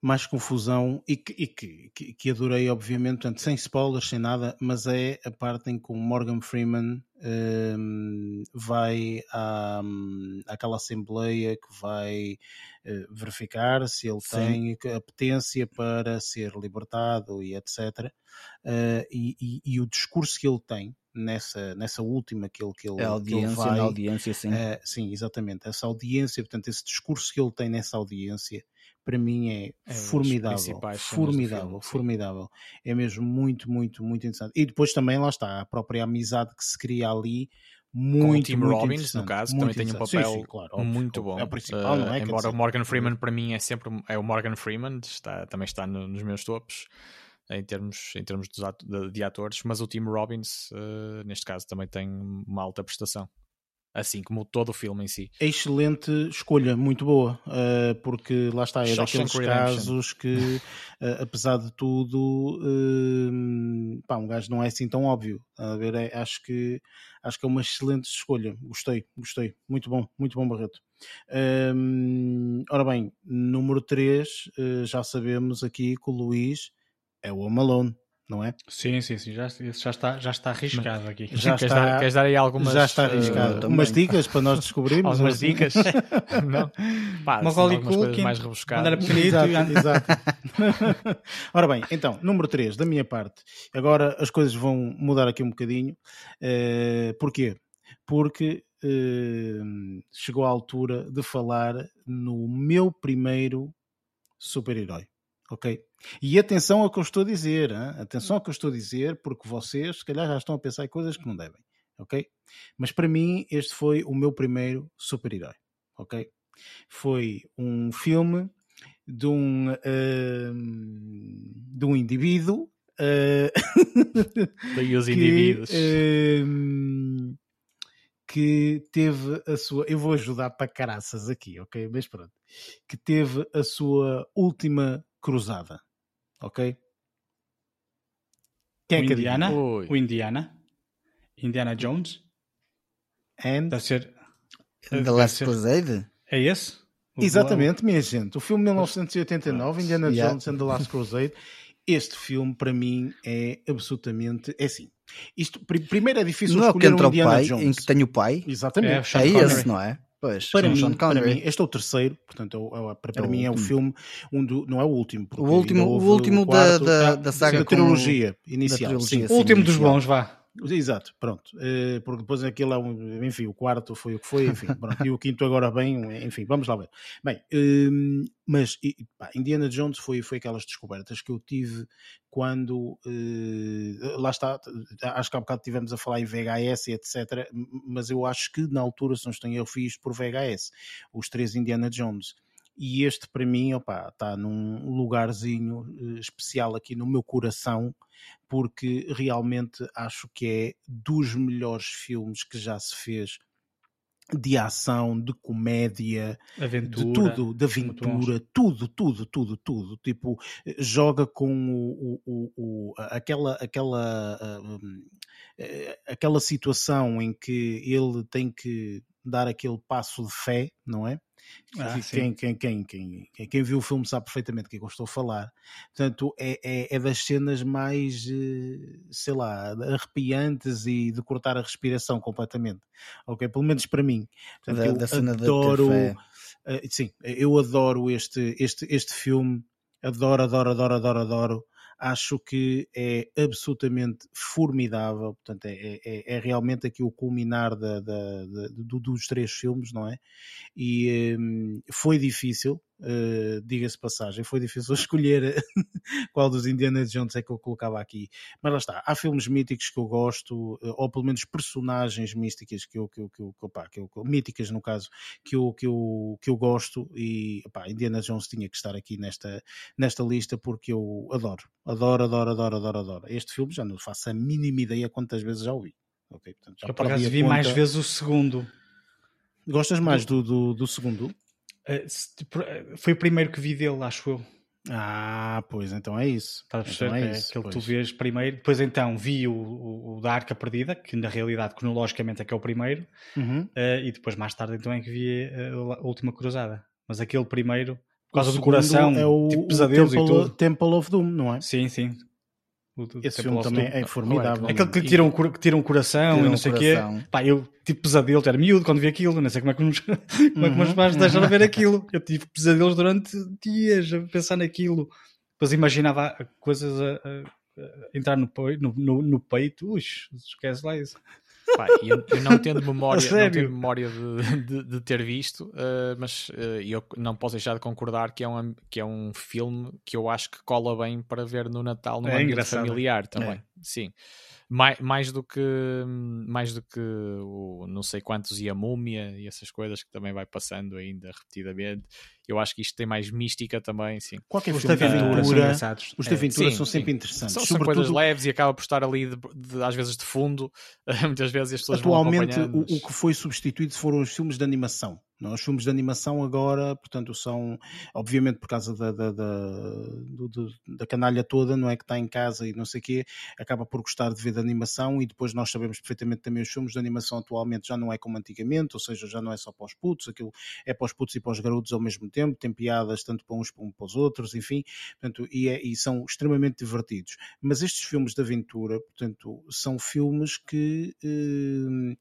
mais confusão e que, e que, que, adorei, obviamente, portanto, sem spoilers, sem nada, mas é a parte em que o Morgan Freeman hum, vai à, àquela assembleia que vai eh, verificar se ele Sim. tem apetência para ser libertado e etc. Eh, e, e- e o discurso que ele tem nessa, nessa última que ele, que ele, É a que ele audiência, vai, audiência, sim. eh, sim, exatamente. Essa audiência, portanto, esse discurso que ele tem nessa audiência, para mim é, É formidável. Formidável, filme, sim. formidável. É mesmo muito, muito, muito interessante. E depois também, lá está, a própria amizade que se cria ali. Muito, com o Tim muito Robbins, no caso, também tem um papel Sim, sim, claro, óbvio. muito bom. É o principal, não é? Uh, Quer embora o Morgan Freeman, para mim, é sempre é o Morgan Freeman, está, também está no- nos meus topos em termos, em termos dos ato- de, de atores, mas o Tim Robbins, uh, neste caso, também tem uma alta prestação. Assim como todo o filme em si. excelente escolha, muito boa, eh, porque lá está, é Shawshank daqueles Redemption. casos que, eh, apesar de tudo, pá, um gajo não é assim tão óbvio. A ver, é- acho que acho que é uma excelente escolha. Gostei, gostei, muito bom, muito bom Barreto. Hum, ora bem, número 3, já sabemos aqui que o Luís é o Home Alone, não é? Sim, sim, sim. Já, já, está, já está arriscado aqui. Já queres, está- dar, queres dar aí algumas. Já está uh, arriscado. também. Umas dicas para nós descobrirmos. algumas assim? dicas? não? Pá, Macaulay Culkin, mais rebuscadas. Pequenito. Exato, exato. Ora bem, então, número 3, da minha parte. Agora as coisas vão mudar aqui um bocadinho. Eh, porquê? Porque eh, chegou a altura de falar no meu primeiro super-herói. Ok? E atenção ao que eu estou a dizer, hein? atenção ao que eu estou a dizer, porque vocês, se calhar, já estão a pensar em coisas que não devem, ok? Mas para mim, este foi o meu primeiro super-herói, ok? Foi um filme de um, ehm, de um indivíduo Daí os que, indivíduos. ehm, que teve a sua. Eu vou ajudar para caraças aqui, ok? Mas pronto. Que teve a sua última cruzada, ok? Quem O é que? Indiana? Ui. O Indiana? Indiana Jones? And- Deve ser. The Last ser- Crusade? É esse? O- Exatamente, minha gente. O filme de 1989, Indiana Yeah. Jones and the Last Crusade. Este filme, para mim, é absolutamente. É assim. Isto, pri- primeiro é difícil Não é o que escolher entra um o Indiana pai, Jones. em que tem o pai? Exatamente. É, o É esse, não é? Pois, Para mim, Sean para mim, este é o terceiro, portanto, é é para, para É mim é o último. filme, um do, não é o último, porque O último- o último da- quarto, da- ah, da sim, saga da com- trilogia inicial. da trilogia, sim. O sim. último dos inicial. bons, vá. Exato, pronto. Eh, porque depois aquilo é um. Enfim, o quarto foi o que foi, enfim, pronto. E o quinto agora bem, enfim, vamos lá ver. Bem, hum, mas pá, Indiana Jones foi, foi aquelas descobertas que eu tive quando. eh, lá está, acho que há bocado estivemos a falar em VHS e etc. Mas eu acho que na altura, se não estou em erro, fiz por VHS os três Indiana Jones. E este para mim, opá, está num lugarzinho eh, especial aqui no meu coração, porque realmente acho que é dos melhores filmes que já se fez de ação, de comédia, Aventura. de tudo, de aventura, tudo, tudo, tudo, tudo. Tipo, joga com o, o- o- aquela, aquela, ah, hum, eh, aquela situação em que ele tem que dar aquele passo de fé, não é? Ah, quem, quem, quem, quem, quem, viu o filme sabe perfeitamente o que é que eu estou a falar. Portanto, é, é, é das cenas mais, eh, sei lá, arrepiantes e de cortar a respiração completamente. Ok? Pelo menos para mim. Portanto, Da, eu da cena adoro. café. Uh, sim, eu adoro este, este, este filme, adoro, adoro, adoro, adoro, adoro. Acho que é absolutamente formidável. Portanto, é, é, é realmente aqui o culminar da, da, da- do- dos três filmes, não é? E hum, foi difícil, uh, diga-se passagem, foi difícil escolher qual dos Indiana Jones é que eu colocava aqui. Mas lá está, há filmes míticos que eu gosto, uh, ou pelo menos personagens místicas que eu, que eu, que eu, que que eu- míticas no caso, que eu, que eu, que eu gosto e Indiana Jones tinha que estar aqui nesta, nesta lista porque eu adoro, adoro, adoro, adoro, adoro, adoro. Este filme já não faço a mínima ideia quantas vezes já ouvi. Ok, portanto, já Eu por acaso vi mais conta. vezes o segundo. Gostas mais do, do, do segundo? Eh, por- eh, Foi o primeiro que vi dele, acho eu. Ah, pois então é isso. Estás a perceber? Então é é isso, aquele que tu vês primeiro. Depois então vi o, o, o da Arca Perdida, que na realidade, cronologicamente, é que é o primeiro. Uhum. eh, e depois mais tarde então é que vi eh, a Última Cruzada. Mas aquele primeiro, causa o do coração, é o, tipo o pesadelos e Temple, tudo. Temple of Doom, não é? Sim, sim. Esse filme também Doom. é formidável. Aquele que tiram, o que coração Tiram e não sei o quê. Pá, eu tive pesadelos, era miúdo quando vi aquilo, não sei como é que, nos, como é que Uhum, meus pais deixaram ver aquilo. Eu tive pesadelos durante dias a pensar naquilo. Depois imaginava coisas a, a- a entrar no, no, no, no peito. Ux, esquece lá isso. Pá, eu, eu não tendo memória, não tenho memória de, de, de ter visto, eh, mas eh, eu não posso deixar de concordar que é, um, que é um filme que eu acho que cola bem para ver no Natal no É ambiente engraçado. familiar também. Sim. Mais, mais do que mais do que o não sei quantos e a múmia e essas coisas que também vai passando ainda repetidamente. Eu acho que isto tem mais mística também, sim. Qualquer Os filme de aventura são aventura, engraçados. os de É. aventura Sim, são sempre sim. interessantes. São, são coisas leves e acaba por estar ali de- de- às vezes de fundo, muitas vezes as pessoas atualmente o, o que foi substituído foram os filmes de animação. É? Os filmes de animação agora, portanto, são, obviamente, por causa da, da, da, do- da canalha toda, não é? Que está em casa e não sei o quê, acaba por gostar de ver de animação e depois nós sabemos perfeitamente também os filmes de animação atualmente já não é como antigamente, ou seja, já não é só para os putos, aquilo é para os putos e para os garotos ao mesmo tempo, tem piadas tanto para uns como para os outros, enfim, portanto, e, é- e são extremamente divertidos. Mas estes filmes de aventura, portanto, são filmes que eh,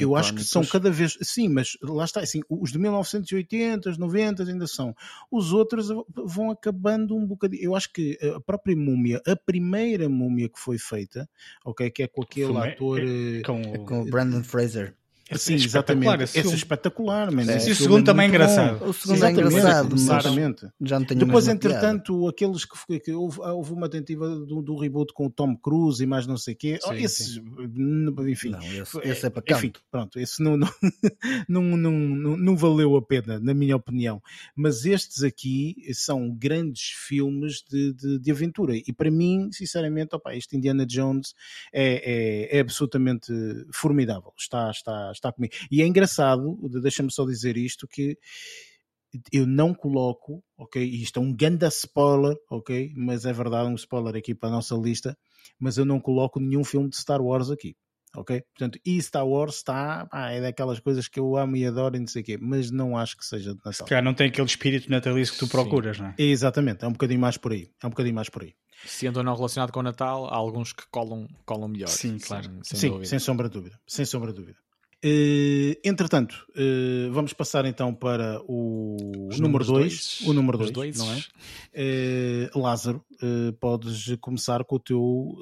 eu acho que são cada vez. Sim, mas lá está. Assim, os de 1980, os 90 ainda são. Os outros vão acabando um bocadinho. Eu acho que a própria múmia, a primeira múmia que foi feita, ok, que é com aquele Filme é- ator. eh, Com o... Com o Brandon Fraser. Sim, é espetacular exatamente. esse é espetacular, man. É. Esse E o segundo também é muito bom. engraçado. O segundo é Exatamente, engraçado, mas exatamente. já não tenho Depois, mesma piada. entretanto, aqueles que, foi- que houve, houve uma tentativa do, do reboot com o Tom Cruise e mais não sei o quê. Oh, Sim, esses, n- enfim, Não, esse, esse é para canto. enfim, pronto, esse não, não, não, não, não, não valeu a pena, na minha opinião. Mas estes aqui são grandes filmes de, de, de aventura. E para mim, sinceramente, opa, este Indiana Jones é, é, é absolutamente formidável. Está, está, está comigo. E é engraçado, deixa-me só dizer isto, que eu não coloco, ok? E Isto é um ganda spoiler, ok? Mas é verdade, um spoiler aqui para a nossa lista. Mas eu não coloco nenhum filme de Star Wars aqui, ok? Portanto, e Star Wars está, pá, é daquelas coisas que eu amo e adoro e não sei o quê, mas não acho que seja de Se Natal. calhar não tem aquele espírito natalício que tu Sim. procuras, não é? Exatamente, é um bocadinho mais por aí. É um bocadinho mais por aí. sendo ou não relacionado com o Natal, há alguns que colam, colam melhor. Sim, claro. Sem, sem Sim, dúvida. sem sombra de dúvida. Sem sombra de dúvida. Eh, entretanto, eh, vamos passar então para o Os número números 2. dois. O número Os 2, doises. não é? Eh, Lázaro, podes começar com o teu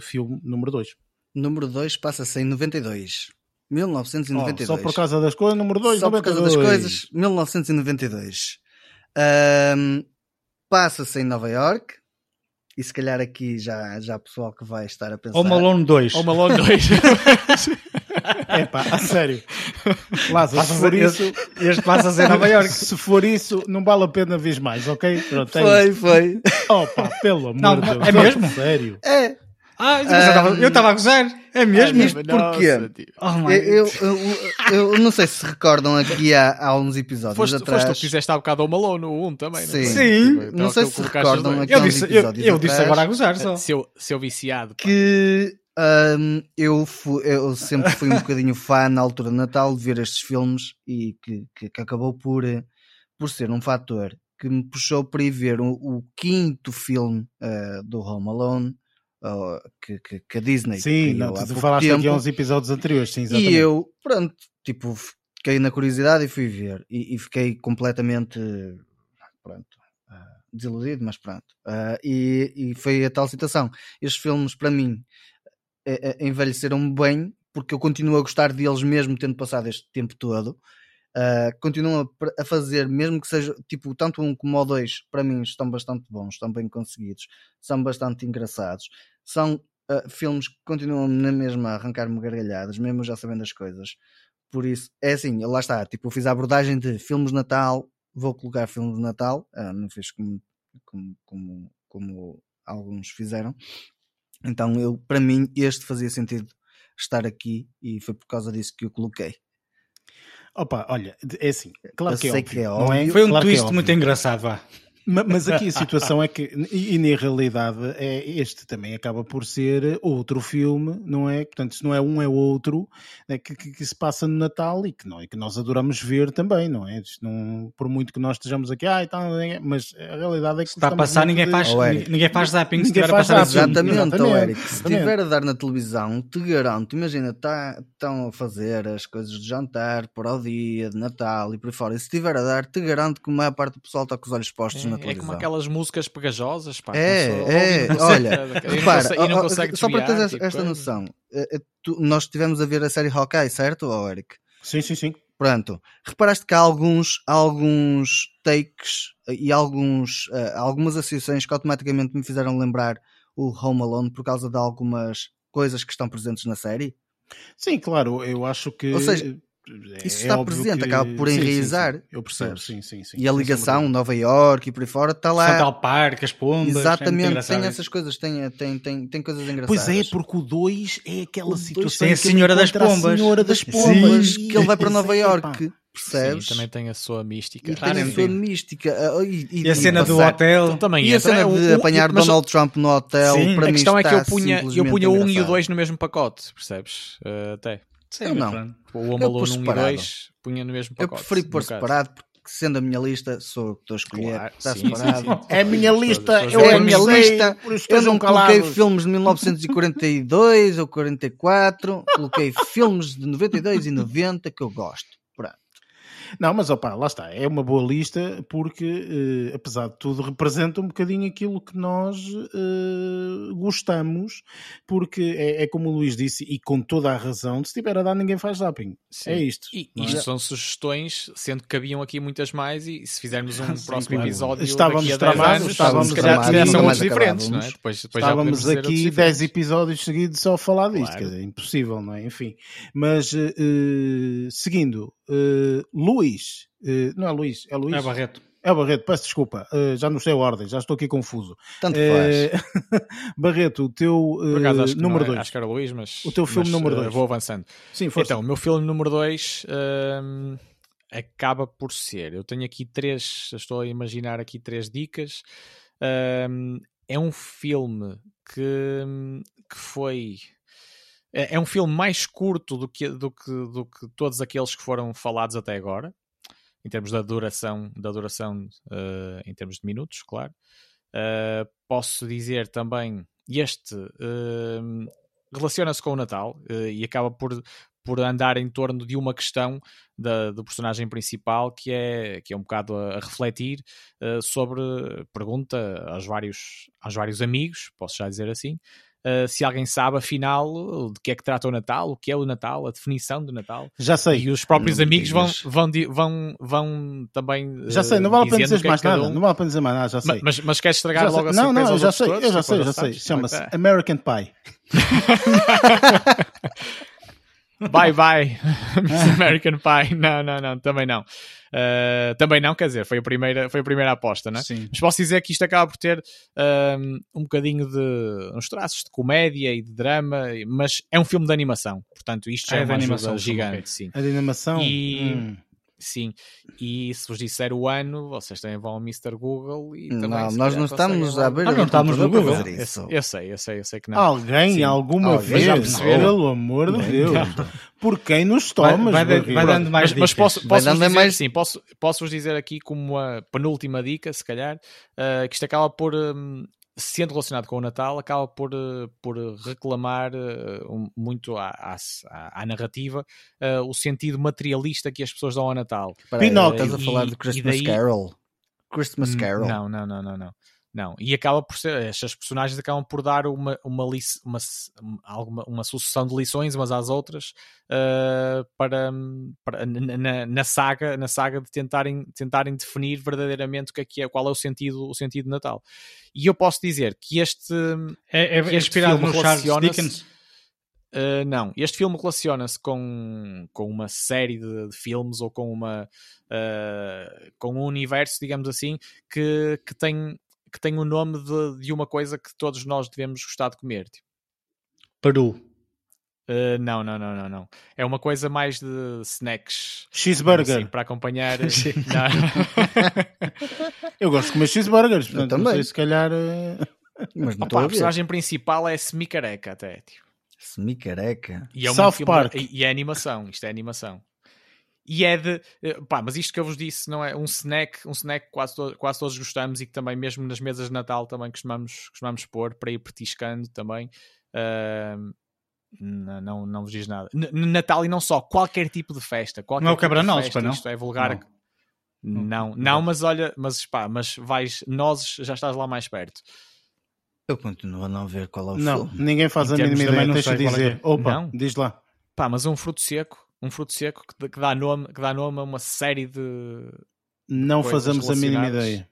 filme número 2. Número 2 passa-se em 92. Oh, 1992. só por causa das coisas, número 2, Só por causa das coisas, 1992. Ahm, Passa-se em Nova York. E se calhar aqui já, já há pessoal que vai estar a pensar. Ou Malone 2. Ou Malone 2. É pá, a sério. Lázaro, se for isso, este, este passa-se em Nova York. se for isso, não vale a pena ver mais, ok? Pronto, é Foi, isso. foi. Oh pá, pelo amor de Deus. é mesmo? Sério. É. Ah, eu tava- eu estava a gozar. É mesmo? Isto porquê? Oh, my Eu, eu, eu- eu não sei se recordam aqui há, há uns episódios Foste, atrás. foste tu que fizeste há bocado ao Malone, o 1 também, Sim. não foi? Sim. Tipo, Não então sei se recordam aqui. Eu há uns disse, eu, episódios eu disse agora a gozar só. Seu, seu viciado. pá. que hum, eu, fu- eu sempre fui um bocadinho fã na altura de Natal de ver estes filmes e que, que, que acabou por, eh, por ser um fator que me puxou para ir ver o, o quinto filme eh, do Home Alone oh, que, que, que a Disney Sim, não, tu falaste aqui tempo. há uns episódios anteriores, sim, exatamente. E eu, pronto, tipo, fiquei na curiosidade e fui ver. E, e fiquei completamente, pronto, ah, desiludido, mas pronto. Ah, e, e foi a tal situação. Estes filmes, para mim, eh, eh, envelheceram bem, porque eu continuo a gostar deles mesmo tendo passado este tempo todo. Uh, continuam a, a fazer, mesmo que seja tipo, tanto um como o dois, para mim estão bastante bons, estão bem conseguidos, são bastante engraçados. São uh, filmes que continuam na mesma a arrancar-me gargalhadas, mesmo já sabendo as coisas. Por isso, é assim, lá está. Tipo, eu fiz a abordagem de filmes de Natal, vou colocar filmes de Natal, uh, não fiz como, como, como, como alguns fizeram. Então, eu, para mim, este fazia sentido estar aqui e foi por causa disso que eu coloquei. Opa, olha, é assim, claro Eu que é óbvio, que é não é? óbvio. Foi um Claro é twist óbvio. muito engraçado, vá. Ma- Mas aqui a situação é que, e, e na realidade, é, este também acaba por ser outro filme, não é? Portanto, se não é um, é outro, né, que, que- que se passa no Natal e que, não, e que nós adoramos ver também, não é? Não, por muito que nós estejamos aqui, ah, e tal, mas a realidade é que. Está a passar, ninguém de- faz, Oh, Eric. ninguém faz zapping se Ninguém estiver a faz passar zapping. Exatamente, oh, Exatamente, Eric. Se estiver a dar na televisão, te garanto, imagina, tá- estão a fazer as coisas de jantar para o dia de Natal e por aí fora. E se estiver a dar, te garanto que a maior parte do pessoal está com os olhos postos na É, é como aquelas músicas pegajosas, pá. É, é, e consegue- olha, repara, e não consegue só para teres tipo, esta coisa. noção, eh, eh, tu- nós estivemos a ver a série Hawkeye, certo, oh, Eric? Sim, sim, sim. Pronto, reparaste que há alguns, alguns takes eh, e alguns, algumas associações que automaticamente me fizeram lembrar o Home Alone por causa de algumas coisas que estão presentes na série? Sim, claro, eu acho que. Ou seja, é isso está óbvio presente, acaba por sim, sim, enraizar, sim. Eu percebo, sim, sim, sim. E a Sem ligação, Nova York e por aí fora, está lá. Central Park, as pombas. é Exatamente, engraçado tem essas coisas, tem, tem, tem, tem coisas engraçadas. Pois é, porque o 2 é aquela O situação tem a que Senhora das encontra a Pombas. Senhora das Sim. Pombas. que ele vai para Nova é, York, percebes? Sim, também tem a sua mística. e tem a Sim. sua mística. ah, E, e- E a cena do hotel. Também E a entra, cena é o- de o- apanhar mas Donald Trump no hotel, Sim, para a mim questão é que eu punha, eu punha o 1 e o engraçado. 2 no mesmo pacote, percebes? Eh, até. Sim, Eu não. pronto. O Home Eu Alone pus 1 e separado. 2 punha no mesmo Eu pacote. preferi pôr separado, porque sendo a minha lista, sou eu que estou a escolher. Claro, está sim, sim, separado. sim. É a minha lista, eu É a minha lista. Eu não coloquei filmes de 1942 ou 44, coloquei filmes de 92 e 90 que eu gosto. Não, mas opá, lá está, é uma boa lista porque, eh, apesar de tudo, representa um bocadinho aquilo que nós eh, gostamos, porque é, é como o Luís disse, e com toda a razão, se estiver a dar, ninguém faz zapping. Sim. É isto. E é? isto são sugestões, sendo que haviam aqui muitas mais, e se fizermos um Sim, próximo claro. episódio Estávamos daqui a 10 tramados, anos, estávamos se calhar tramados, são diferentes, não é? Depois, depois Estávamos aqui outros 10 diferentes. episódios seguidos só a falar disto, Claro. quer dizer, é impossível, não é? Enfim, mas eh, seguindo, eh, Luís, eh, não é Luís, é Luís? É Barreto. É Barreto, peço desculpa, eh, já não sei a ordem, já estou aqui confuso. Tanto faz. Barreto, o teu acaso, acho que, número não é, 2. acho que era o Luís, mas, O teu filme mas, número eh, dois. vou avançando. Sim, força. Então, o meu filme número 2 acaba por ser. Eu tenho aqui três, estou a imaginar aqui três dicas. É um filme que, que foi. É, é um filme mais curto do que, do, que, do que todos aqueles que foram falados até agora, em termos da duração, da duração eh, em termos de minutos, claro. Uh, posso dizer também, este hum, relaciona-se com o Natal uh, e acaba por, por andar em torno de uma questão da, do personagem principal que é, que é um bocado a, a refletir uh, sobre, pergunta aos vários, aos vários amigos, posso já dizer assim, uh, se alguém sabe afinal de que é que trata o Natal, o que é o Natal, a definição do Natal. Já sei, E os próprios Não amigos vão, vão, vão, vão também. já uh, sei, não vale a pena dizendo o dizer é mais nada, um- não vale a pena dizer mais nada, já sei. Ma- Mas, mas queres estragar Já sei. logo a não, não, eu já sei, todos? eu já Tipo, sei, já sei. Chama-se. American Pie. Bye bye, Miss American Pie. Não, não, não, também não. Uh, também não, quer dizer, foi a primeira, foi a primeira aposta, não é? Sim. Mas posso dizer que isto acaba por ter um, um bocadinho de uns traços de comédia e de drama, mas é um filme de animação, portanto, isto já Ah, é é de uma animação, gigante, sim. A de animação. E- hum. Sim, e se vos disser o ano, vocês também vão ao Mr. Google e também Não, nós não estamos logo- beira Ah, não estamos no Google. fazer Eu, isso. eu sei, eu sei, eu sei que não. Alguém, Sim. alguma Alguém vez, já pelo amor de Deus, por quem nos Vai, tomas, vai, Barreto? vai dando mais mas, mas posso, Vai posso dando vos dizer, mais- sim, posso, posso vos dizer aqui como uma penúltima dica, se calhar, uh, que isto acaba por, um, sendo relacionado com o Natal, acaba por, uh, por reclamar uh, um- muito à, à, à- narrativa uh, o sentido materialista que as pessoas dão ao Natal. Pinóquio. Estás a falar de Christmas daí- Carol? Christmas Hum, Carol? Não, não, não, não, não. Não, e acaba por ser, estas personagens acabam por dar uma, uma, lic- uma, alguma, uma sucessão de lições umas às outras uh, para, para- na, na- saga, na saga de tentarem, tentarem definir verdadeiramente o que é que é, qual é o sentido, o sentido de Natal. E eu posso dizer que este, É, é que este inspirado filme no Charles Dickens. Uh, não, este filme relaciona-se com, com uma série de, de filmes ou com uma uh, com um universo, digamos assim, que, que tem que tem o nome de, de uma coisa que todos nós devemos gostar de comer. Tipo, Peru. Uh, não, não, não, não, não. É uma coisa mais de snacks. Cheeseburger. assim, para acompanhar. Não. Eu gosto de comer cheeseburgers, portanto, não também. sei se calhar. eh, Mas não Opa, a a personagem principal é semi-careca até. Tipo. Semi-careca. E é South filme- Park. E, e é animação, isto é animação. E é de. eh, Pá, mas isto que eu vos disse não é um snack, um snack que quase, to- quase todos gostamos e que também, mesmo nas mesas de Natal, também costumamos, costumamos pôr para ir petiscando também. Ahm, não, não, não vos diz nada. N- Natal e não só, qualquer tipo de festa. Qualquer Não é o tipo pá, não? Isto é vulgar. Não. Não, não, mas olha, mas pá, mas vais, nozes, já estás lá mais perto. Eu continuo a não ver qual é o Não, filme. ninguém faz Em a mínima ideia. Deixa é dizer. é. Opa, Não? diz lá. Pá, mas um fruto seco, um fruto seco que, que dá nome, que dá nome a uma série de, Não fazemos a mínima ideia.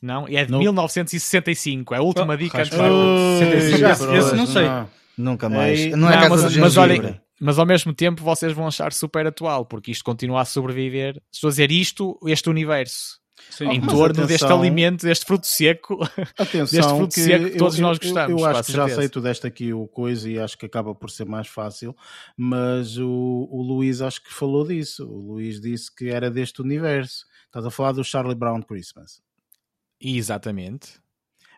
Não, e é de Não. 1965. É a última Oh, dica antes Já, pronto, esse não sei. Nunca mais. Ei, não é Não, mas, mas olhem, mas ao mesmo tempo vocês vão achar super atual, porque isto continua a sobreviver. Estou a dizer isto, este universo, Sim. em mas torno deste atenção. alimento, deste fruto seco. Atenção, Deste fruto que seco que todos eu, nós eu- gostamos, Eu, com acho que já tu deste aqui o coisa e acho que acaba por ser mais fácil, mas o, o Luís acho que falou disso. O Luís disse que era deste universo. Estás a falar do Charlie Brown Christmas. Exatamente.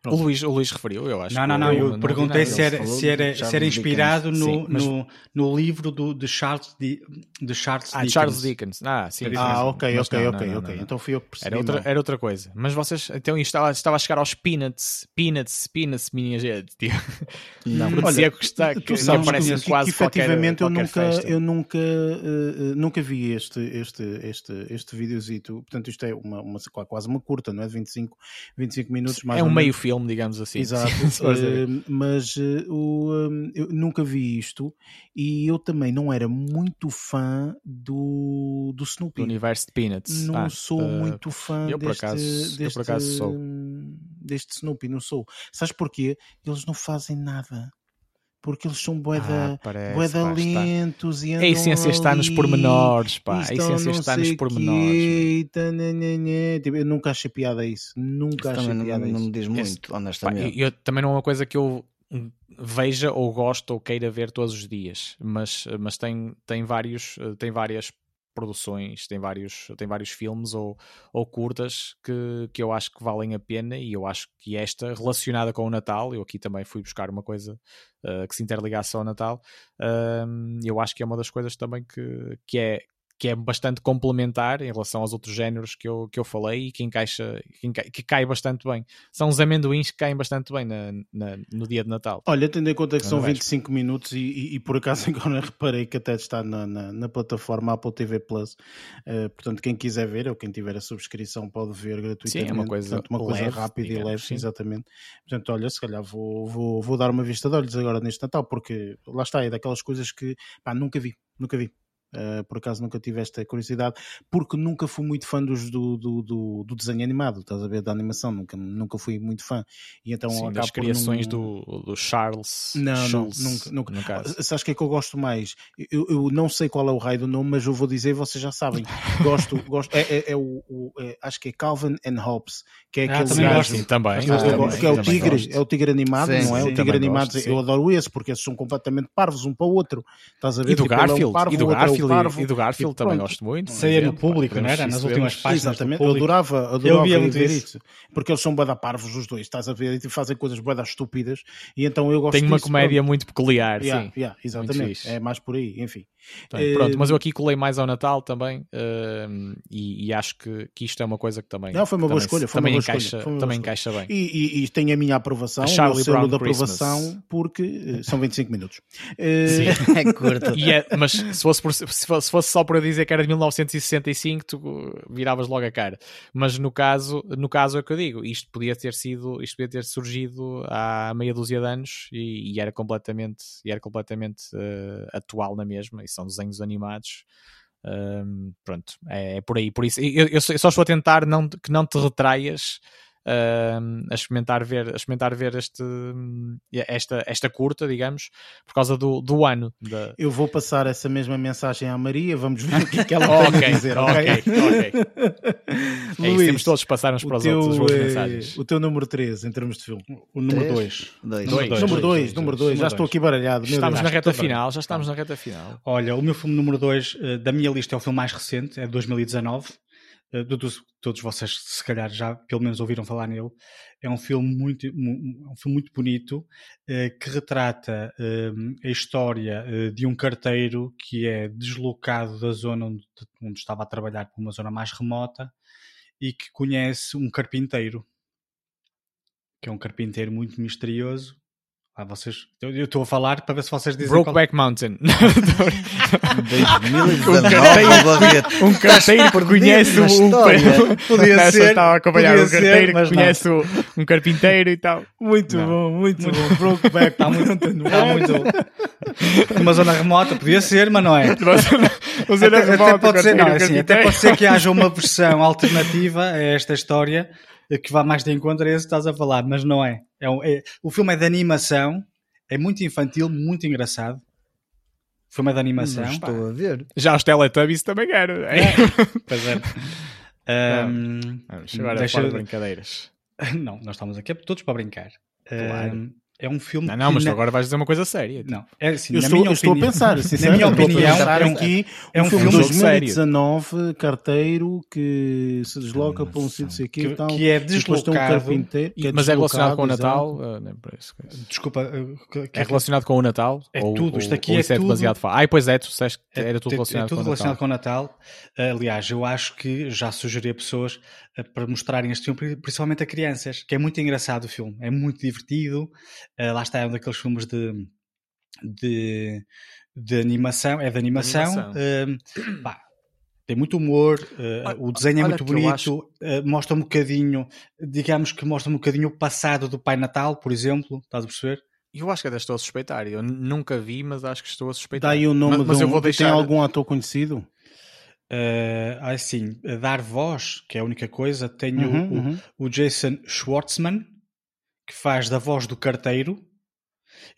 O. Luís, o Luís referiu, eu acho. Não, que não, não. eu Eu perguntei se era, se era, de se era inspirado no, Sim, mas- no, no livro do, de Charles, Di- de Charles Ah, Dickens. Charles Dickens. Ah, sim. Ah, ok, Mas ok, não, ok, não, não, ok. não. Então fui eu que percebi. Era outra, era outra coisa. Mas vocês, então isto estava, estava a chegar aos peanuts, peanuts, peanuts, minha gente. Tipo, Não, fruto Olha, seco que está, Tu que, que sabes aparece que, quase que qualquer, efetivamente eu qualquer nunca, festa. eu nunca, eh, nunca vi este, este, este, este videozito. Portanto, isto é uma, uma, quase uma curta, não é? De 25, 25 minutos mais é um meio menos. Filme, digamos assim. Exato, eh, mas eh, o, eh, eu nunca vi isto e eu também não era muito fã do, do do Snoopy. universo de Peanuts. Não Ah, sou eh, muito fã eu por deste, acaso- eu deste, por acaso sou. deste Snoopy, não sou. Sabes porquê? Eles não fazem nada. Porque eles são boeda, Ah, parece, boeda pá, está. lentos e A essência está nos ali, pormenores, pá. A essência não está nos pormenores. tananana. Tipo, eu nunca achei piada a isso. Nunca achei Também não, piada não isso. me diz Esse- muito, Pá, honestamente. eu, eu- também não é uma coisa que eu veja ou gosto ou queira ver todos os dias, mas, mas tem, tem, vários, eh, tem várias produções, tem vários, tem vários filmes ou, ou curtas que, que eu acho que valem a pena e eu acho que esta, relacionada com o Natal, eu aqui também fui buscar uma coisa eh, que se interligasse ao Natal, hum, eu acho que é uma das coisas também que, que é que é bastante complementar em relação aos outros géneros que eu, que eu falei e que encaixa que, que cai bastante bem. São os amendoins que caem bastante bem na, na- no dia de Natal. Olha, tendo em conta que Não são vais. 25 minutos e, e- e por acaso agora reparei que até está na, na, na plataforma Apple TV Plus. Eh, portanto, quem quiser ver ou quem tiver a subscrição pode ver gratuitamente. Sim, é uma coisa portanto, uma coisa leve, rápida e digamos, leve, sim. exatamente. Portanto, olha, se calhar vou, vou, vou dar uma vista de olhos agora neste Natal, porque lá está, é daquelas coisas que pá, nunca vi, nunca vi. Uh, por acaso nunca tive esta curiosidade, porque nunca fui muito fã dos, do, do, do, do desenho animado, estás a ver, da animação, nunca, nunca fui muito fã. E então Sim, das criações não- do, do Charles Não, não, Schulz, nunca, nunca. no caso. Sabes o que é que eu gosto mais? Eu, eu não sei qual é o raio do nome, mas eu vou dizer, vocês já sabem. Gosto, gosto. É, é, é o, o- é- acho que é Calvin and Hobbes, que é Ah, aquele também gajo-. Sim, também. Ah, também, gosto, que é o tigre, gosto. é o tigre animado, Sim, não é? sim, o tigre animado, gosto, eu adoro esse, porque esses são completamente parvos um para o outro. Estás a ver? E do Tipo, ele é um Garfield, parvo, e do é Garfield, parvo. e do Garfield E também gosto muito. Saía no público, não era? Nas últimas páginas do Exatamente, eu adorava, Eu adorava via ir muito ver isso. isso. Porque eles são bada parvos os dois, estás a ver? E fazem coisas bada estúpidas. E então eu gosto Tem uma disso, comédia pronto. muito peculiar, Yeah, sim. yeah, exatamente. É mais por aí, enfim. Portanto, pronto, Eh, mas eu aqui colei mais ao Natal também hum, e, e acho que, que isto é uma coisa que também, Não, foi uma boa escolha, também boa encaixa, escolha, foi uma boa também escolha. encaixa bem. E, e- e tem a minha aprovação, A o Charlie selo Brown de Christmas. aprovação, porque eh, são 25 minutos. Eh, Sim. É curto. E é- mas se fosse, por- se fosse- se fosse só eu dizer que era de 1965, tu uh, viravas logo a cara. Mas no caso, no caso é o que eu digo, isto podia ter sido, isto podia ter surgido há meia dúzia de anos e, e era completamente, e era completamente uh, atual na mesma, e são desenhos animados. Um, pronto, é, é por aí. Por isso, eu, eu só estou a tentar não, que não te retraias ahm, a experimentar ver, a experimentar ver este, hum, esta, esta curta, digamos, por causa do, do ano. Da... Eu vou passar essa mesma mensagem à Maria, vamos ver o que é que ela a dizer, ok? ok, É isso, Luís, temos todos uns para os teu, outros as boas eh, mensagens. o teu número 3 em termos de filme. O número Três? 2. Dois. Dois. número 2, dois, número dois, 2, já estou aqui baralhado. Estamos Deus. na reta final, já estamos na reta final. Olha, o meu filme número 2 da minha lista é o filme mais recente, é de 2019. Eh, todos, vocês, se calhar, já pelo menos ouviram falar nele. É um filme muito, mu- um filme muito bonito eh, que retrata eh, a história eh, de um carteiro que é deslocado da zona onde, onde estava a trabalhar para uma zona mais remota e que conhece um carpinteiro, que é um carpinteiro muito misterioso. Ah, vocês, eu estou a falar para ver se vocês dizem qual- Brokeback Mountain. 2019, Barreto. um carteiro que conhece o. história. Podia ser, estava a acompanhar um ser, carteiro que não. conhece o- um carpinteiro e tal. Muito Não. bom, muito, bom. Brokeback Está muito, está muito. Numa zona remota, podia ser, mas não é. Não até, remota, até pode ser, não, carteiro, assim, até carpinteiro. pode ser que haja uma versão alternativa a esta história que vá mais de encontro a esse que estás a falar, mas não é. É um- é- o filme é de animação, é muito infantil, muito engraçado. O filme é de animação. Estou a ver. Já os Teletubbies também eram. Pois é. Ahm, Vamos agora deixa- de brincadeiras. não, nós estamos aqui todos para brincar. Claro. Ahm, é um filme. Não, não, mas tu na- agora vais dizer uma coisa séria. Não, é assim, Eu, na estou, minha eu estou a opinião- pensar, na minha opinião, é um, aqui é um um filme de jogo sério. 2019, carteiro, que se desloca para um sítio sei que, e tal. que é um deslocado. carpinteiro, que é mas é relacionado com o Natal? ah. Desculpa, uh, que- É relacionado com o Natal? É ou, tudo, isto aqui ou é isso é tudo- demasiado fácil? Ah, pois é, tu disseste que É- era tudo é- relacionado é tudo com o relacionado Natal. com o Natal. Aliás, eu acho que já sugeri a pessoas eh, para mostrarem este filme, pri- principalmente a crianças, que é muito engraçado o filme, é muito divertido. Eh, lá está, é um daqueles filmes de, de, de animação, é de animação. animação. eh, pá, tem muito humor, eh, Olha- o desenho é muito bonito, acho- mostra um bocadinho, digamos que mostra um bocadinho o passado do Pai Natal, por exemplo, estás a perceber? Eu acho que até estou a suspeitar. Eu nunca vi, mas acho que estou a suspeitar. Dá aí o nome mas, mas de eu um, vou deixar. Tem algum ator conhecido? Eh, assim, a dar voz, que é a única coisa, tenho Uhum, o, uhum. o Jason Schwartzman, que faz da voz do carteiro,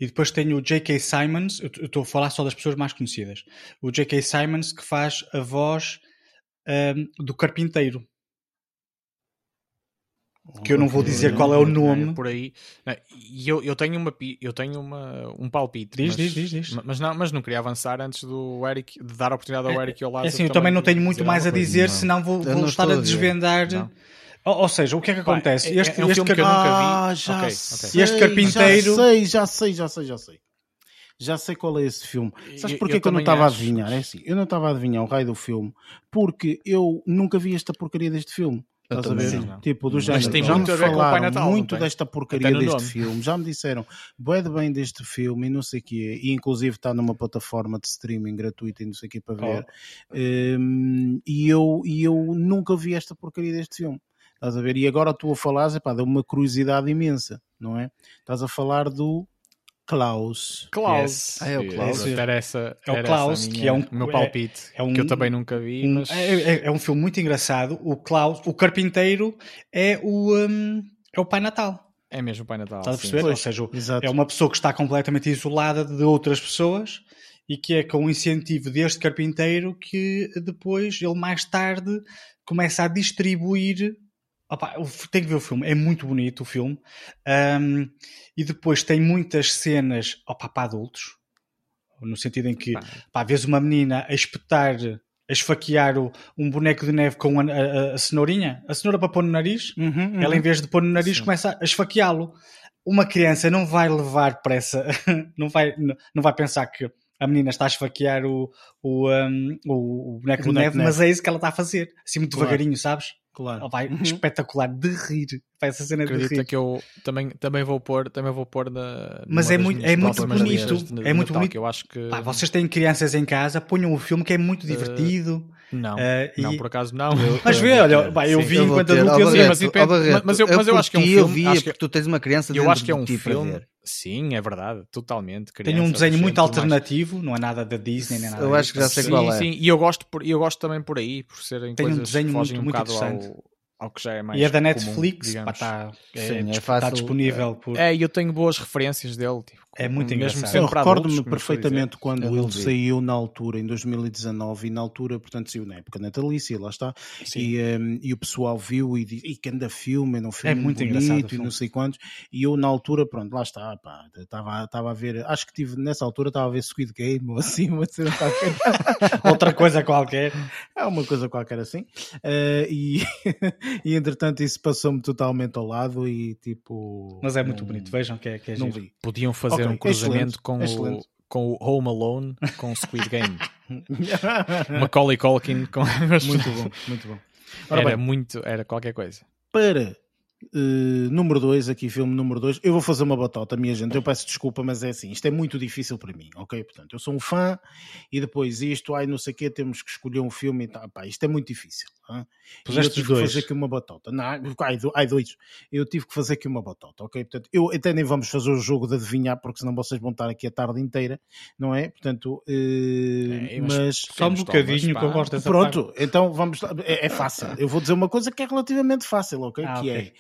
e depois tenho o J.K. Simons, eu estou a falar só das pessoas mais conhecidas, o J.K. Simons, que faz a voz ahm, do carpinteiro, que eu não vou dizer qual é o nome. por aí. E eu, eu tenho, uma, eu tenho uma, um palpite. Diz, mas, diz, diz, diz. ma- Mas não, mas não queria avançar antes do Eric, de dar a oportunidade ao Eric e ao É Lázaro. assim, eu também não tenho muito mais a dizer, Não. senão vou, vou não estar a desvendar. Ou, ou seja, o que é que Pá, acontece? é- este, é um este filme que eu car- nunca vi. Ah, já Ok, sei. Este carpinteiro- Já sei, já sei, já sei, já sei. Já sei qual é esse filme. Sabes porquê eu que eu não estava a adivinhar? É assim, eu não estava a adivinhar o raio do filme porque eu nunca vi esta porcaria deste filme. Estás a ver? não. Tipo, do Mas tem já muito me falaram Natal, muito desta porcaria no deste nome. filme. Já me disseram de bem deste filme e não sei o quê. E inclusive está numa plataforma de streaming gratuita e não sei o quê para ver. Hum, e, eu, e eu nunca vi esta porcaria deste filme. Estás a ver? E agora tu a falares, epá, deu uma curiosidade imensa, não é? Estás a falar do Klaus. Klaus. Ah, é o Klaus. Pronto, Era essa, É o era Klaus, essa a que minha- é um- o meu é- palpite. é um- que eu também nunca vi, Um- mas. é, é- é um filme muito engraçado. O Klaus, o carpinteiro, é o, hum, é o Pai Natal. É mesmo o Pai Natal. Estás a perceber? Ou seja, Exato. é uma pessoa que está completamente isolada de outras pessoas e que é com o incentivo deste carpinteiro que depois ele mais tarde começa a distribuir. Opa, tem que ver o filme, é muito bonito o filme. Ahm, e depois tem muitas cenas opa, para adultos, no sentido em que Pá. pá, vês uma menina a espetar, a esfaquear o- um boneco de neve com a, a- a cenourinha, a cenoura para pôr no nariz, Uhum, uhum. ela em vez de pôr no nariz Sim. começa a esfaqueá-lo. Uma criança não vai levar para essa, não vai, não vai pensar que a menina está a esfaquear o, o, um, o, o boneco de neve, neve. mas é isso que ela está a fazer, assim muito Claro. devagarinho, sabes? Claro. Ela vai Uhum. espetacular, de rir, vai essa cena de Acredita rir. que eu também, também vou pôr, também vou pôr na. Mas é das muito- é muito bonito, de- de é muito Natal, bonito. que Eu acho que. Pá, vocês têm crianças em casa, ponham o filme que é muito divertido. Não, eh, não, e- por acaso não. Mas vê, olha, eu Sim. vi Eu enquanto ter- adulto eu Barreto, mas depende- Barreto, mas eu- mas eu acho que é um filme- Eu vi, acho que- porque tu tens uma criança Eu acho que é um filme. Sim, é verdade, totalmente. tem um criança, desenho muito tudo mais. alternativo, não é nada da Disney nem nada Eu acho que já sei sim, qual é. Sim, e eu gosto, por, e eu gosto também por aí, por serem Tem um desenho que fogem muito- um muito bocado interessante. ao, ao que já é mais E é da comum, Netflix, pá, digamos. tá, é, Sim, é dis- fácil, tá disponível por. É, e eu tenho boas referências dele. Tipo, É muito mesmo engraçado. Eu recordo-me perfeitamente quando Eu não ele vi. saiu na altura, em 2019, e na altura, portanto, saiu na época natalícia, lá está, e, um, e o pessoal viu e disse, e que anda filme, não filme É muito bonito engraçado e não sei quantos, e eu na altura, pronto, lá está, pá, estava estava a ver, acho que tive, nessa altura estava a ver Squid Game ou assim, uma cena qualquer. Outra coisa qualquer. É uma coisa qualquer assim. Eh, e, e entretanto isso passou-me totalmente ao lado e tipo. Mas é muito não- bonito, vejam que é, que é Não giro. vi. Podiam fazer Um cruzamento excelente, com, o, com o Home Alone com o Squid Game. Macaulay Culkin com... muito bom, muito bom. Ora Era bem, muito, era qualquer coisa. para eh, número 2, aqui filme número 2, eu vou fazer uma batota, minha gente. Eu peço desculpa, mas é assim, isto é muito difícil para mim, ok? Portanto, eu sou um fã e depois isto, ai não sei o quê, temos que escolher um filme e tal. Pá, isto é muito difícil. hã? E eu Puseste tive os que dois. fazer aqui uma batota. Não, ai, do- ai, dois. Eu tive que fazer aqui uma batota, ok? Portanto, eu até nem vamos fazer o jogo de adivinhar, porque senão vocês vão estar aqui a tarde inteira, não é? Portanto, eh, É, mas. Só um bocadinho que eu gosto dessa Pronto, então vamos. É, é fácil. Eu vou dizer uma coisa que é relativamente fácil, ok? Ah, que ok. é.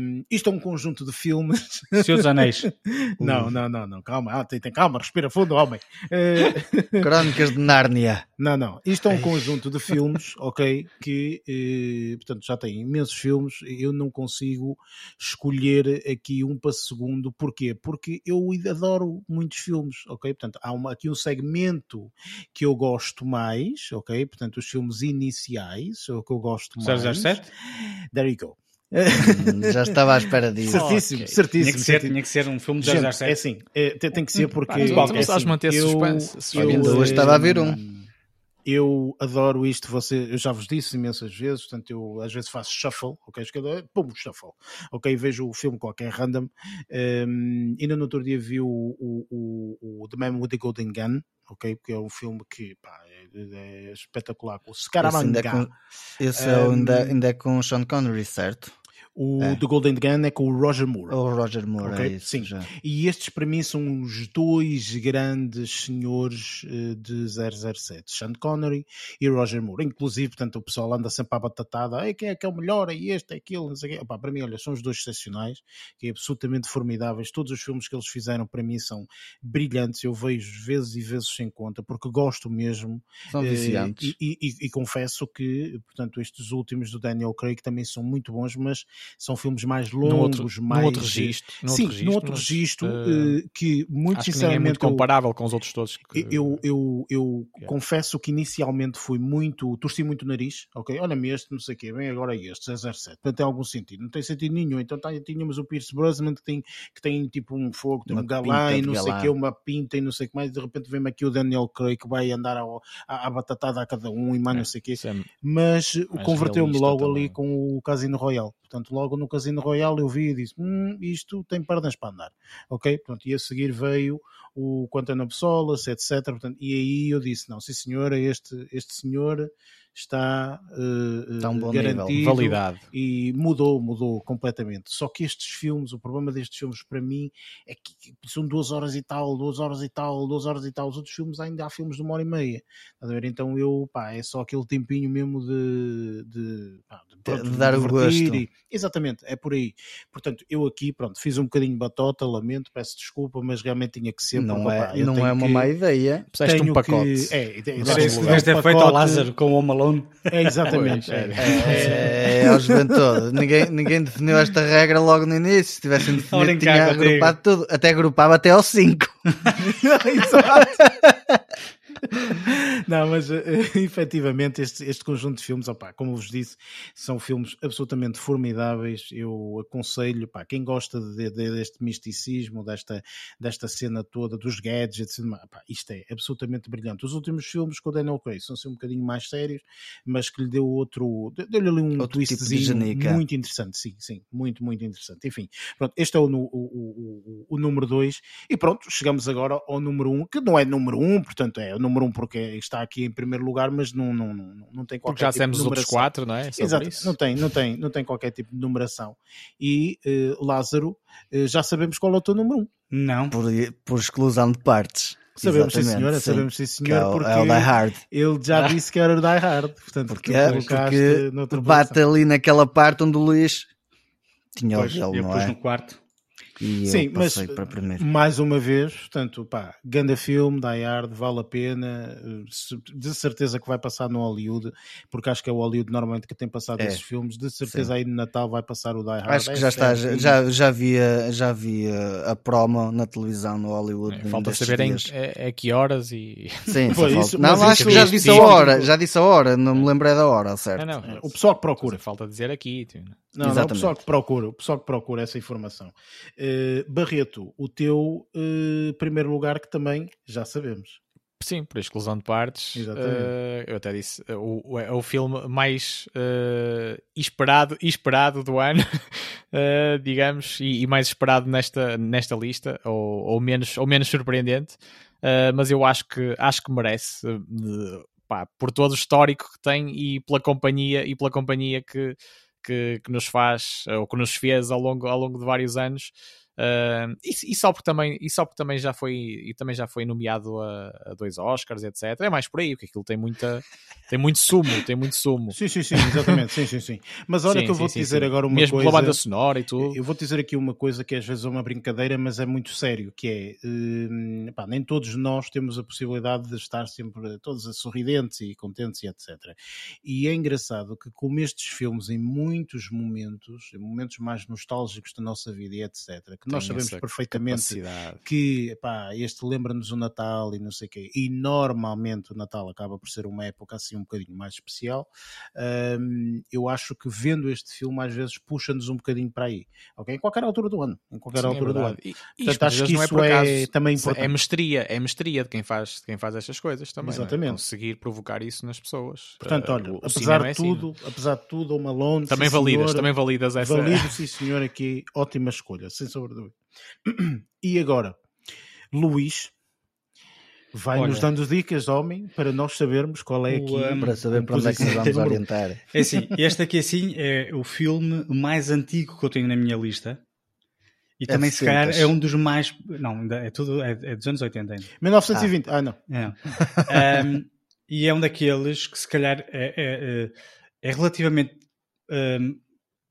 Hum, isto é um conjunto de filmes. dos Anéis. não, não, não, não, calma. Ah, tem, tem calma, respira fundo, homem. Eh, Crónicas de Nárnia. não, não. Isto é um conjunto de filmes, ok? Que, eh, portanto, já tem imensos filmes. Eu não consigo escolher aqui um para segundo. Porquê? Porque eu adoro muitos filmes, ok? Portanto, há uma, aqui um segmento que eu gosto mais, ok? Portanto, os filmes iniciais, é o que eu gosto mais. 007? There you go. Hum, Já estava à espera disso. Certíssimo, Ok. certíssimo. Tinha que, ser, certíssimo. tinha que ser um filme de Gente, 007. é assim, é, tem, tem que ser porque. Pá, tu é assim, manter eu- suspense, se eu, ainda hoje estava a ver um. Eu adoro isto, você, eu já vos disse imensas vezes, portanto, eu às vezes faço shuffle, ok? Esquerda, pum, shuffle, ok? Vejo o filme qualquer random. Um, ainda no outro dia vi o, o, o, o The Man with the Golden Gun, ok? Porque é um filme que pá, é, é espetacular. O Esse ainda é Scaramanga. com, esse é o- ainda, Um, ainda é com o Sean Connery, certo? O é. The Golden Gun é com o Roger Moore. O Roger Moore, Ok, é isso. sim. Já. E estes para mim são os dois grandes senhores eh, de 007, Sean Connery e Roger Moore. Inclusive, portanto, o pessoal anda sempre à batatada, Ei, quem é que é o melhor, é este, é aquilo, não sei o quê. Opá, para mim, olha, são os dois excepcionais, que é absolutamente formidáveis. Todos os filmes que eles fizeram para mim são brilhantes. Eu vejo vezes e vezes sem conta, porque gosto mesmo. São Eh, viciantes. E, e- e- e confesso que, portanto, estes últimos do Daniel Craig também são muito bons, mas são filmes mais longos, outro, mais. no outro registro. No Sim, outro no outro registro, eh, eh, que muito acho que ninguém é sinceramente muito comparável com os outros todos. que- eu, eu, eu, eu Yeah. confesso que inicialmente fui muito, torci muito o nariz, ok? Olha-me este, não sei o quê, bem agora é este, 007. Portanto, tem algum sentido, não tem sentido nenhum. Então tá, tínhamos o Pierce Brosnan que tem, que tem tipo um fogo, tem Uma um galã e não sei o quê, uma pinta e não sei o que mais. De repente vem-me aqui o Daniel Craig que vai andar ao, à, à batatada a cada um e mais não sei o quê é- mas eh, converteu-me logo também. ali com o Casino Royale. Portanto, logo no Casino Royale eu vi e disse: hum, isto tem pernas para andar. Ok? Portanto, e a seguir veio o of Solace, etc. Portanto, e aí eu disse: não, sim senhora, este, este senhor está, eh, Está a um bom garantido nível. validade. e mudou, mudou completamente. Só que estes filmes, o problema destes filmes para mim é que são duas horas e tal, duas horas e tal, duas horas e tal. Os outros filmes ainda há filmes de uma hora e meia. Estás a ver? Então eu, pá, é só aquele tempinho mesmo de, de, pá, de, pronto, de dar o gosto. e- exatamente, é por aí. Portanto, eu aqui, pronto, fiz um bocadinho de batota, lamento, peço desculpa, mas realmente tinha que ser. Não porque, é, pá, não é uma que- má ideia. Tenho um pacote. Que, é, é, é, ter feito ao pacote- Lázaro com o Home Alone. É, exatamente. Pois, é. É, é ao juventude. Ninguém, ninguém definiu esta regra logo no início. Se tivessem definido, tinha agrupado tudo. Até agrupava até ao 5. Exato. Não, mas eh, efetivamente este, este conjunto de filmes, opá, como vos disse, são filmes absolutamente formidáveis. Eu aconselho, pá, quem gosta de- de- deste misticismo, desta, desta cena toda, dos gadgets, opá, isto é absolutamente brilhante. Os últimos filmes com o Daniel Craig são assim um bocadinho mais sérios, mas que lhe deu outro, deu-lhe ali um Outro tipo twistzinho janica. muito interessante, sim, sim, muito, muito interessante. Enfim, pronto, este é o, o, o, o número 2 e pronto, chegamos agora ao número 1, um, que não é número 1, um, portanto é o número 1 um porque está aqui em primeiro lugar, mas não, não, não, não tem qualquer Porque já tipo de temos os outros quatro, não é? Sobre Exato, isso. não tem, não, tem, não tem qualquer tipo de numeração. E eh, Lázaro, eh, já sabemos qual é o teu número 1. Um. Não. Por, por exclusão de partes. Sabemos, sim, senhora, sim. sabemos, sim, Que senhor, é o, porque é o Die Hard. ele já disse que era o Die Hard. Portanto, Porque, é, porque bate posição. ali naquela parte onde o Luís tinha o Depois, dele, eu não é? no quarto. E Sim, eu mas primeiro. mais uma vez, portanto, pá, ganda filme, Die Hard, vale a pena, eh, de certeza que vai passar no Hollywood, porque acho que é o Hollywood normalmente que tem passado É, esses filmes, de certeza aí no Natal vai passar o Die Hard. Acho que já É está, certo. já, já, via, já via a promo na televisão no Hollywood. É, falta saber em, a, a que horas e. Sim, isso- não, mas acho isso- que já disse a hora, já disse a hora, não me lembrei da hora, certo. Ah, não, O pessoal que procura. Falta dizer aqui. tipo, Não, não, o pessoal que procura, o pessoal que procura essa informação. Eh, Barreto, o teu eh, primeiro lugar que também já sabemos. Sim, por exclusão de partes. Eh, eu até disse, o, o- é o filme mais esperado, esperado do ano, digamos, e, e mais esperado nesta, nesta lista, ou, ou menos, ou menos surpreendente. Mas eu acho que, acho que merece, pá, por todo o histórico que tem e pela companhia, e pela companhia que, que, que nos faz, ou que nos fez ao longo, ao longo de vários anos. Uh, e, e só porque também e só porque também já foi e também já foi nomeado a, a dois Oscars etc é mais por aí porque aquilo tem muita tem muito sumo tem muito sumo Sim, sim, sim, exatamente, sim, sim, sim. Mas olha Sim, que eu vou-te sim, dizer sim. agora uma mesmo coisa. pela banda sonora e tudo Eu vou dizer aqui uma coisa que às vezes é uma brincadeira, mas é muito sério, que é hum, pá, nem todos nós temos a possibilidade de estar sempre todos a sorridentes e contentes e etc. E é engraçado que como estes filmes em muitos momentos, em momentos mais nostálgicos da nossa vida e etc, nós sabemos perfeitamente capacidade. que pá, este lembra-nos o Natal e não sei o quê, e normalmente o Natal acaba por ser uma época assim um bocadinho mais especial, hum, eu acho que vendo este filme às vezes puxa-nos um bocadinho para aí, ok? Em qualquer altura do ano, em qualquer Sim, é altura do ano. E- Portanto, acho que isso não é, por é acaso. também é importante. mestria é mestria de quem faz de quem faz estas coisas também é? Exatamente. conseguir provocar isso nas pessoas Portanto, Uh, olha, o- apesar de é assim, é? tudo, apesar de tudo, o Malone, também validas senhor, também validas essa Valido, sim senhor, aqui, ótima escolha, sem sombra E agora, Luís vai-nos Olha. dando dicas, homem, para nós sabermos qual é O, aqui. um, Para saber para onde é que nos vamos orientar. É assim, este aqui assim é o filme mais antigo que eu tenho na minha lista. E É também, se calhar, 70s. é um dos mais. Não, é tudo. É, é dos anos 80 ainda. 1920, ah, não. É. Um, e é um daqueles que, se calhar, é, é, é- é relativamente um,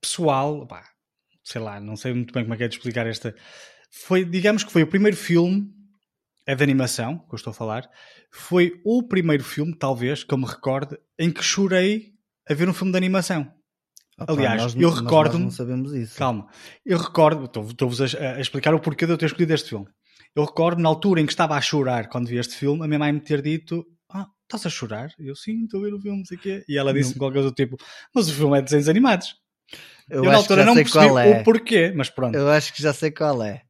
pessoal. Pá, sei lá, não sei muito bem como é que é de explicar esta. Foi, digamos que foi o primeiro filme. É de animação, que eu estou a falar. Foi o primeiro filme, talvez, que eu me recorde, em que chorei a ver um filme de animação. Aliás, nós- eu mas nós não sabemos isso. Calma. Eu recordo, estou- estou-vos a, a explicar o porquê de eu ter escolhido este filme. Eu recordo na altura em que estava a chorar quando vi este filme, a minha mãe me ter dito: Ah, estás a chorar? Eu sim, estou a ver o filme, não sei o quê. E ela disse-me qualquer coisa do tipo: Mas o filme é de desenhos animados. Eu, Eu, na acho altura que já não sei percebi qual é. o porquê, mas pronto. Eu acho que já sei qual é.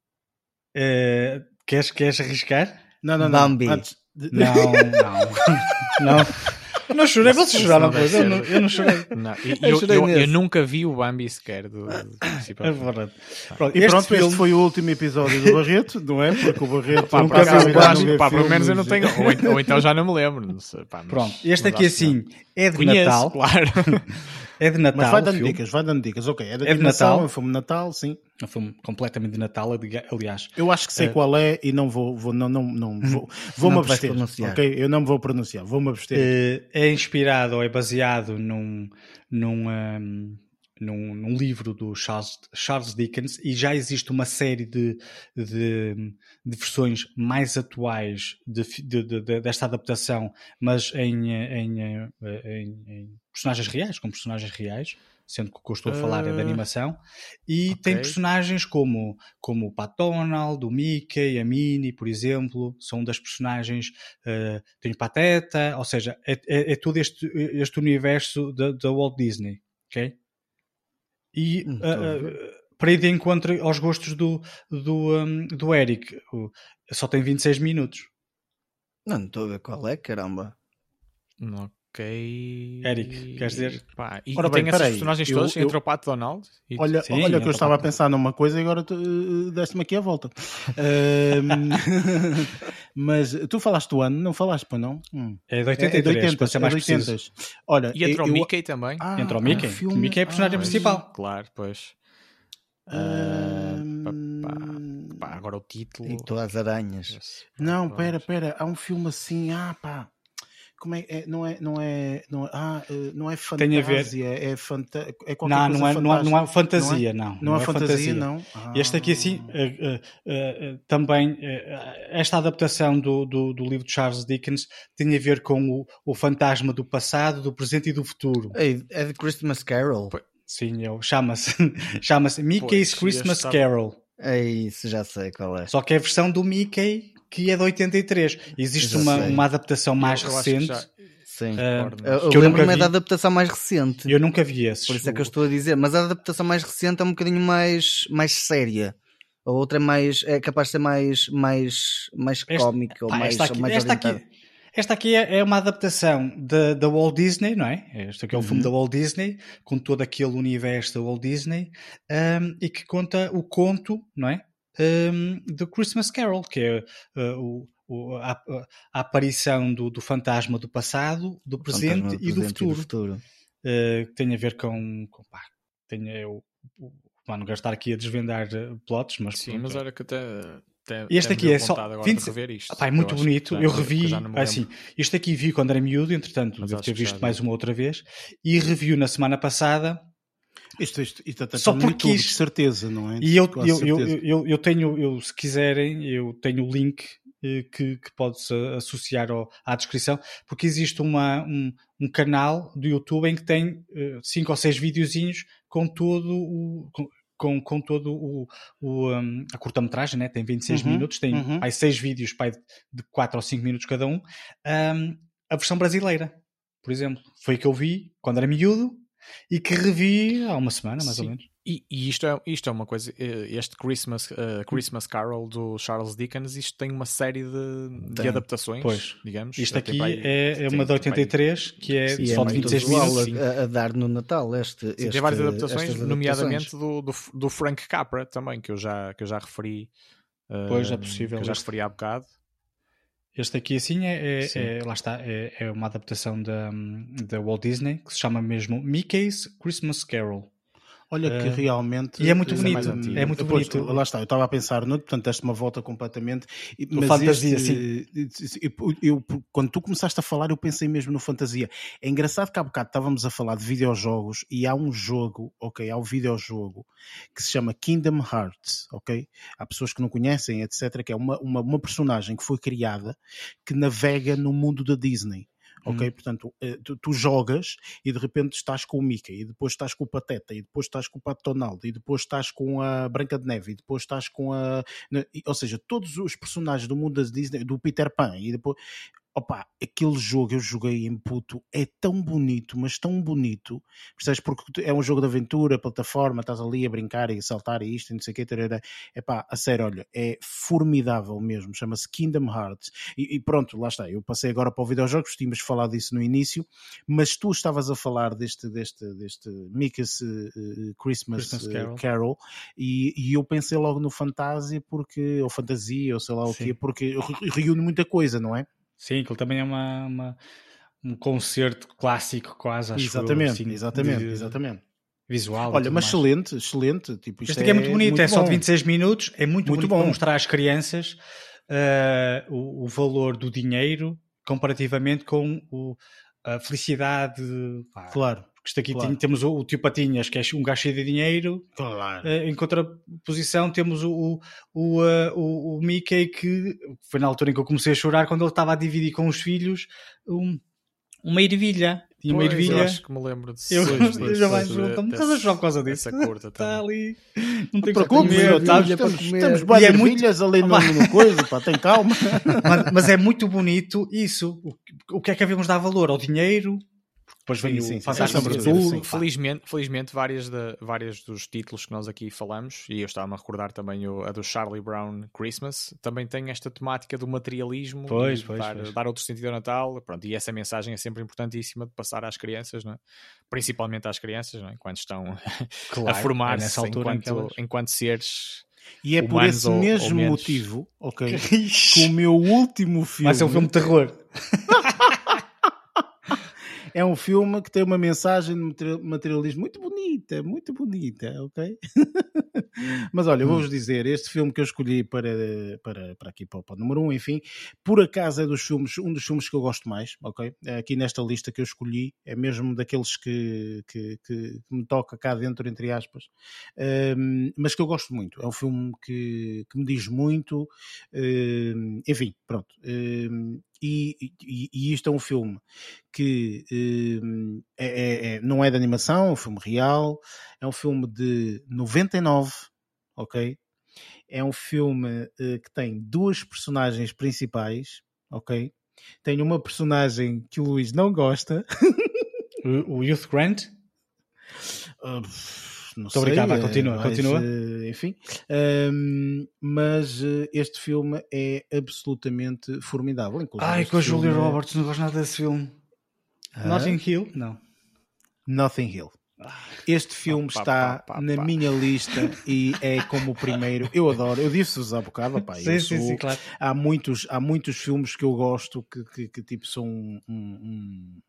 Eh, queres, queres arriscar? Não, não, não. Bambi. Antes de- Não, não. não. Não chorei, vocês choraram, pois. Eu não, eu não chorei. Não, Eu eu, chorei eu- nunca vi o Bambi sequer do, do princípio É verdade. Pronto, E este pronto, filme- este foi o último episódio do Barreto, não é? Porque o Barreto Pá, nunca acaso, acho- pá, pelo menos eu não tenho, ou, ou então já não me lembro. Não sei, pá, mas- Pronto, este aqui não. assim é de Conheço, Natal. claro. É de Natal. Mas vai dando dicas, vai dando dicas. Ok, é de de animação, Natal. é um filme de Natal, sim. É um filme completamente de Natal, ali- aliás. Eu acho que sei É. qual é e não vou, vou não, não, não vou, vou-me Não abster. pronunciar. Ok, eu não me vou pronunciar, vou-me abster. Eh, É inspirado ou é baseado num, num, ahm, num, num livro do Charles, Charles Dickens e já existe uma série de, de, de versões mais atuais de, de- de- de- desta adaptação, mas em, eh, em, em- em personagens reais, com personagens reais. Sendo que o que eu estou a falar é de Ah, animação, e ok. tem personagens como, como o Pat Donald, o Mickey, a Minnie, por exemplo, são das personagens Uh, tem o Pateta, ou seja, é, é, é todo este, este universo da, Walt Disney, ok? E uh, uh, para ir de encontro aos gostos do, do, um, do Eric, o- só tem 26 minutos. Não, não estou a ver qual é, caramba. Ok. Eric, queres dizer? Pá, e, Ora bem, tem esses peraí, personagens eu- todos, eu- entre o Pato Donald e Olha, Sim, olha que eu estava a pensar numa coisa e agora tu, eh, deste-me aqui a volta. Ahm, mas tu falaste do ano, não falaste, pois não? Hum. É de É, 83, é de 80, para ser é mais de preciso. 80. Olha, E entra o eu- Mickey também. Ah, Entra o Mickey. filme- O Mickey é a personagem ah, principal. Claro, pois. Ah, pá, Pá, agora o título. E tu às aranhas. Não, pera, pera, há um filme assim, ah pá. Como é, é- não é, não é, não é, ah, eh, não é Tem a ver- fantasia, é fanta, é qualquer Não, coisa não é, não, é, não é fantasia, não. Não, é fantasia, não. Ah. Este aqui, assim, eh, eh, eh, também, eh, esta adaptação do, do, do livro de Charles Dickens tem a ver com o, o fantasma do passado, do presente e do futuro. É de Christmas Carol. Sim, eu- chama-se chama-se Mickey's Pois, Christmas Carol. É isso, já sei qual é. Só que é a versão do Mickey que é de 83. Existe uma, uma adaptação mais Eu- recente. já- Sim. recordo, Eu, eu lembro-me é da adaptação mais recente. Eu nunca vi esses. Por isso é que eu estou a dizer. Mas a adaptação mais recente é um bocadinho mais, mais séria. A outra é mais é capaz de ser mais, mais, mais Esta- cómica ou Pá, mais, esta aqui, mais esta, aqui, esta aqui é é uma adaptação da da Walt Disney, não é? Este aqui é o filme Uhum. da Walt Disney, com todo aquele universo da Walt Disney, um, e que conta o conto, não é? Um, do Christmas Carol, que é uh, o, o- a, a aparição do, do fantasma do passado, do presente, do e, do presente futuro, uh, que tem a ver com. com pá, tem, é, o, o, pá, não quero estar aqui a desvendar uh, plots, mas. Sim, pronto, mas é. olha que até. até Este aqui é só vontade agora 20 de rever isto. É muito eu bonito. que Eu revi, assim, isto aqui vi quando era miúdo, entretanto, Mas devo ter visto já mais uma outra vez, e reviu na semana passada. Isto, isto, isto até Só porque YouTube, isto- certeza, não é? E eu, eu, eu, eu, eu tenho, eu, se quiserem, eu tenho o link eh, que, que pode-se associar ao- à descrição, porque existe uma, um, um canal do YouTube em que tem eh, cinco ou seis videozinhos com todo o. Com, com, com todo o, o, um, a curta-metragem, né? tem 26 Uhum, minutos, tem uhum. pai, seis vídeos pai, de 4 ou 5 minutos cada um. Um, a versão brasileira, por exemplo, foi a que eu vi quando era miúdo e que revi há uma semana, mais ou Sim. menos. E, e isto, é, isto é uma coisa, eh, este Christmas, eh, Christmas Carol do Charles Dickens, isto tem uma série de, de adaptações, Pois. digamos. Isto Tem aqui aí- é, é uma de tem para aí- 83, que é E só é de muito 26 usual minutos. a, a- dar no Natal este, Sim, este tem várias adaptações, estas nomeadamente do, do, do Frank Capra também, que eu já, que eu já referi. eh, Pois, é possível Que eu já referi há bocado. Este aqui, assim, é, é- é- lá está, é, é uma adaptação da, da Walt Disney, que se chama mesmo Mickey's Christmas Carol. Olha que Eh, realmente. e é muito eh, bonito, antigo. é muito Depois, bonito. Lá está, eu estava a pensar noutro, portanto, deste uma volta completamente. No Mas fantasia, este, eu, eu- quando tu começaste a falar, eu pensei mesmo no fantasia. É engraçado que há bocado estávamos a falar de videojogos e há um jogo, ok? Há um videojogo que se chama Kingdom Hearts, ok? Há pessoas que não conhecem, etc. Que é uma, uma, uma personagem que foi criada que navega no mundo da Disney. Ok, portanto, eh, tu, tu jogas e de repente estás com o Mickey, e depois estás com o Pateta, e depois estás com o Pato Donald, e depois estás com a Branca de Neve, e depois estás com a. Ou seja, todos os personagens do mundo da Disney, do Peter Pan, e depois. Opa, aquele jogo eu joguei em puto é tão bonito, mas tão bonito, percebes? Porque é um jogo de aventura, plataforma, estás ali a brincar e a saltar e isto e não sei o que, é pá, a sério, olha, é formidável mesmo, chama-se Kingdom Hearts. E, e pronto, lá está, eu passei agora para o videojogo, tínhamos falado disso no início, mas tu estavas a falar deste, deste, deste Mickey's eh, eh, Christmas, Christmas eh, Carol. Carol, e, e eu pensei logo no Fantasia, porque, ou Fantasia, ou sei lá o Sim. quê, porque re- reúne muita coisa, não é? Sim, aquilo também é uma, uma- um concerto clássico quase, acho eu, exatamente, assim, exatamente, de- exatamente. Visual. Olha, mas mais. excelente, excelente. Tipo, Este aqui é muito bonito, é só bom. de 26 minutos, é muito, Muito bom. para mostrar às crianças eh, o, o valor do dinheiro comparativamente com o- a felicidade. pá, Claro, porque isto aqui claro. tem- temos o, o tio Patinhas, que é um gajo cheio de dinheiro, claro. eh, em contraposição temos o, o, o, eh, o- o Mickey, que foi na altura em que eu comecei a chorar quando ele estava a dividir com os filhos um- uma ervilha. Tinha uma eu ervilha. acho que me lembro de Eu, pois, eu já mais estás a chorar por causa disso. Essa curta Está ali. Não tem que comer, estamos, estamos bem é muito- ervilhas ali no, no coisa, pá, tem calma. mas, mas é muito bonito isso. O, o que é que havemos de dar valor? Ao dinheiro? Depois vem Sim, o sim, sim. Fantasma Sim, sim, Brasil. sim, sim. pá. Felizmente, felizmente várias, de, várias dos títulos que nós aqui falamos, e eu estava a recordar também o, a do Charlie Brown Christmas, também tem esta temática do materialismo, Pois, pois, dar, pois. dar outro sentido ao Natal, pronto, e essa mensagem é sempre importantíssima de passar às crianças, não é? principalmente às crianças, não é? enquanto estão Claro, a é formar-se nessa altura em que enquanto, elas- enquanto seres E é por esse ou- ou mesmo menos. motivo, ok, que o meu último filme, Vai ser um filme de terror. é um filme que tem uma mensagem de materi- materialismo muito bonita, muito bonita, ok? Mas olha, vou-vos dizer, este filme que eu escolhi para, para, para aqui, para, o- número 1, um, enfim, por acaso é dos filmes, um dos filmes que eu gosto mais, ok? Aqui nesta lista que eu escolhi, é mesmo daqueles que, que, que me toca cá dentro, entre aspas, um, mas que eu gosto muito. É um filme que, que me diz muito, um, enfim, pronto. Um, e, e, e isto é um filme que um, é, é- é- não é de animação, é um filme real, é um filme de 99, ok? É um filme eh, que tem duas personagens principais, ok? Tem uma personagem que o Luís não gosta. O, o Youth Grant? Uh, não Muito obrigado, vai, eh, continua, mas, continua. eh, enfim, Ahm, mas eh, este filme é absolutamente formidável. inclusive Ai, com a Julia é Roberts, não gosto nada desse filme. Ah? Notting Hill? Não. Nothing Hill. Este filme pá, está pá, pá, na pá. minha lista e é como o primeiro. Eu adoro, eu disse-vos há bocado, eu Sim, sim, sim, claro. há muitos, há muitos filmes que eu gosto que, que, que, tipo são um, um,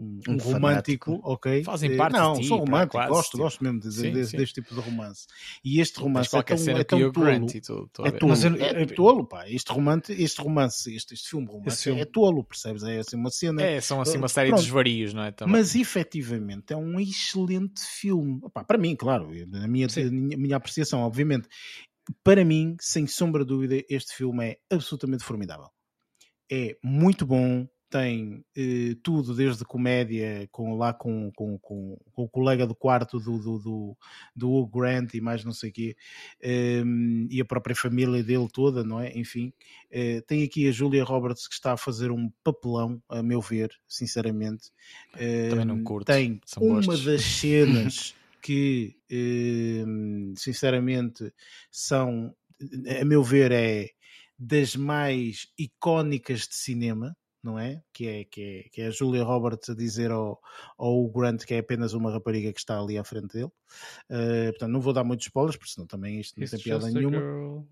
um, um romântico, fanático. ok? Fazem Eh, parte não, de ti, sou romântico, quase, gosto, tipo. gosto mesmo de, Sim, desse, sim. deste tipo de romance. E este romance é tão, cena é tão tolo. Grant e estou a É tolo, Mas eu- é eu- tolo, pá. Este romance, este romance, este, este filme romance filme. é tolo, percebes? É assim uma cena. É, são assim uma série pronto. de desvarios, não é? Também. Mas efetivamente é um excelente filme. Opa, para mim, claro, na minha, minha, minha apreciação, obviamente. Para mim, sem sombra de dúvida, este filme é absolutamente formidável. É muito bom, tem eh, tudo, desde comédia, com, lá com, com, com, com o colega do quarto do, do, do, do Hugh Grant e mais não sei o quê, ehm, e a própria família dele toda, não é? Enfim, eh, tem aqui a Julia Roberts que está a fazer um papelão, a meu ver, sinceramente. Também não Ehm, curto, Tem uma gostos. das cenas que, ehm, sinceramente, são, a meu ver, é das mais icónicas de cinema, não é? Que é, que é, que é a Julia Roberts a dizer ao, ao Hugh Grant que é apenas uma rapariga que está ali à frente dele. Eh, portanto, não vou dar muitos spoilers, porque senão também isto não It's tem piada nenhuma.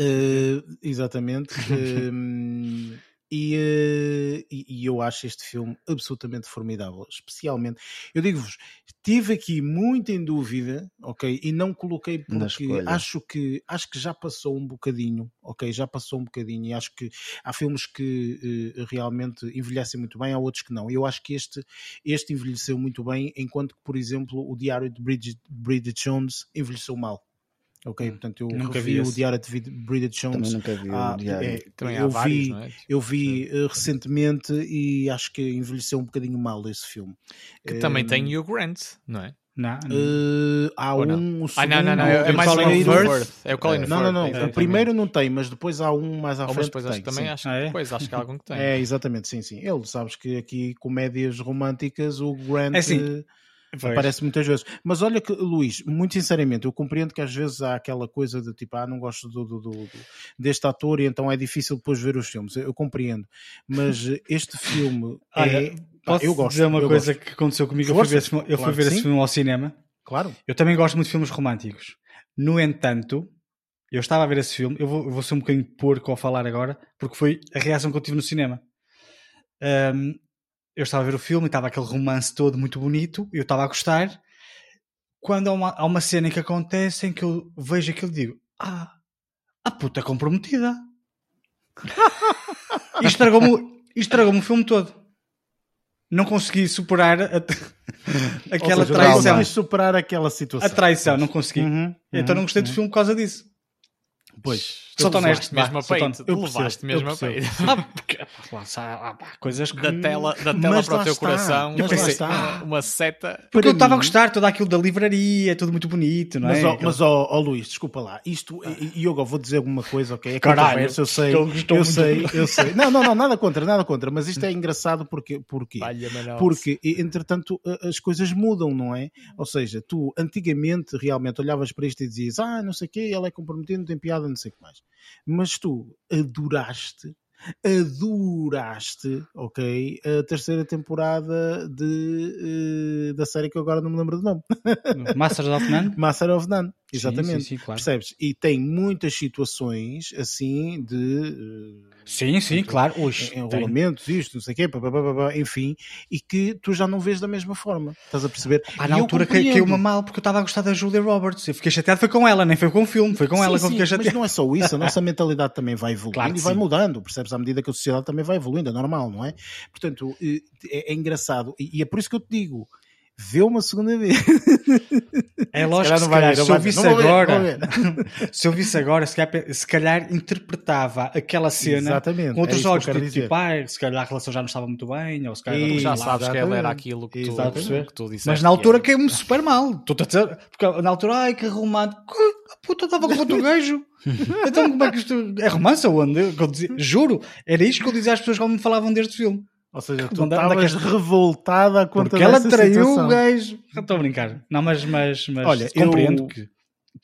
Eh, exatamente. E, eh, e- e eu acho este filme absolutamente formidável. Especialmente, eu digo-vos, estive aqui muito em dúvida, ok? E não coloquei porque acho que, acho que já passou um bocadinho, ok? Já passou um bocadinho e acho que há filmes que eh, realmente envelhecem muito bem, há outros que não. Eu acho que este, este envelheceu muito bem, enquanto que, por exemplo, o Diário de Bridget, Bridget Jones envelheceu mal. Ok, portanto eu Nunca vi o. Diário de Bridget Jones Também nunca vi ah, o diário. é, Também há eu vários, vi, não é? Eu vi eh, recentemente e acho que envelheceu um bocadinho mal esse filme. Que também Eh, tem Hugh Grant, não é? Não, eh, há Ou não? um. o Ah, não, não, não. segundo, É, é o mais o Colin Firth. É o Colin Não, não, não. Firth, O primeiro não tem, mas depois há um mais à Ou, mas frente. depois que acho que tem, também sim. acho, Ah, é? depois acho que há algum que tem. É, exatamente, sim, sim. Ele, sabes que aqui comédias românticas o Grant É assim, eh, Pois. aparece muitas vezes. Mas olha que, Luís, muito sinceramente, eu compreendo que às vezes há aquela coisa de tipo, ah, não gosto do, do- do- deste ator e então é difícil depois ver os filmes. Eu, compreendo. Mas este filme Olha, é. Posso eu gosto. dizer uma coisa gosto. que aconteceu comigo? Eu fui Força. ver, esse, filme- eu fui Claro ver que esse filme ao cinema. Claro. Eu também gosto muito de filmes românticos. No entanto, eu estava a ver esse filme. Eu vou, eu vou ser um bocadinho porco ao falar agora, porque foi a reação que eu tive no cinema. Ahm, eu estava a ver o filme e estava aquele romance todo muito bonito. Eu estava a gostar. Quando há uma, há uma cena que acontece em que eu vejo aquilo e digo: Ah, a puta é comprometida. e estragou-me o- e estragou-me o filme todo. Não consegui superar a- aquela seja, traição. Não consegues superar aquela situação. A traição, não consegui. Uhum, Então uhum, não gostei do uhum. filme por causa disso. Pois. Sou honesto, mesmo a peito. levaste mesmo a peito. Ah, coisas que... Da tela, da tela Mas para o teu está, coração. mas eu pensei, está. ah, uma seta. Porque eu estava a gostar, tudo aquilo da livraria, tudo muito bonito, não Mas, é? ó, mas ó, ó, Luís, desculpa lá. Isto, e eu vou dizer alguma coisa, ok? É Caralho, eu sei. estou- estou eu muito- sei, eu sei. Não, não, não, nada contra, nada contra. Mas isto é engraçado porque, porque, porque entretanto, as coisas mudam, não é? Ou seja, tu antigamente realmente olhavas para isto e dizias, ah, não sei o quê, ela é comprometida, não tem piada, não sei o que mais. Mas tu adoraste adoraste, ok, a terceira temporada de, eh, da série que eu agora não me lembro do nome. Masters of None? Master of None, exatamente. Sim, sim, claro. Percebes? E tem muitas situações assim de eh, Sim, sim, claro. Ux, tem. enrolamentos, isto, não sei o quê, pá, pá, pá, pá, pá, enfim, e que tu já não vês da mesma forma. Estás a perceber? E na altura caiu-me mal porque eu estava a gostar da Julia Roberts. Eu fiquei chateado, foi com ela, nem foi com o filme, foi com Sim, ela que eu fiquei mas chateado. não é só isso, a nossa mentalidade também vai evoluindo Claro e vai mudando, percebes? À medida que a sociedade também vai evoluindo, é normal, não é? Portanto, eh, é, é engraçado, e é por isso que eu te digo, vê uma segunda vez. É lógico que Se calhar se eu visse agora, se eu visse agora, se calhar, se calhar interpretava aquela cena Exatamente, com é outros eu olhos, tipo, tipo, ah, se calhar a relação já não estava muito bem, ou se calhar E- não já lá. sabes que ela era aquilo que tu, que tu disseste. Mas na que altura era. caiu-me super mal. A dizer, porque na altura, ai que romântico. A puta estava com outro gajo. Então como é que isto é romance ou onde? Juro, era isto que eu dizia às pessoas quando me falavam deste filme. Ou seja, tu estavas esta- revoltada a conta Porque ela traiu situação. o gajo. Estou a brincar. Não, mas, mas, mas Olha, compreendo eu- que.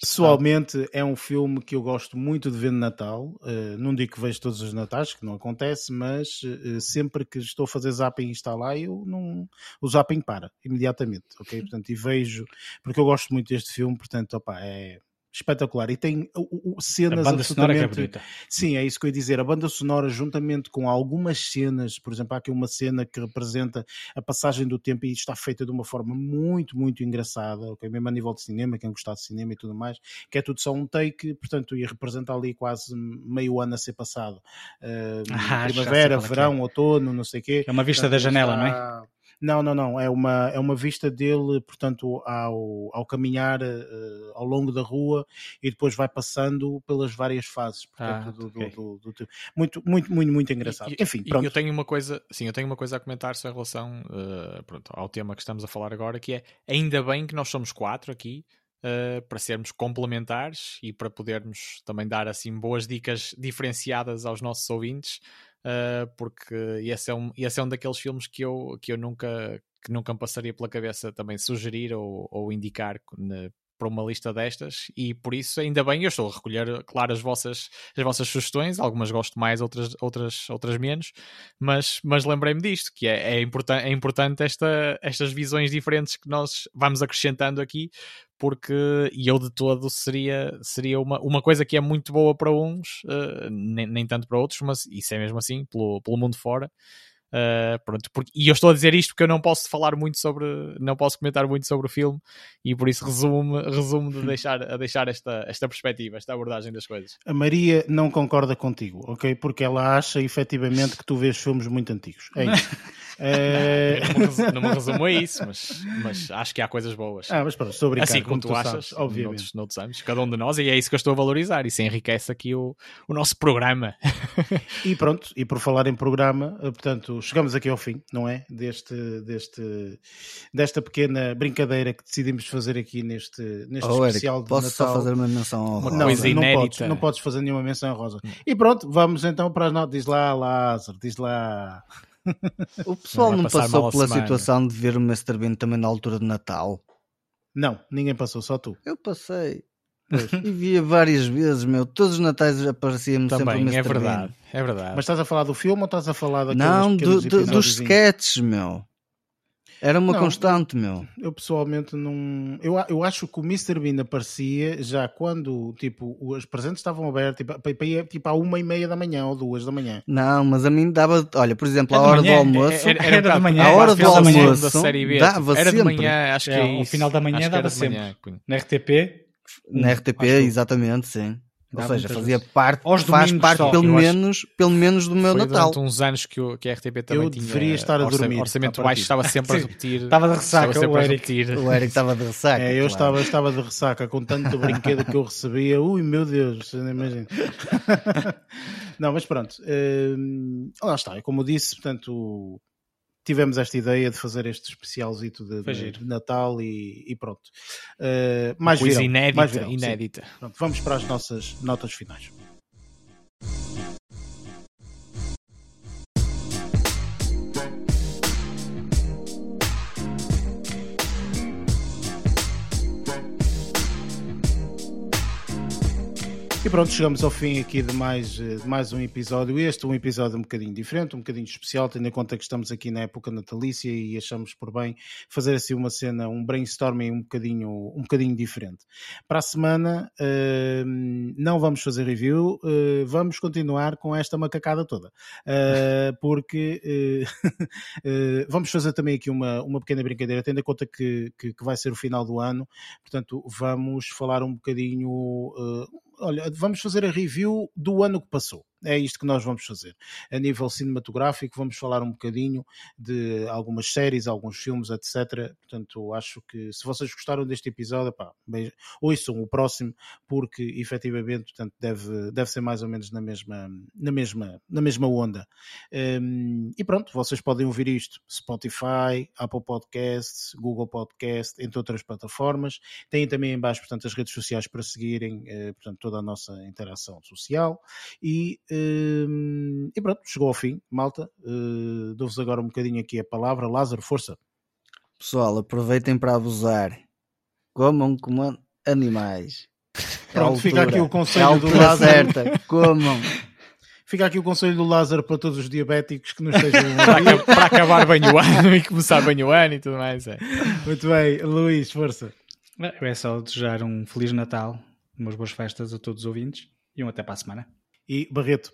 Pessoalmente é um filme que eu gosto muito de ver no Natal. Uh, não digo que vejo todos os Natais, que não acontece, mas uh, sempre que estou a fazer zapping e está lá, eu não... o zapping para imediatamente, ok? Portanto, e vejo, porque eu gosto muito deste filme, portanto, opa, é espetacular. E tem uh, uh, A cenas banda sonora que é absolutamente... bonita. Sim, é isso que eu ia dizer. A banda sonora, juntamente com algumas cenas, por exemplo, há aqui uma cena que representa a passagem do tempo e está feita de uma forma muito, muito engraçada, ok? Mesmo a nível de cinema, quem gostar de cinema e tudo mais, que é tudo só um take, portanto, e representa ali quase meio ano a ser passado. Uh, Ah, primavera, é que verão, outono, não sei o quê. É uma vista da janela, não é? Não, não, não. É uma, é uma vista dele, portanto, ao, ao caminhar eh, ao longo da rua e depois vai passando pelas várias fases. Portanto, Ah, do, do- ok. do- do tempo. muito, muito, muito, muito engraçado. E- Enfim, pronto. Eu tenho uma coisa, sim, eu tenho uma coisa a comentar só em relação eh, pronto, ao tema que estamos a falar agora, que é ainda bem que nós somos quatro aqui. eh, para sermos complementares e para podermos também dar assim boas dicas diferenciadas aos nossos ouvintes, eh, porque esse é, um, esse é um daqueles filmes que eu, que eu nunca, que nunca me passaria pela cabeça também sugerir ou, ou indicar na- para uma lista destas. E por isso ainda bem eu estou a recolher claro as vossas as vossas sugestões. Algumas gosto mais outras outras outras menos. Mas mas lembrei-me disto que é, é, importan é importante esta, estas visões diferentes que nós vamos acrescentando aqui porque eu de todo seria seria uma, uma coisa que é muito boa para uns eh, nem, nem tanto para outros mas isso é mesmo assim pelo, pelo mundo fora Uh, pronto, porque- e eu estou a dizer isto porque eu não posso falar muito sobre, não posso comentar muito sobre o filme e por isso resumo, resumo de deixar, a deixar esta, esta perspectiva, esta abordagem das coisas. A Maria não concorda contigo, ok? Porque ela acha efetivamente que tu vês filmes muito antigos. É isso. Eh, Eu não, me resumo, não me resumo a isso, mas, mas acho que há coisas boas. Ah, mas pronto, estou a brincar, assim como, tu, achas, sabes, obviamente. noutros, noutros anos, cada um de nós, e é isso que eu estou a valorizar. Isso enriquece aqui o, o nosso programa. E pronto, e por falar em programa, eh, portanto, chegamos aqui ao fim, não é? Deste, deste, desta pequena brincadeira que decidimos fazer aqui neste, neste Oh, Eric, especial de posso Natal. só fazer uma menção ao Não, coisa não, não inédita. podes, não podes fazer nenhuma menção rosa. E pronto, vamos então para as notas. Diz lá, Lázaro, diz lá. O pessoal Não não, passou pela semana. situação de ver o Mr. Bean também na altura de Natal. Não, ninguém passou, só tu. Eu passei. e via várias vezes, meu. Todos os natais aparecia-me sempre o Mr. é Bean. verdade. É verdade. Mas estás a falar do filme ou estás a falar daqueles Não, do- do- dos sketches, meu. Era uma Não, constante, meu. Eu pessoalmente não. Eu, eu acho que o Mr. Bean aparecia já quando tipo, os presentes estavam abertos, tipo, para, para ir, tipo à uma e meia da manhã ou duas da manhã. Não, mas a mim dava. Olha, por exemplo, É a de hora manhã, do almoço. é- Era de manhã, a hora do manhã. almoço da série B. dava era de sempre. manhã, acho que É, é, isso. final da manhã era dava de manhã, sempre. punha. Na RTP, Na RTP, exatamente, sim. Ou seja, fazia vezes. parte, Aos faz parte só, pelo eu acho. menos, pelo menos do meu Foi Natal. durante uns anos que, o, que a RTP também Eu tinha deveria estar a dormir, orçamento baixo, estava sempre a repetir. Estava de ressaca, estava sempre o a Eric. repetir. O Eric estava de ressaca. É, eu claro. estava, estava de ressaca com tanto brinquedo que eu recebia. Ui, meu Deus, você não imagina. não, mas pronto. hum, lá está, como eu disse, portanto, tivemos esta ideia de fazer este especialzito de, de- de Natal e, e pronto. Uh, mais Coisa virão, inédita, mais virão, inédita. Pronto, vamos para as nossas notas finais. Pronto, chegamos ao fim aqui de mais, de mais um episódio. Este um episódio um bocadinho diferente, um bocadinho especial, tendo em conta que estamos aqui na época natalícia e achamos por bem fazer assim uma cena, um brainstorming um bocadinho, um bocadinho diferente. Para a semana eh, não vamos fazer review, eh, vamos continuar com esta macacada toda. Eh, porque vamos fazer também aqui uma, uma pequena brincadeira, tendo em conta que, que, que vai ser o final do ano, portanto vamos falar um bocadinho. Olha, vamos fazer a review do ano que passou. É isto que nós vamos fazer. A nível cinematográfico, vamos falar um bocadinho de algumas séries, alguns filmes, etc. Portanto, acho que se vocês gostaram deste episódio, pá, ouçam o próximo, porque efetivamente portanto, deve, deve ser mais ou menos na mesma, na mesma, na mesma onda. Um, e pronto, vocês podem ouvir isto: Spotify, Apple Podcasts, Google Podcast, entre outras plataformas. Têm também em baixo, portanto, as redes sociais para seguirem, eh, portanto, toda a nossa interação social. E, e pronto, chegou ao fim, malta. Uh, Dou-vos agora um bocadinho aqui a palavra. Lázaro, força. Pessoal, aproveitem para abusar. Comam como animais. É a Pronto, fica aqui o É conselho do altura Lázaro. certa. Comam. Fica aqui o conselho do Lázaro para todos os diabéticos que nos estejam Para, a ouvir. aca- para acabar bem o ano e começar bem o ano e tudo mais. É. Muito bem, Luís, força. É só desejar um Feliz Natal, umas boas festas a todos os ouvintes e um até para a semana. E Barreto.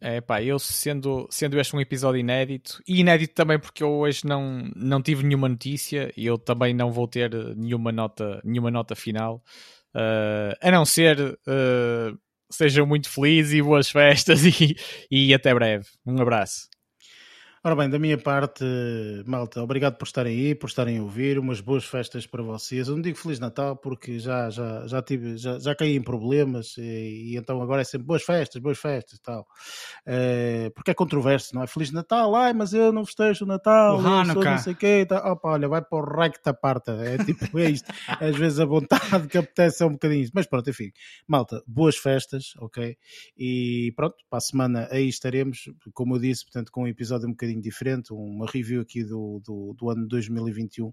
É pá, eu sendo, sendo este um episódio inédito, e inédito também porque eu hoje não, não tive nenhuma notícia e eu também não vou ter nenhuma nota, nenhuma nota final, eh, a não ser eh, sejam muito felizes e boas festas e, e até breve. Um abraço. Ora bem, da minha parte, malta, obrigado por estarem aí, por estarem a ouvir, umas boas festas para vocês. Eu não digo Feliz Natal porque já, já, já, tive, já, já caí em problemas e, e então agora é sempre boas festas, boas festas e tal. Eh, porque é controverso, não é? Feliz Natal, ai, mas eu não festejo o Natal, O Hanukkah. não sei o quê. tal. Opa, olha, vai para o raio que te aparta. É tipo é isto. Às vezes a vontade que apetece é um bocadinho. Mas pronto, enfim, malta, boas festas, ok? E pronto, para a semana aí estaremos, como eu disse, portanto, com um episódio um bocadinho diferente, uma review aqui do, do, do ano 2021.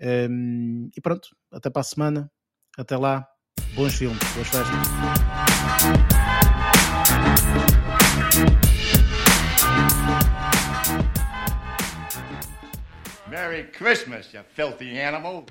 Um, e pronto, até para a semana, até lá, bons filmes, boas festas. Merry Christmas, you filthy animal.